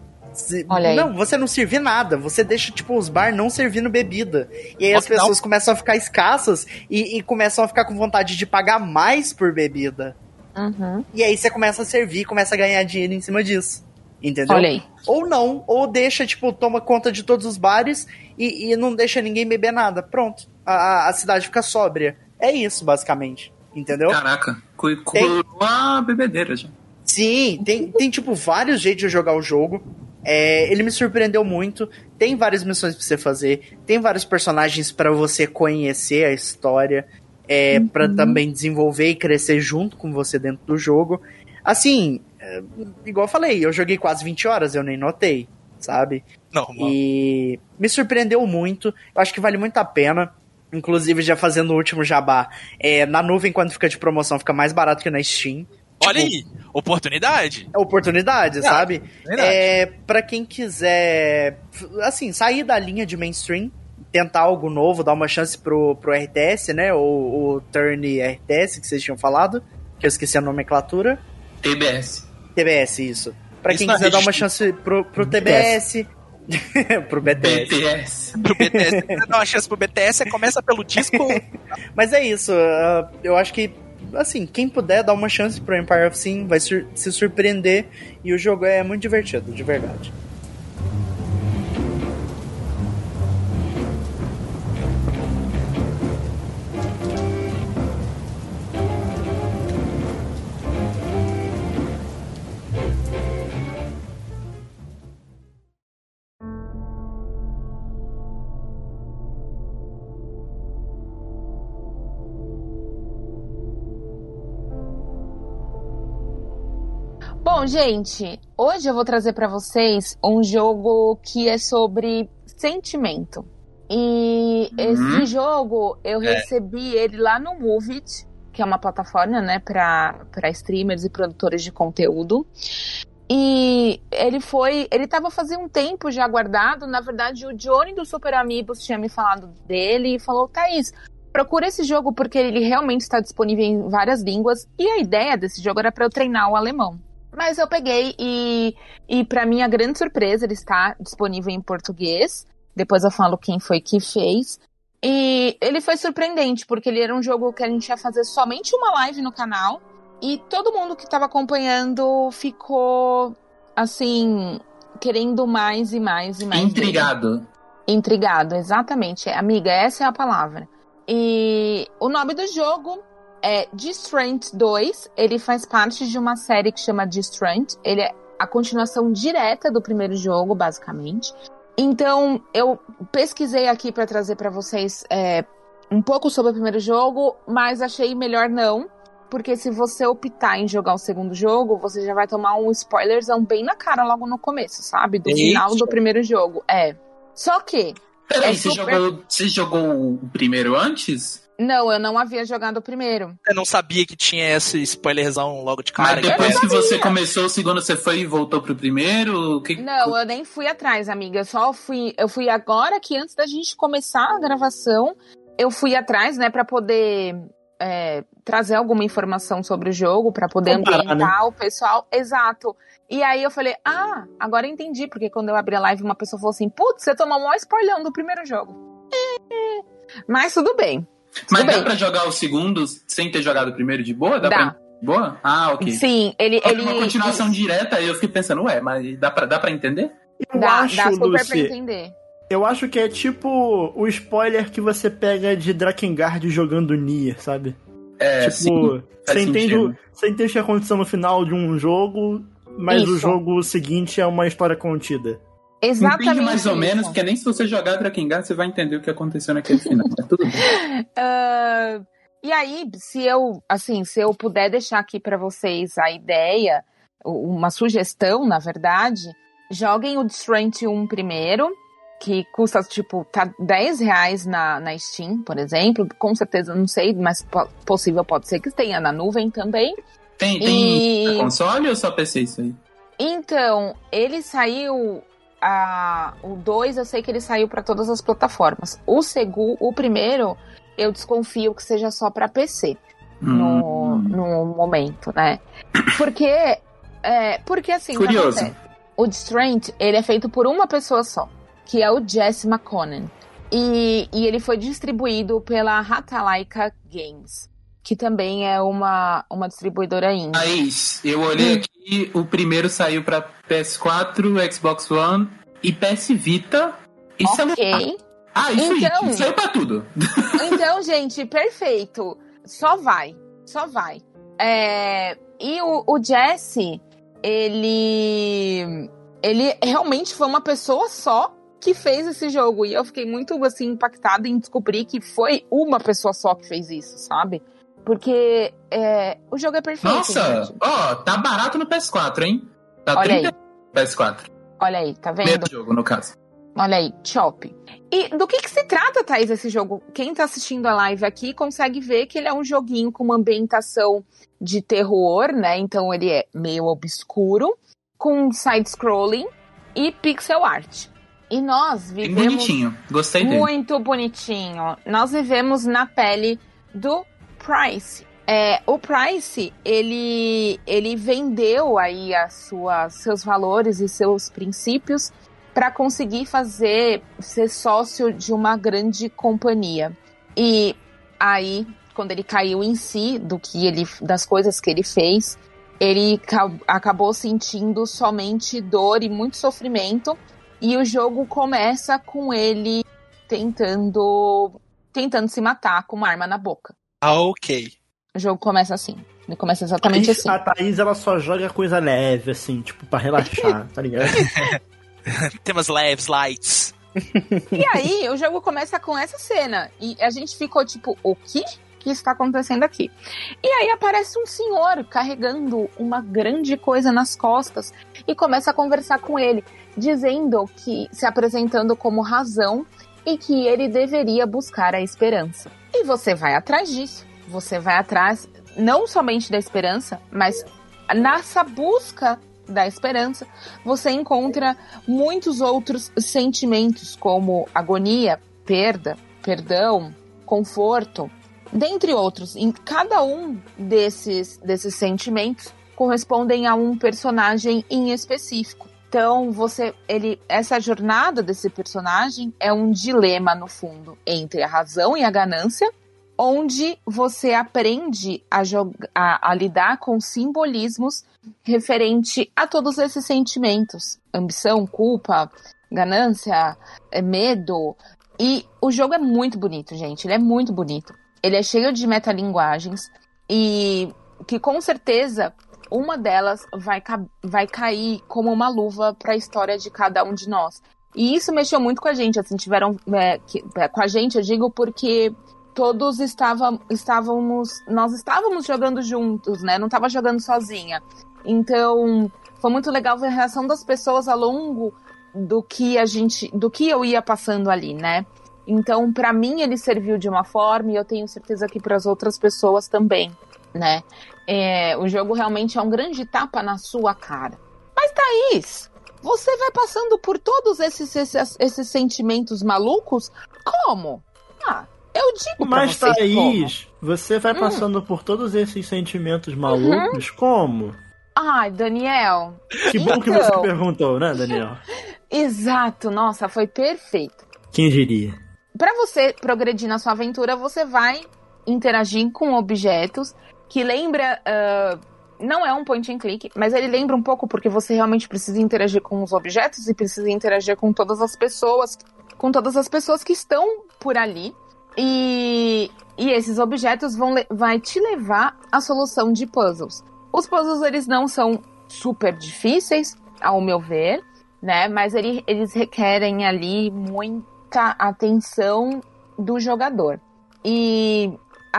Olha aí. Não, você não servir nada. Você deixa, tipo, os bar não servindo bebida. E aí as pessoas não. começam a ficar escassas e, e começam a ficar com vontade de pagar mais por bebida. Uhum. E aí você começa a servir, começa a ganhar dinheiro em cima disso. Entendeu? Olha aí. Ou não, ou deixa, tipo, toma conta de todos os bares e, e não deixa ninguém beber nada. Pronto. A, a cidade fica sóbria. É isso, basicamente. Entendeu? Caraca, curou a bebedeira já. Sim, tem, tem tipo vários jeitos de jogar o jogo. É, ele me surpreendeu muito. Tem várias missões pra você fazer, tem vários personagens para você conhecer a história é, uhum. para também desenvolver e crescer junto com você dentro do jogo. Assim, é, igual eu falei, eu joguei quase 20 horas, eu nem notei, sabe? Normal. E me surpreendeu muito. Eu acho que vale muito a pena. Inclusive, já fazendo o último jabá, é, na nuvem, quando fica de promoção, fica mais barato que na Steam. Olha tipo, aí, oportunidade. É oportunidade, é, sabe? É, para quem quiser, assim, sair da linha de mainstream, tentar algo novo, dar uma chance pro, pro RTS, né? O, o Turn RTS que vocês tinham falado, que eu esqueci a nomenclatura. TBS. TBS, isso. Pra isso quem quiser dar uma chance pro, pro TBS. pro BTS. BTS. pro BTS. Dar uma chance pro BTS, começa pelo disco. Mas é isso. Uh, eu acho que assim, quem puder dar uma chance pro Empire of Sin vai sur se surpreender e o jogo é muito divertido, de verdade. Bom, gente, hoje eu vou trazer para vocês um jogo que é sobre sentimento. E uhum. esse jogo eu é. recebi ele lá no Movit, que é uma plataforma, né, para streamers e produtores de conteúdo. E ele foi. Ele estava fazendo um tempo já guardado. Na verdade, o Johnny do Super Amigos tinha me falado dele e falou: Thaís, procura esse jogo porque ele realmente está disponível em várias línguas. E a ideia desse jogo era para eu treinar o alemão. Mas eu peguei e, e para minha grande surpresa, ele está disponível em português. Depois eu falo quem foi que fez. E ele foi surpreendente, porque ele era um jogo que a gente ia fazer somente uma live no canal. E todo mundo que estava acompanhando ficou, assim, querendo mais e mais e mais. Intrigado. Dele. Intrigado, exatamente. Amiga, essa é a palavra. E o nome do jogo é Distrant 2. Ele faz parte de uma série que chama Distrant. Ele é a continuação direta do primeiro jogo, basicamente. Então, eu pesquisei aqui para trazer para vocês é, um pouco sobre o primeiro jogo, mas achei melhor não, porque se você optar em jogar o segundo jogo, você já vai tomar um spoilerzão bem na cara logo no começo, sabe? Do Eita. final do primeiro jogo. É. Só que. Peraí, é você, super... jogou, você jogou o primeiro antes? Não, eu não havia jogado o primeiro. Eu não sabia que tinha esse spoilerzão logo de cara. Mas depois que você começou o segundo, você foi e voltou pro primeiro? Que... Não, eu nem fui atrás, amiga. Eu só fui. Eu fui agora que antes da gente começar a gravação, eu fui atrás, né, para poder é, trazer alguma informação sobre o jogo, para poder Comparar, né? ambientar né? o pessoal. Exato. E aí eu falei, ah, agora entendi, porque quando eu abri a live, uma pessoa falou assim: putz, você tomou o maior spoiler do primeiro jogo. Mas tudo bem. Mas dá pra jogar o segundo sem ter jogado o primeiro de boa? Dá, dá. pra. Boa? Ah, ok. Sim, ele. ele uma continuação ele... direta, eu fiquei pensando, ué, mas dá pra, dá pra entender? Eu dá, acho, dá super Lucy, pra entender. Eu acho que é tipo o spoiler que você pega de Drakengard jogando Nier, sabe? É, tipo, sim, você, entende, você entende o que aconteceu no final de um jogo, mas Isso. o jogo seguinte é uma história contida. Exatamente. Entende mais ou isso. menos, porque nem se você jogar Drakengard você vai entender o que aconteceu naquele final. é tudo bem. Uh, e aí, se eu, assim, se eu puder deixar aqui para vocês a ideia, uma sugestão, na verdade, joguem o Strength 1 primeiro, que custa, tipo, tá 10 reais na, na Steam, por exemplo. Com certeza, não sei, mas possível pode ser que tenha na nuvem também. Tem, tem e... console ou só PC isso aí? Então, ele saiu a, o 2 eu sei que ele saiu para todas as plataformas. O segundo, o primeiro, eu desconfio que seja só para PC no, hum. no momento, né? Porque é, porque assim, Curioso. o Distraint, ele é feito por uma pessoa só, que é o Jesse McConan. E, e ele foi distribuído pela Ratalaika Games, que também é uma, uma distribuidora indie. Thaís, eu olhei hum. aqui, o primeiro saiu para PS4, Xbox One e PS Vita e ok. celular. Ah, isso então, aí, saiu pra tudo. Então, gente, perfeito. Só vai, só vai. É, e o, o Jesse, ele, ele realmente foi uma pessoa só que fez esse jogo. E eu fiquei muito, assim, impactada em descobrir que foi uma pessoa só que fez isso, sabe? Porque é, o jogo é perfeito. Nossa, ó, tá barato no PS4, hein? Tá Olha 30 aí. PS4. Olha aí, tá vendo? Primeiro jogo, no caso. Olha aí, Chop. E do que, que se trata, Thaís, esse jogo? Quem tá assistindo a live aqui consegue ver que ele é um joguinho com uma ambientação de terror, né? Então ele é meio obscuro, com side-scrolling e pixel art. E nós vivemos. Bonitinho, gostei dele. Muito bonitinho. Nós vivemos na pele do Price. É, o Price, ele, ele vendeu aí as suas, seus valores e seus princípios para conseguir fazer ser sócio de uma grande companhia. E aí, quando ele caiu em si do que ele, das coisas que ele fez, ele acabou sentindo somente dor e muito sofrimento. E o jogo começa com ele tentando tentando se matar com uma arma na boca. Ah, ok. O jogo começa assim. Ele começa exatamente a assim. A Thaís, ela só joga coisa leve, assim, tipo, pra relaxar, tá ligado? Temas leves, lights. e aí, o jogo começa com essa cena. E a gente ficou tipo, o quê? que está acontecendo aqui? E aí aparece um senhor carregando uma grande coisa nas costas e começa a conversar com ele, dizendo que se apresentando como razão e que ele deveria buscar a esperança. E você vai atrás disso. você vai atrás não somente da esperança, mas nessa busca da esperança, você encontra muitos outros sentimentos, como agonia, perda, perdão, conforto, dentre outros. Em cada um desses, desses sentimentos correspondem a um personagem em específico. Então, você, ele, essa jornada desse personagem é um dilema no fundo entre a razão e a ganância, onde você aprende a, a, a lidar com simbolismos referente a todos esses sentimentos: ambição, culpa, ganância, é, medo. E o jogo é muito bonito, gente. Ele é muito bonito. Ele é cheio de metalinguagens e que com certeza uma delas vai, ca vai cair como uma luva para a história de cada um de nós. E isso mexeu muito com a gente, assim, tiveram. É, que, é, com a gente, eu digo, porque todos estavam, estávamos. Nós estávamos jogando juntos, né? Não estava jogando sozinha. Então, foi muito legal ver a reação das pessoas ao longo do que a gente. do que eu ia passando ali, né? Então, para mim, ele serviu de uma forma e eu tenho certeza que para as outras pessoas também, né? É, o jogo realmente é um grande tapa na sua cara. Mas, Thaís, você vai passando por todos esses, esses, esses sentimentos malucos? Como? Ah, eu digo Mas, pra Thaís, como. você vai Hum. passando por todos esses sentimentos malucos? Como? Ai, Daniel. Que bom que Então. você perguntou, né, Daniel? Exato, nossa, foi perfeito. Quem diria? Para você progredir na sua aventura, você vai interagir com objetos que lembra. ah, não é um point and click, mas ele lembra um pouco porque você realmente precisa interagir com os objetos e precisa interagir com todas as pessoas, com todas as pessoas que estão por ali. E, e esses objetos vão vai te levar à solução de puzzles. Os puzzles eles não são super difíceis, ao meu ver, né? Mas ele- eles requerem ali muita atenção do jogador. E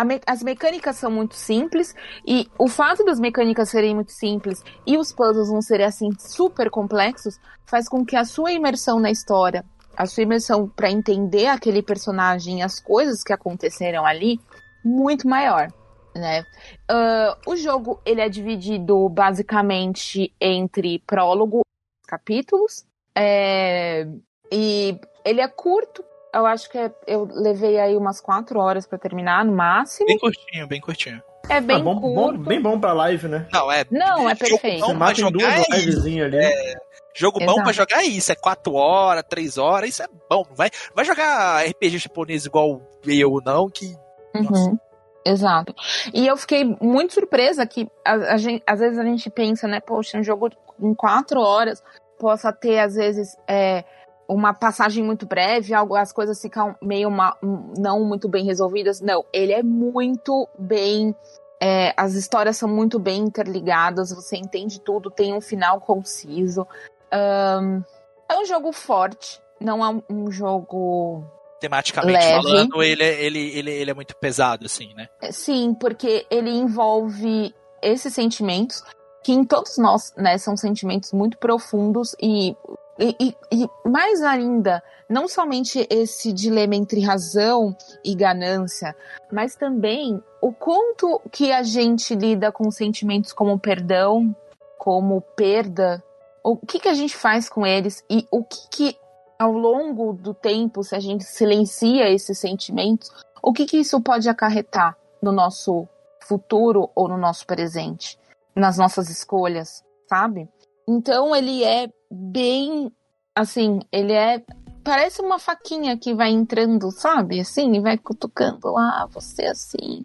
me- as mecânicas são muito simples e o fato das mecânicas serem muito simples e os puzzles não serem assim super complexos faz com que a sua imersão na história, a sua imersão para entender aquele personagem as coisas que aconteceram ali, muito maior, né? Ah, o jogo ele é dividido basicamente entre prólogo e capítulos. É, e ele é curto. Eu acho que é- eu levei aí umas quatro horas pra terminar, no máximo. Bem curtinho, bem curtinho. É bem Ah, bom, bom- bem bom pra live, né? Não, é. Não, é jogo perfeito. bom Você mata em duas é livezinhas ali. Jogo bom Exato. pra jogar é isso. É 4 horas, 3 horas. Isso é bom. Não vai, vai jogar RPG japonês igual eu, não, que. Uhum. Exato. E eu fiquei muito surpresa que a, a gente, às vezes a gente pensa, né, poxa, um jogo em quatro horas possa ter, às vezes, é, uma passagem muito breve, algo, as coisas ficam meio ma- não muito bem resolvidas. Não, ele é muito bem. é, as histórias são muito bem interligadas, você entende tudo, tem um final conciso. Ahn, é um jogo forte, não é um- um jogo Tematicamente Leve. falando, ele, é- ele, ele, ele é muito pesado, assim, né? Sim, porque ele envolve esses sentimentos que em todos nós, né, são sentimentos muito profundos e, e, e- e mais ainda, não somente esse dilema entre razão e ganância, mas também o quanto que a gente lida com sentimentos como perdão, como perda, o que que a gente faz com eles e o que que ao longo do tempo, se a gente silencia esses sentimentos, o que, que isso pode acarretar no nosso futuro ou no nosso presente, nas nossas escolhas, sabe? Então ele é bem assim, ele é parece uma faquinha que vai entrando, sabe? Assim, e vai cutucando lá, você assim.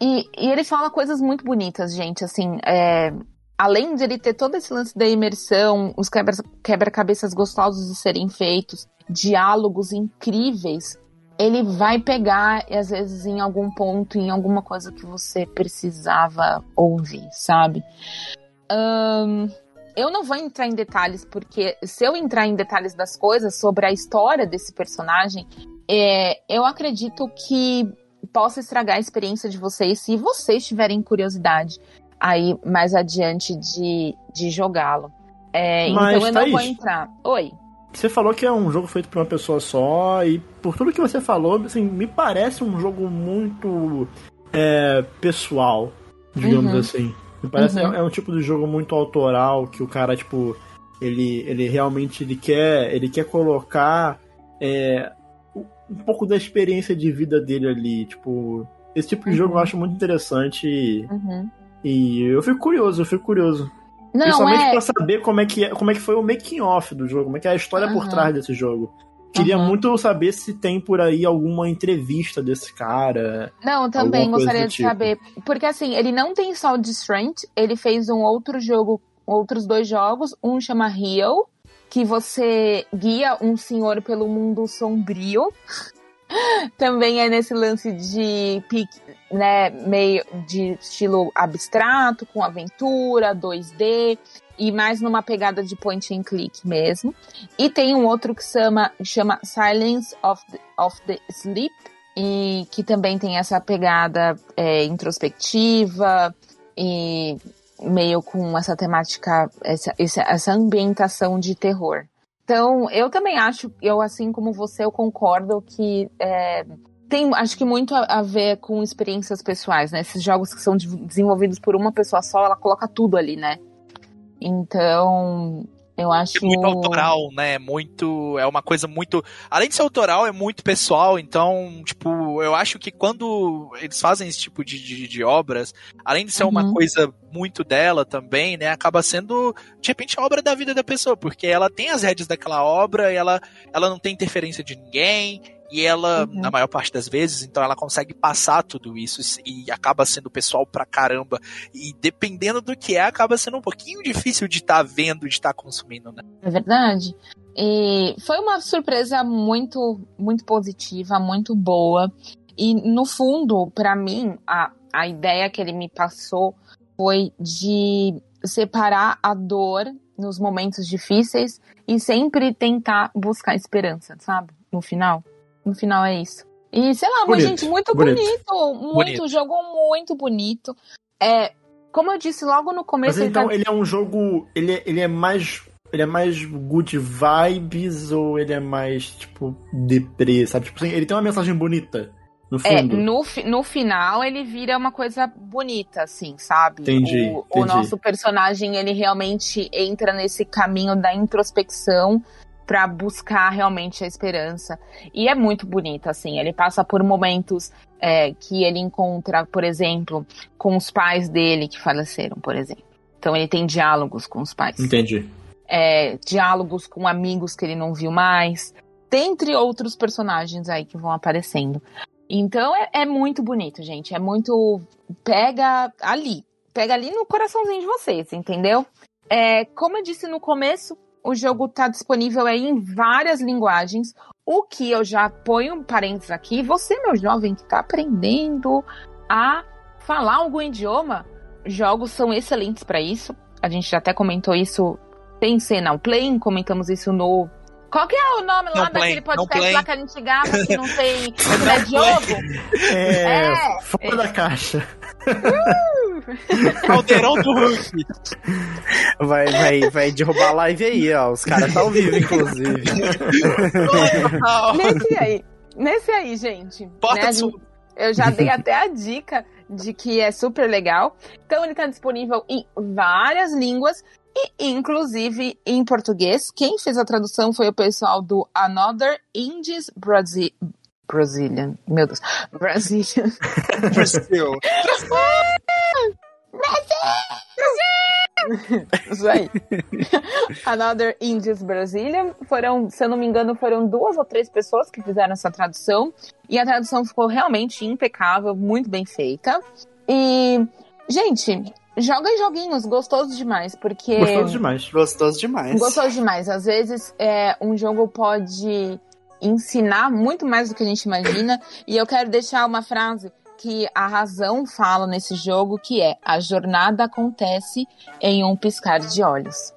E, e ele fala coisas muito bonitas, gente, assim, é, além de ele ter todo esse lance da imersão, os quebra- quebra-cabeças gostosos de serem feitos, diálogos incríveis, ele vai pegar, e às vezes, em algum ponto, em alguma coisa que você precisava ouvir, sabe? Ahn, eu não vou entrar em detalhes, porque se eu entrar em detalhes das coisas sobre a história desse personagem, é, eu acredito que possa estragar a experiência de vocês se vocês tiverem curiosidade aí mais adiante de, de jogá-lo. É, então eu não vou entrar. Oi. Você falou que é um jogo feito por uma pessoa só, e por tudo que você falou, assim, me parece um jogo muito é, pessoal, digamos Uhum. assim. Me parece Uhum. é, é um tipo de jogo muito autoral que o cara, tipo, ele, ele realmente ele quer, ele quer colocar é, um pouco da experiência de vida dele ali. Tipo, esse tipo de jogo eu Uhum. acho muito interessante e, Uhum. e eu fico curioso, eu fico curioso. Não, Principalmente é. pra saber como é, que é, como é que foi o making off do jogo, como é que é a história por Aham. trás desse jogo. Queria Aham. muito saber se tem por aí alguma entrevista desse cara. Não, também gostaria de tipo. saber. Porque assim, ele não tem só o de Strength, ele fez um outro jogo, outros dois jogos. Um chama Heal, que você guia um senhor pelo mundo sombrio. também é nesse lance de pique, né, meio de estilo abstrato, com aventura, 2D. E mais numa pegada de point and click mesmo. E tem um outro que chama, chama Silence of the, of the Sleep, e que também tem essa pegada é, introspectiva e meio com essa temática, essa, essa, ambientação de terror. Então, eu também acho, eu assim como você, eu concordo que é, tem, acho que muito a, a ver com experiências pessoais, né? Esses jogos que são de- desenvolvidos por uma pessoa só, ela coloca tudo ali, né? Então, eu acho É muito autoral, né? Muito. É uma coisa muito. Além de ser autoral, é muito pessoal. Então, tipo, eu acho que quando eles fazem esse tipo de, de, de obras, além de ser uma Uhum. coisa muito dela também, né? Acaba sendo, de repente, a obra da vida da pessoa. Porque ela tem as rédeas daquela obra e ela, ela não tem interferência de ninguém. E ela, Uhum. na maior parte das vezes, então ela consegue passar tudo isso e acaba sendo pessoal pra caramba. E dependendo do que é, acaba sendo um pouquinho difícil de estar vendo, de estar consumindo, né? É verdade. E foi uma surpresa muito, muito positiva, muito boa. E no fundo, pra mim, a, a ideia que ele me passou foi de separar a dor nos momentos difíceis e sempre tentar buscar esperança, sabe? No final. No final é isso. E sei lá, mas Bonito, gente, muito bonito. bonito, muito, Bonito. jogo muito bonito. É, como eu disse logo no Mas começo, ele tá então ele é um jogo. Ele é, ele é mais. Ele é mais good vibes ou ele é mais, tipo, deprê, sabe? Tipo assim, ele tem uma mensagem bonita, no É, fundo. no, fi- no final ele vira uma coisa bonita, assim, sabe? Entendi, O, o entendi. nosso personagem, ele realmente entra nesse caminho da introspecção pra buscar realmente a esperança. E é muito bonito, assim. Ele passa por momentos é, que ele encontra, por exemplo, com os pais dele que faleceram, por exemplo. Então ele tem diálogos com os pais Entendi. é, diálogos com amigos que ele não viu mais, dentre outros personagens aí que vão aparecendo. Então é, é muito bonito, gente. É muito. Pega ali. Pega ali no coraçãozinho de vocês, entendeu? É, como eu disse no começo, o jogo está disponível aí em várias linguagens. O que eu já ponho um parênteses aqui, você, meu jovem, que está aprendendo a falar algum idioma, jogos são excelentes para isso. A gente já até comentou isso tem cena play, comentamos isso no. Qual que é o nome lá play, daquele podcast lá que a gente grava que não tem. não é jogo? É, É, fora da caixa. Caldeirão do Hulk. Vai, vai, vai derrubar a live aí, ó. Os caras tá ao vivo, inclusive. Nesse aí. Nesse aí, gente. Porta né, gente- Eu já dei até a dica de que é super legal. Então ele está disponível em várias línguas e inclusive em português. Quem fez a tradução foi o pessoal do Another Indies Brasi Brazilian. Meu Deus. Brazilian. Brasil. Isso aí. Another Indies Brazilian. Foram, se eu não me engano, foram duas ou três pessoas que fizeram essa tradução. E a tradução ficou realmente impecável, muito bem feita. E, gente, joga joguinhos, gostoso demais, porque. Gostoso demais. Gostoso demais. Gostoso demais. Às vezes é, um jogo pode ensinar muito mais do que a gente imagina. E eu quero deixar uma frase que a razão fala nesse jogo, que é a jornada acontece em um piscar de olhos.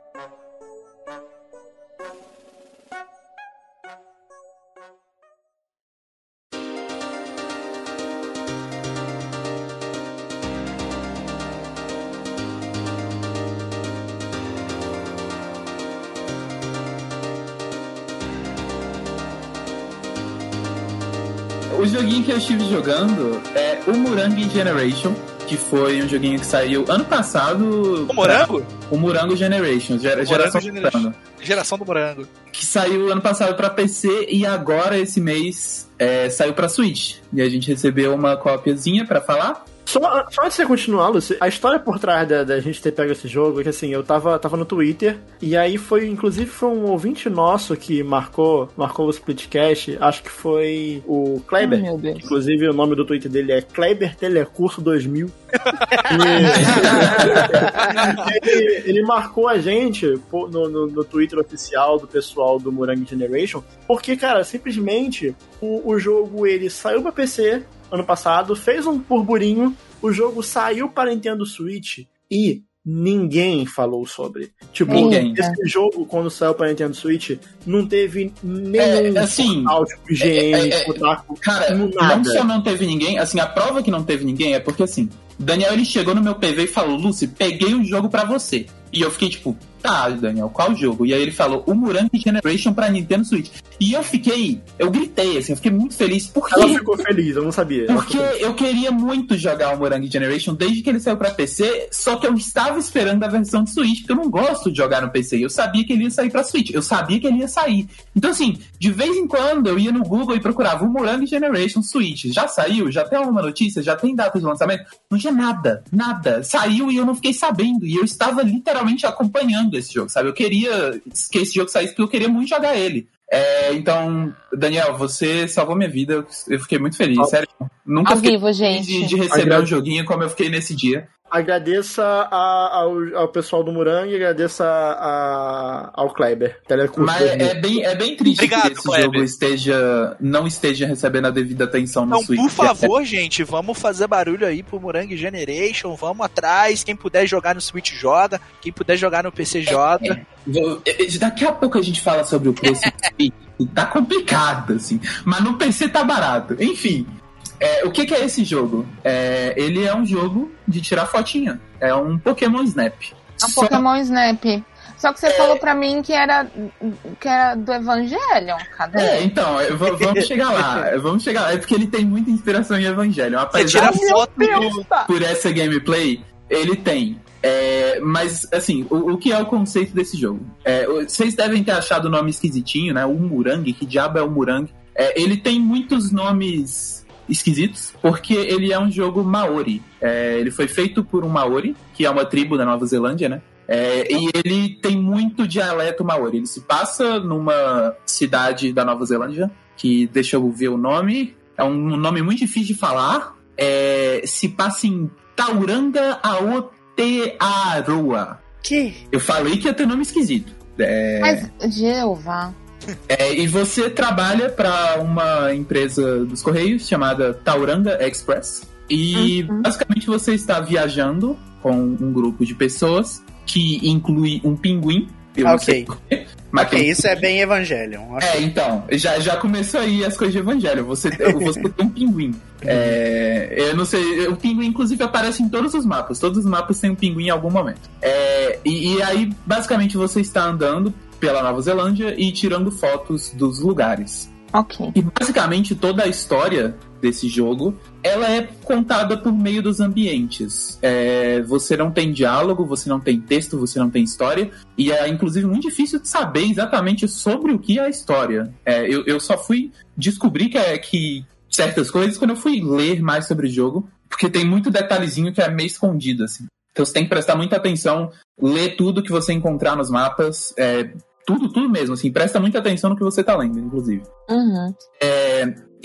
O joguinho que eu estive jogando é o Murangi Generation, que foi um joguinho que saiu ano passado. O Morango? O Murango Generation, gera, geração do. Morango. Geração do Morango. Que saiu ano passado pra PC e agora esse mês é, saiu pra Switch. E a gente recebeu uma cópiazinha pra falar. Só, só antes de você continuar, Lucy, a história por trás da, da gente ter pego esse jogo é que assim, eu tava, tava no Twitter e aí foi, inclusive, foi um ouvinte nosso que marcou, marcou o Splitcast, acho que foi o Kleber. Ai, meu Deus. Inclusive, o nome do Twitter dele é Kleber Telecurso 2000. E ele, ele marcou a gente no, no, no Twitter oficial do pessoal do Murang Generation, porque, cara, simplesmente o, o jogo ele saiu pra PC ano passado, fez um burburinho, o jogo saiu para Nintendo Switch e ninguém falou sobre. Tipo, Ninguém. esse jogo, quando saiu para Nintendo Switch, não teve nenhum É, assim, portal, tipo, IGN, é, é, Kotaku, Cara, não nada. só não teve ninguém, assim, a prova que não teve ninguém é porque assim, Daniel ele chegou no meu PV e falou: Lucy, peguei um jogo pra você. E eu fiquei tipo, tá, Daniel, qual jogo? E aí ele falou: o Murangi Generation pra Nintendo Switch. E eu fiquei, eu gritei, assim, eu fiquei muito feliz. Por quê? Ela ficou feliz, eu não sabia. Porque eu queria muito jogar o Morangue Generation desde que ele saiu pra PC, só que eu estava esperando a versão de Switch, porque eu não gosto de jogar no PC. Eu sabia que ele ia sair pra Switch, eu sabia que ele ia sair. Então, assim, de vez em quando eu ia no Google e procurava o Morangue Generation Switch. Já saiu? Já tem alguma notícia? Já tem data de lançamento? Não tinha nada, nada. Saiu e eu não fiquei sabendo. E eu estava literalmente acompanhando esse jogo, sabe? Eu queria que esse jogo saísse porque eu queria muito jogar ele. É, então, Daniel, você salvou minha vida. eu- fiquei muito feliz, Ao- sério. Nunca Ao fiquei vivo, feliz gente. de, de receber o joguinho como eu fiquei nesse dia. Agradeça a- ao, ao pessoal do Murang e agradeça a- ao Kleber. Telecurso Mas 2000. é bem, é bem triste Obrigado, que esse Kleber. jogo esteja, não esteja recebendo a devida atenção no Então, Switch. por favor, gente, vamos fazer barulho aí pro Morangue Generation, vamos atrás. Quem puder jogar no Switch joga, quem puder jogar no PC joga. Eh, eh, Daqui a pouco a gente fala sobre o preço do Switch. Tá complicado, assim. Mas no PC tá barato. Enfim. É, o que, que é esse jogo? É, ele é um jogo de tirar fotinha. É um Pokémon Snap. É um Só- Pokémon Snap. Só que você falou pra mim que era, que era do Evangelion. Cadê? É, então, vou- vamos chegar lá. Vamos chegar lá. É porque ele tem muita inspiração em Evangelho. Você Apesar tira foto do... tá. por essa gameplay, ele tem. É, mas, assim, o, o que é o conceito desse jogo? É, vocês devem ter achado o nome esquisitinho, né? O Murang, que diabo é o Murang? É, ele tem muitos nomes esquisitos, porque ele é um jogo Maori. É, ele foi feito por um Maori, que é uma tribo da Nova Zelândia, né? É, e ele tem muito dialeto Maori. Ele se passa numa cidade da Nova Zelândia, que deixa eu ver o nome. É um nome muito difícil de falar. É, se passa em Tauranga Aotearoa. Que? Eu falei que ia ter nome esquisito. É, Mas, Jeová. É, e você trabalha para uma empresa dos Correios chamada Tauranga Express. E Uhum. basicamente você está viajando com um grupo de pessoas que inclui um pinguim. Eu Ok. sei mas tem isso é bem Evangelion. é, então, já, já começou aí as coisas de evangelho. Você, você tem um pinguim. É, eu não sei, o pinguim inclusive aparece em todos os mapas. Todos os mapas têm um pinguim em algum momento. É, e, e aí, basicamente, você está andando pela Nova Zelândia e tirando fotos dos lugares. Ok. E basicamente toda a história desse jogo ela é contada por meio dos ambientes. É, você não tem diálogo, você não tem texto, você não tem história. E é inclusive muito difícil de saber exatamente sobre o que é a história. É, eu, eu só fui descobrir que, é, que certas coisas quando eu fui ler mais sobre o jogo, porque tem muito detalhezinho que é meio escondido, assim. Então você tem que prestar muita atenção, ler tudo que você encontrar nos mapas, é, tudo, tudo mesmo, assim, presta muita atenção no que você tá lendo, inclusive. Uhum.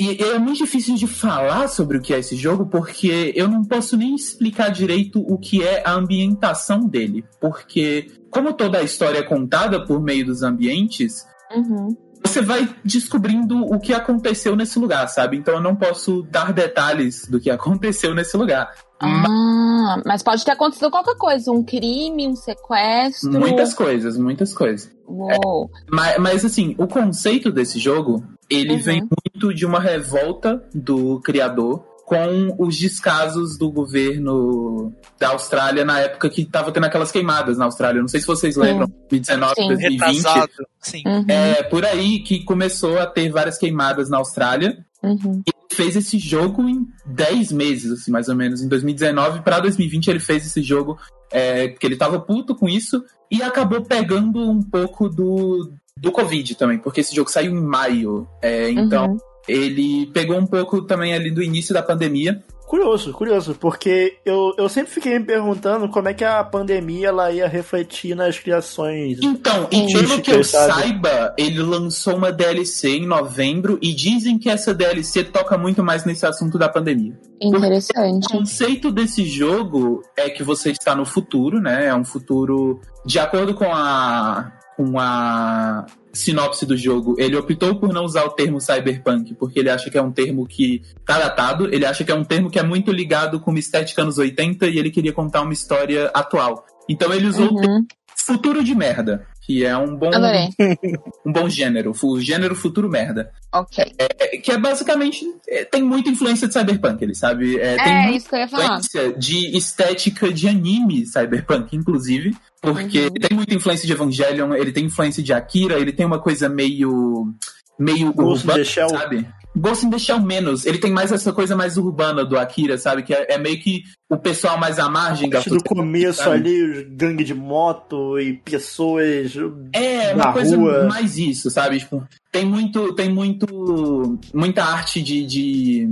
E é muito difícil de falar sobre o que é esse jogo, porque eu não posso nem explicar direito o que é a ambientação dele. Porque, como toda a história é contada por meio dos ambientes, Uhum. você vai descobrindo o que aconteceu nesse lugar, sabe? Então eu não posso dar detalhes do que aconteceu nesse lugar. Ah, mas pode ter acontecido qualquer coisa. Um crime, um sequestro. Muitas coisas, muitas coisas. Uou. Mas, mas, assim, o conceito desse jogo, ele Uhum. vem muito de uma revolta do criador com os descasos do governo da Austrália na época que tava tendo aquelas queimadas na Austrália. Não sei se vocês lembram, 2019, Sim. 2020. Retrasado. Sim. Uhum. É por aí que começou a ter várias queimadas na Austrália. Uhum. Ele fez esse jogo em 10 meses, assim, mais ou menos. Em 2019 para 2020 ele fez esse jogo é, porque ele tava puto com isso e acabou pegando um pouco do, do Covid também, porque esse jogo saiu em maio. É, então Uhum. ele pegou um pouco também ali do início da pandemia. Curioso, curioso, porque eu, eu sempre fiquei me perguntando como é que a pandemia ela ia refletir nas criações. Então, e pelo que eu sabe? saiba, ele lançou uma DLC em novembro e dizem que essa DLC toca muito mais nesse assunto da pandemia. O Interessante. conceito desse jogo é que você está no futuro, né? É um futuro de acordo com a com a sinopse do jogo. Ele optou por não usar o termo cyberpunk porque ele acha que é um termo que tá datado, ele acha que é um termo que é muito ligado com uma estética anos 80 e ele queria contar uma história atual. Então ele usou o termo Uhum. futuro de merda, que é um bom Adorei. um bom gênero, o gênero futuro merda. Ok. É, que é basicamente é, tem muita influência de cyberpunk, ele sabe? É, tem É, muita isso que eu ia falar. influência de estética de anime cyberpunk, inclusive, porque Uhum. tem muita influência de Evangelion, ele tem influência de Akira, ele tem uma coisa meio meio urbana, sabe? Ghost in the Shell menos, ele tem mais essa coisa mais urbana do Akira, sabe? Que é, é meio que o pessoal mais à margem da do começo sabe? ali, os gangue de moto e pessoas. É, na uma coisa rua. mais isso, sabe? Tipo, tem muito, tem muito, muita arte de, de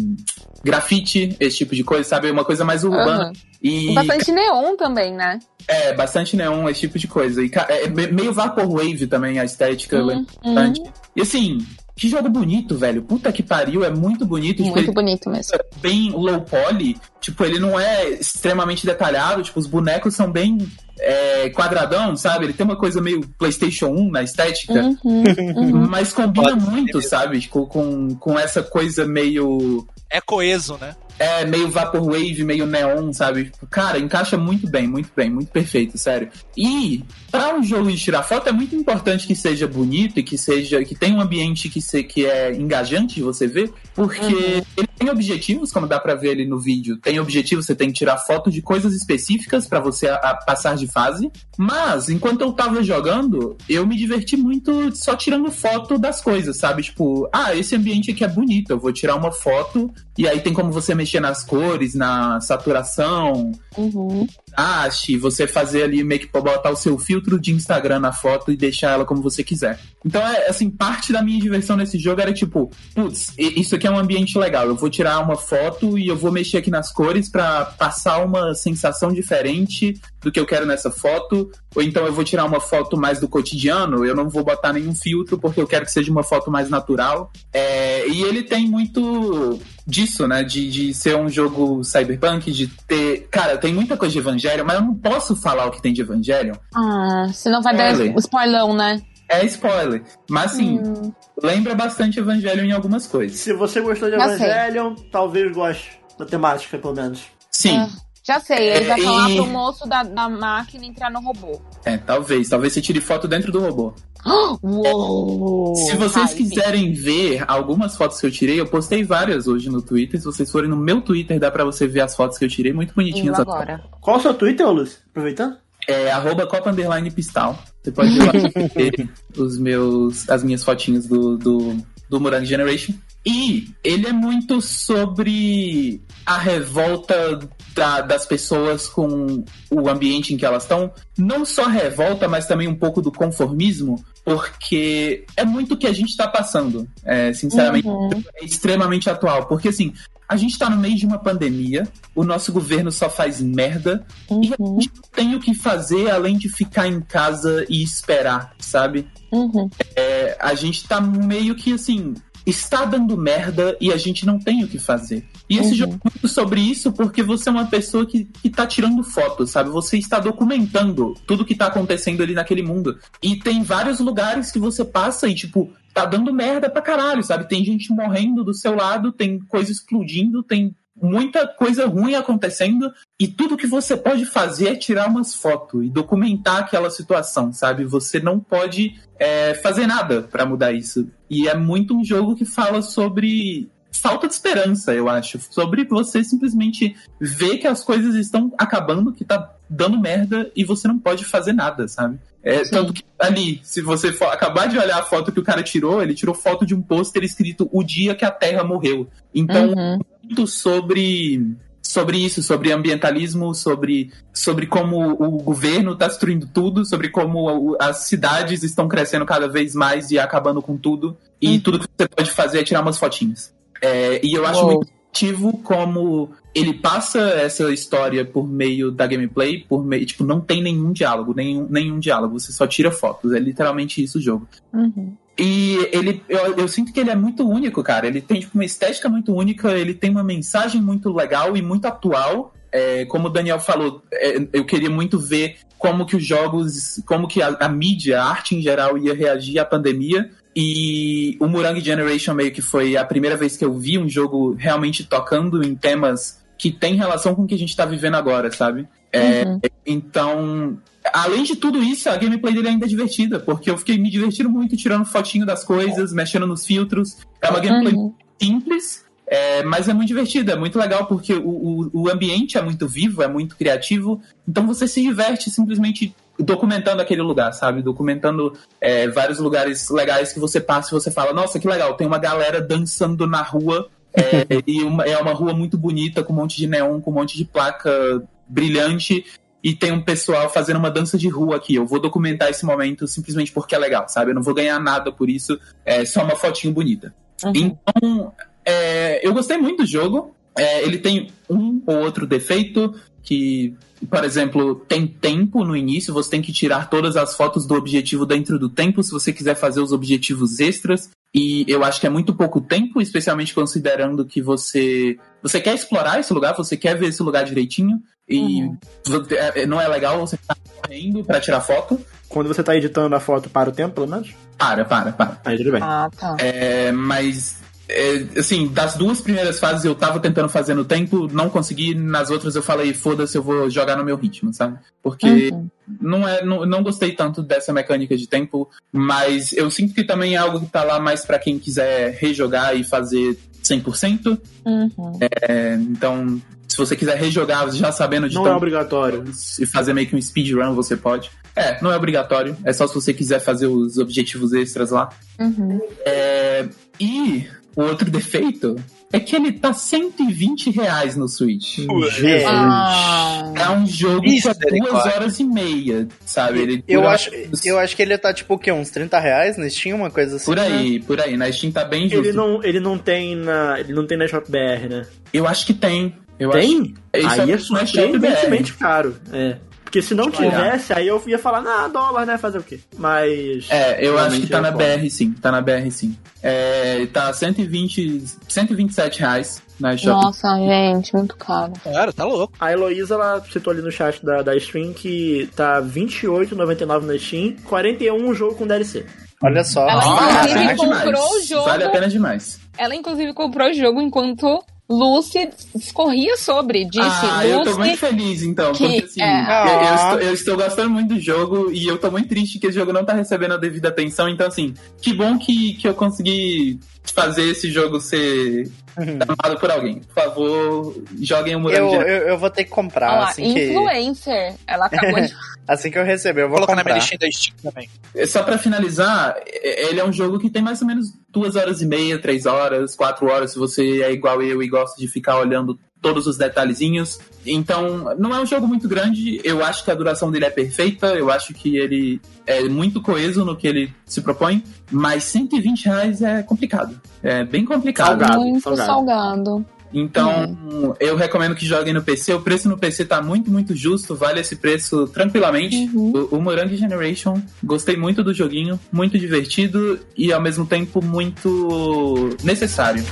grafite, esse tipo de coisa, sabe? Uma coisa mais urbana. Aham. E Bastante neon também, né? é, bastante neon, esse tipo de coisa. E é me- meio vaporwave também, a estética Uhum, bastante. E assim, que jogo bonito, velho. Puta que pariu, é muito bonito. Tipo, Muito ele bonito mesmo. é bem low poly. Tipo, ele não é extremamente detalhado. Tipo, os bonecos são bem é, quadradão, sabe? Ele tem uma coisa meio PlayStation 1 na estética. Uhum, uhum. Mas combina Pode ser muito, mesmo. sabe? Tipo, com, com essa coisa meio. É coeso, né? É, meio vaporwave, meio neon, sabe? Cara, encaixa muito bem, muito bem, muito perfeito, sério. E para um jogo de tirar foto é muito importante que seja bonito e que seja que tenha um ambiente que, se, que é engajante de você ver, porque Uhum. ele tem objetivos, como dá pra ver ali no vídeo. Tem objetivos, você tem que tirar foto de coisas específicas pra você a- a passar de fase. Mas enquanto eu tava jogando, eu me diverti muito só tirando foto das coisas, sabe? Tipo, ah, esse ambiente aqui é bonito, eu vou tirar uma foto e aí tem como você mexer nas cores, na saturação, Uhum. Haste, você fazer ali meio que botar o seu filtro de Instagram na foto e deixar ela como você quiser. Então, é assim, parte da minha diversão nesse jogo era tipo, putz, isso aqui é um ambiente legal, eu vou tirar uma foto e eu vou mexer aqui nas cores pra passar uma sensação diferente do que eu quero nessa foto, ou então eu vou tirar uma foto mais do cotidiano, eu não vou botar nenhum filtro porque eu quero que seja uma foto mais natural. É, e ele tem muito disso, né? De, de ser um jogo cyberpunk, de ter. Cara, tem muita coisa de Evangelho, mas eu não posso falar o que tem de Evangelho. Ah, senão vai dar Spoiler. spoilão, né? É spoiler. Mas assim, Hum, lembra bastante Evangelho em algumas coisas. Se você gostou de. Evangelion, talvez goste da temática, pelo menos. Sim, ah, já sei, ele vai É, falar pro moço da, da máquina entrar no robô. é, talvez. Talvez você tire foto dentro do robô. Uou! Se vocês quiserem ver algumas fotos que eu tirei, eu postei várias hoje no Twitter. Se vocês forem no meu Twitter, dá pra você ver as fotos que eu tirei, muito bonitinhas. Indo agora. Qual o seu Twitter, Lúcio? Aproveitando? É arroba Copa Underline Pistal. Você pode ir lá ver os meus, as minhas fotinhas do, do, do Murang Generation. E ele é muito sobre a revolta da- das pessoas com o ambiente em que elas estão. Não só revolta, mas também um pouco do conformismo, porque é muito o que a gente está passando. É, sinceramente, Uhum. é extremamente atual. Porque assim, a gente tá no meio de uma pandemia, o nosso governo só faz merda, e a Uhum. gente não tem o que fazer além de ficar em casa e esperar, sabe? Uhum. É, a gente tá meio que assim. Está dando merda e a gente não tem o que fazer. E esse Uhum. jogo é muito sobre isso porque você é uma pessoa que, que tá tirando fotos, sabe? Você está documentando tudo que tá acontecendo ali naquele mundo. E tem vários lugares que você passa e, tipo, tá dando merda pra caralho, sabe? Tem gente morrendo do seu lado, tem coisa explodindo, tem muita coisa ruim acontecendo e tudo que você pode fazer é tirar umas fotos e documentar aquela situação, sabe? Você não pode é, fazer nada pra mudar isso. E é muito um jogo que fala sobre falta de esperança, eu acho. Sobre você simplesmente ver que as coisas estão acabando, que tá dando merda e você não pode fazer nada, sabe? É, tanto que ali, se você for, acabar de olhar a foto que o cara tirou, ele tirou foto de um pôster escrito O Dia que a Terra Morreu. Então, Uhum. muito sobre sobre isso, sobre ambientalismo, sobre, sobre como o governo está destruindo tudo, sobre como as cidades estão crescendo cada vez mais e acabando com tudo. E Uhum. tudo que você pode fazer é tirar umas fotinhas. É, e eu acho Uou. muito ativo como ele passa essa história por meio da gameplay, por meio, tipo, não tem nenhum diálogo, nenhum, nenhum diálogo, você só tira fotos, é literalmente isso o jogo. Uhum. E ele, eu, eu sinto que ele é muito único, cara. Ele tem tipo, uma estética muito única, ele tem uma mensagem muito legal e muito atual. É, como o Daniel falou, é, eu queria muito ver como que os jogos, como que a, a mídia, a arte em geral ia reagir à pandemia. E o Murang Generation meio que foi a primeira vez que eu vi um jogo realmente tocando em temas que tem relação com o que a gente tá vivendo agora, sabe? É, Uhum. então, além de tudo isso, a gameplay dele ainda é divertida, porque eu fiquei me divertindo muito tirando fotinho das coisas, mexendo nos filtros. É uma gameplay Uhum. simples, é, mas é muito divertida, é muito legal porque o, o, o ambiente é muito vivo, é muito criativo, então você se diverte simplesmente documentando aquele lugar, sabe? Documentando é, vários lugares legais que você passa e você fala, nossa, que legal, tem uma galera dançando na rua. é, e uma- é uma rua muito bonita, com um monte de neon, com um monte de placa brilhante e tem um pessoal fazendo uma dança de rua aqui. Eu vou documentar esse momento simplesmente porque é legal, sabe? Eu não vou ganhar nada por isso, é só uma fotinho bonita. Uhum. Então, é, eu gostei muito do jogo. É, ele tem um ou outro defeito que, por exemplo, tem tempo no início, você tem que tirar todas as fotos do objetivo dentro do tempo se você quiser fazer os objetivos extras. E eu acho que é muito pouco tempo, especialmente considerando que você você quer explorar esse lugar, você quer ver esse lugar direitinho e Uhum. você- é- não é legal você ficar correndo para tirar foto. Quando você tá editando a foto para o tempo, pelo menos? Para, para, para. Aí tudo bem. Ah, tá. É, mas, é, assim, das duas primeiras fases eu tava tentando fazer no tempo, não consegui. Nas outras eu falei, foda-se, eu vou jogar no meu ritmo, sabe? Porque Uhum. não, é, não, não gostei tanto dessa mecânica de tempo, mas eu sinto que também é algo que tá lá mais pra quem quiser rejogar e fazer 100%. Uhum. É, então, se você quiser rejogar já sabendo de Não é obrigatório. e fazer meio que um speedrun, você pode. É, não é obrigatório, é só se você quiser fazer os objetivos extras lá. Uhum. É, e o outro defeito é que ele tá 120 reais no Switch. Jesus. Ah, É um jogo que é duas horas e meia, sabe? Ele Eu acho, eu acho que ele tá tipo o quê? Uns 30 reais no Steam, uma coisa assim. Por aí, por aí. Na Steam tá bem justo. Ele não, ele não tem na. Ele não tem na Shop BR, né? Eu acho que tem. Eu tem? Acho... Isso aí é não surpreendentemente caro. É. Porque se não tivesse, aí eu ia falar, ah, dólar, né? Fazer o quê? Mas. É, eu acho que tá na é BR sim. Tá na BR sim. É, tá 120, 127 reais na nossa, gente, muito caro. Cara, tá louco. A Heloísa, ela citou ali no chat da, da stream que tá R$28,99 na Steam, 41 o jogo com DLC. Olha só. Ela, Vale a inclusive, pena comprou demais. o jogo. Vale a pena demais. Ela, inclusive, comprou o jogo enquanto Lucy discorria sobre. Disse, Ah, eu tô Lucy. muito feliz então, que- porque assim, é. eu, eu Ah. estou, eu estou gostando muito do jogo e eu tô muito triste que esse jogo não tá recebendo a devida atenção, então assim, que bom que, que eu consegui fazer esse jogo ser Uhum. amado por alguém. Por favor, joguem o Eu, Murangue eu, eu vou ter que comprar lá, assim, que, influencer. Ela acabou de. assim que eu receber. Eu Vou vou colocar na minha comprar. listinha da Steam também. Só pra finalizar, é- ele é um jogo que tem mais ou menos duas horas e meia, três horas, quatro horas, se você é igual eu e gosta de ficar olhando todos os detalhezinhos. Então, não é um jogo muito grande, eu acho que a duração dele é perfeita, eu acho que ele é muito coeso no que ele se propõe, mas 120 reais é complicado. É bem complicado. Salgado, muito salgado. salgado. Então, eu recomendo que joguem no PC. O preço no PC tá muito, muito justo. Vale esse preço tranquilamente. Uhum. O, o Morangue Generation, gostei muito do joguinho. Muito divertido e, ao mesmo tempo, muito necessário.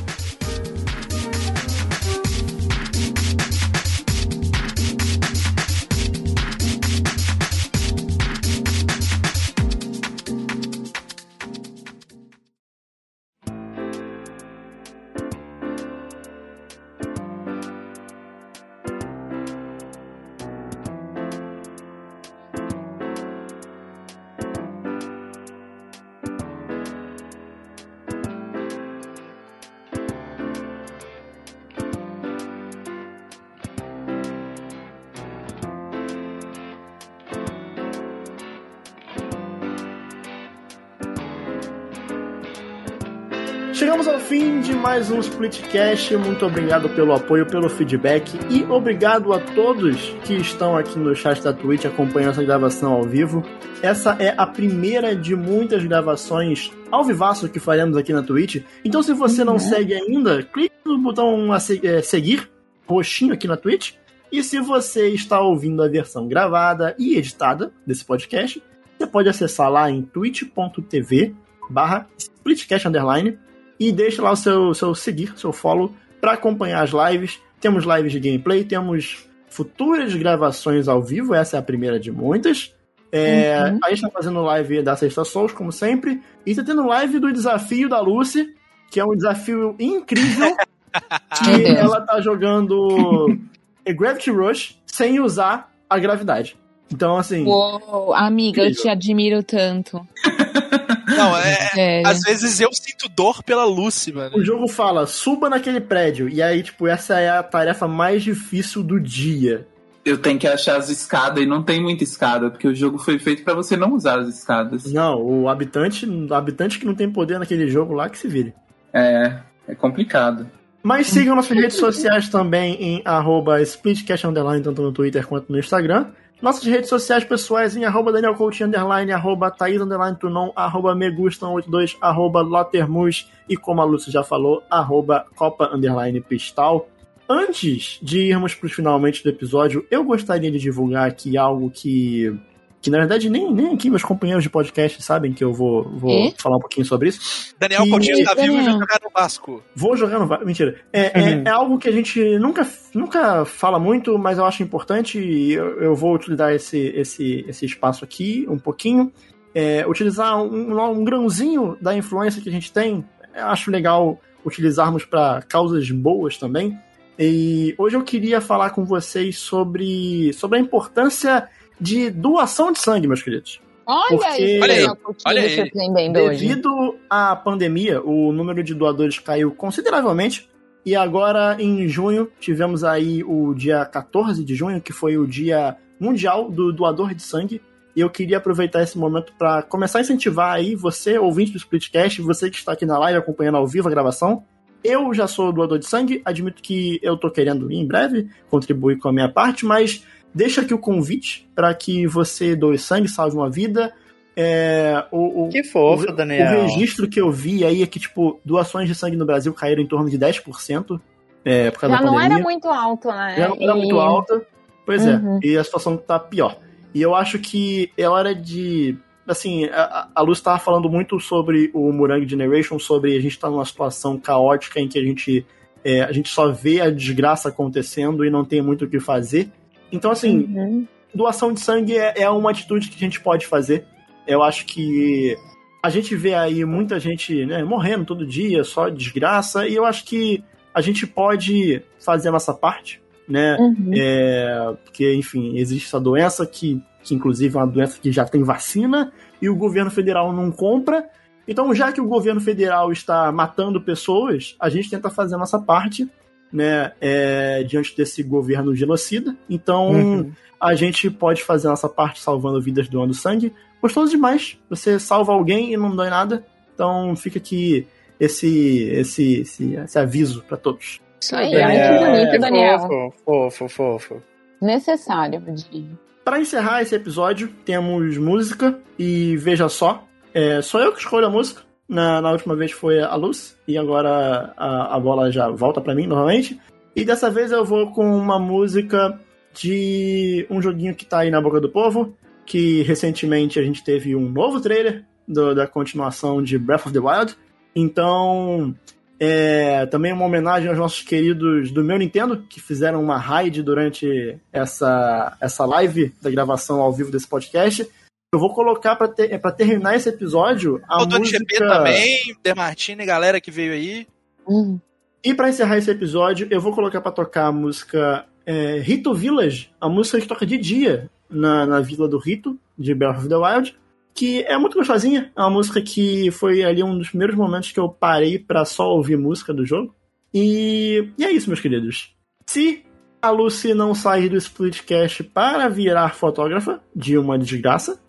Splitcast. Muito obrigado pelo apoio, pelo feedback e obrigado a todos que estão aqui no chat da Twitch acompanhando essa gravação ao vivo. Essa é a primeira de muitas gravações ao vivaço que faremos aqui na Twitch. Então, se você não segue ainda, clique no botão a é, seguir, roxinho aqui na Twitch. E se você está ouvindo a versão gravada e editada desse podcast, você pode acessar lá em twitch.tv barra splitcast underline e deixa lá o seu, seu seguir, seu follow para acompanhar as lives. Temos lives de gameplay, temos futuras gravações ao vivo, essa é a primeira de muitas. É, Uhum. A gente tá fazendo live da Sexta Souls, como sempre, e tá tendo live do desafio da Lucy, que é um desafio incrível, que ela tá jogando Gravity Rush sem usar a gravidade. Então, assim, Uou, amiga, eu Incrível. te admiro tanto. Não, é. Sério. Às vezes eu sinto dor pela Lucy, mano. o jogo fala, suba naquele prédio, e aí, tipo, essa é a tarefa mais difícil do dia. Eu tenho que achar as escadas e não tem muita escada, porque o jogo foi feito pra você não usar as escadas. Não, o habitante, o habitante que não tem poder naquele jogo lá que se vire. É, é complicado. Mas sigam nossas redes sociais também em arroba splitcast underline, tanto no Twitter quanto no Instagram. Nossas redes sociais pessoais em arroba Daniel Coach underline, arroba Thaís underline Tunon, arroba Megustam82, arroba Lotermus e como a Lúcia já falou, arroba Copa underline Pistal. Antes de irmos para os finalmente do episódio, eu gostaria de divulgar aqui algo que que na verdade nem, nem aqui meus companheiros de podcast sabem que eu vou, vou E? falar um pouquinho sobre isso. Daniel Coutinho está vivo e vai jogar no Vasco. Vou jogar no VAR. Mentira. É, é- Uhum. é algo que a gente nunca, nunca fala muito, mas eu acho importante e eu, eu vou utilizar esse, esse, esse espaço aqui um pouquinho. É, utilizar um, um grãozinho da influência que a gente tem. Eu acho legal utilizarmos para causas boas também. E hoje eu queria falar com vocês sobre, sobre a importância de doação de sangue, meus queridos. Olha Porque- aí, Olha aí, olha aí. surpreendendo hoje. Devido à pandemia, o número de doadores caiu consideravelmente. E agora, em junho, tivemos aí o dia 14 de junho, que foi o dia mundial do doador de sangue. E eu queria aproveitar esse momento para começar a incentivar aí você, ouvinte do Splitcast, você que está aqui na live acompanhando ao vivo a gravação. Eu já sou doador de sangue, admito que eu tô querendo em breve contribuir com a minha parte, mas deixa aqui o convite para que você doe sangue, salve uma vida. É, o, o- Que fofo, o, Daniel. o registro que eu vi aí é que, tipo, doações de sangue no Brasil caíram em torno de 10%. É, por causa Já da não pandemia. era muito alto, né? Já não era E- muito alta. Pois Uhum. é. E a situação tá pior. E eu acho que é hora de. Assim, a, a Luz tava falando muito sobre o Murang Generation, sobre a gente tá numa situação caótica em que a gente, é, a gente só vê a desgraça acontecendo e não tem muito o que fazer. Então, assim, Uhum. doação de sangue é, é uma atitude que a gente pode fazer. Eu acho que a gente vê aí muita gente né, morrendo todo dia, só desgraça, e eu acho que a gente pode fazer a nossa parte, né? Uhum. É, porque, enfim, existe essa doença que, que, inclusive, é uma doença que já tem vacina e o governo federal não compra. Então, já que o governo federal está matando pessoas, a gente tenta fazer a nossa parte, né? é, diante desse governo genocida. Então, Uhum. a gente pode fazer a nossa parte salvando vidas doando sangue. Gostoso demais. Você salva alguém e não dói nada. Então, fica aqui esse, esse, esse, esse aviso para todos. Isso aí, Daniel, ai, que bonito, que Daniel. Fofo, fofo, fofo. Necessário, diria. Para encerrar esse episódio, temos música e veja só, é, sou eu que escolho a música. Na, na última vez foi a Luz e agora a, a bola já volta para mim novamente. E dessa vez eu vou com uma música de um joguinho que tá aí na boca do povo, que recentemente a gente teve um novo trailer do- da continuação de Breath of the Wild. Então, é também uma homenagem aos nossos queridos do meu Nintendo, que fizeram uma raid durante essa, essa live da gravação ao vivo desse podcast. Eu vou colocar pra, ter, pra terminar esse episódio a o música... GP também, Demartini, galera que veio aí. Hum. E pra encerrar esse episódio, eu vou colocar pra tocar a música é, Rito Village, a música que toca de dia na, na vila do Rito, de Breath of the Wild, que é muito gostosinha. É uma música que foi ali um dos primeiros momentos que eu parei pra só ouvir música do jogo. E, e é isso, meus queridos. Se a Lucy não sair do Splitcast para virar fotógrafa de uma desgraça,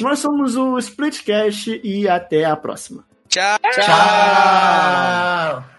nós somos o Splitcast e até a próxima. Tchau. Tchau.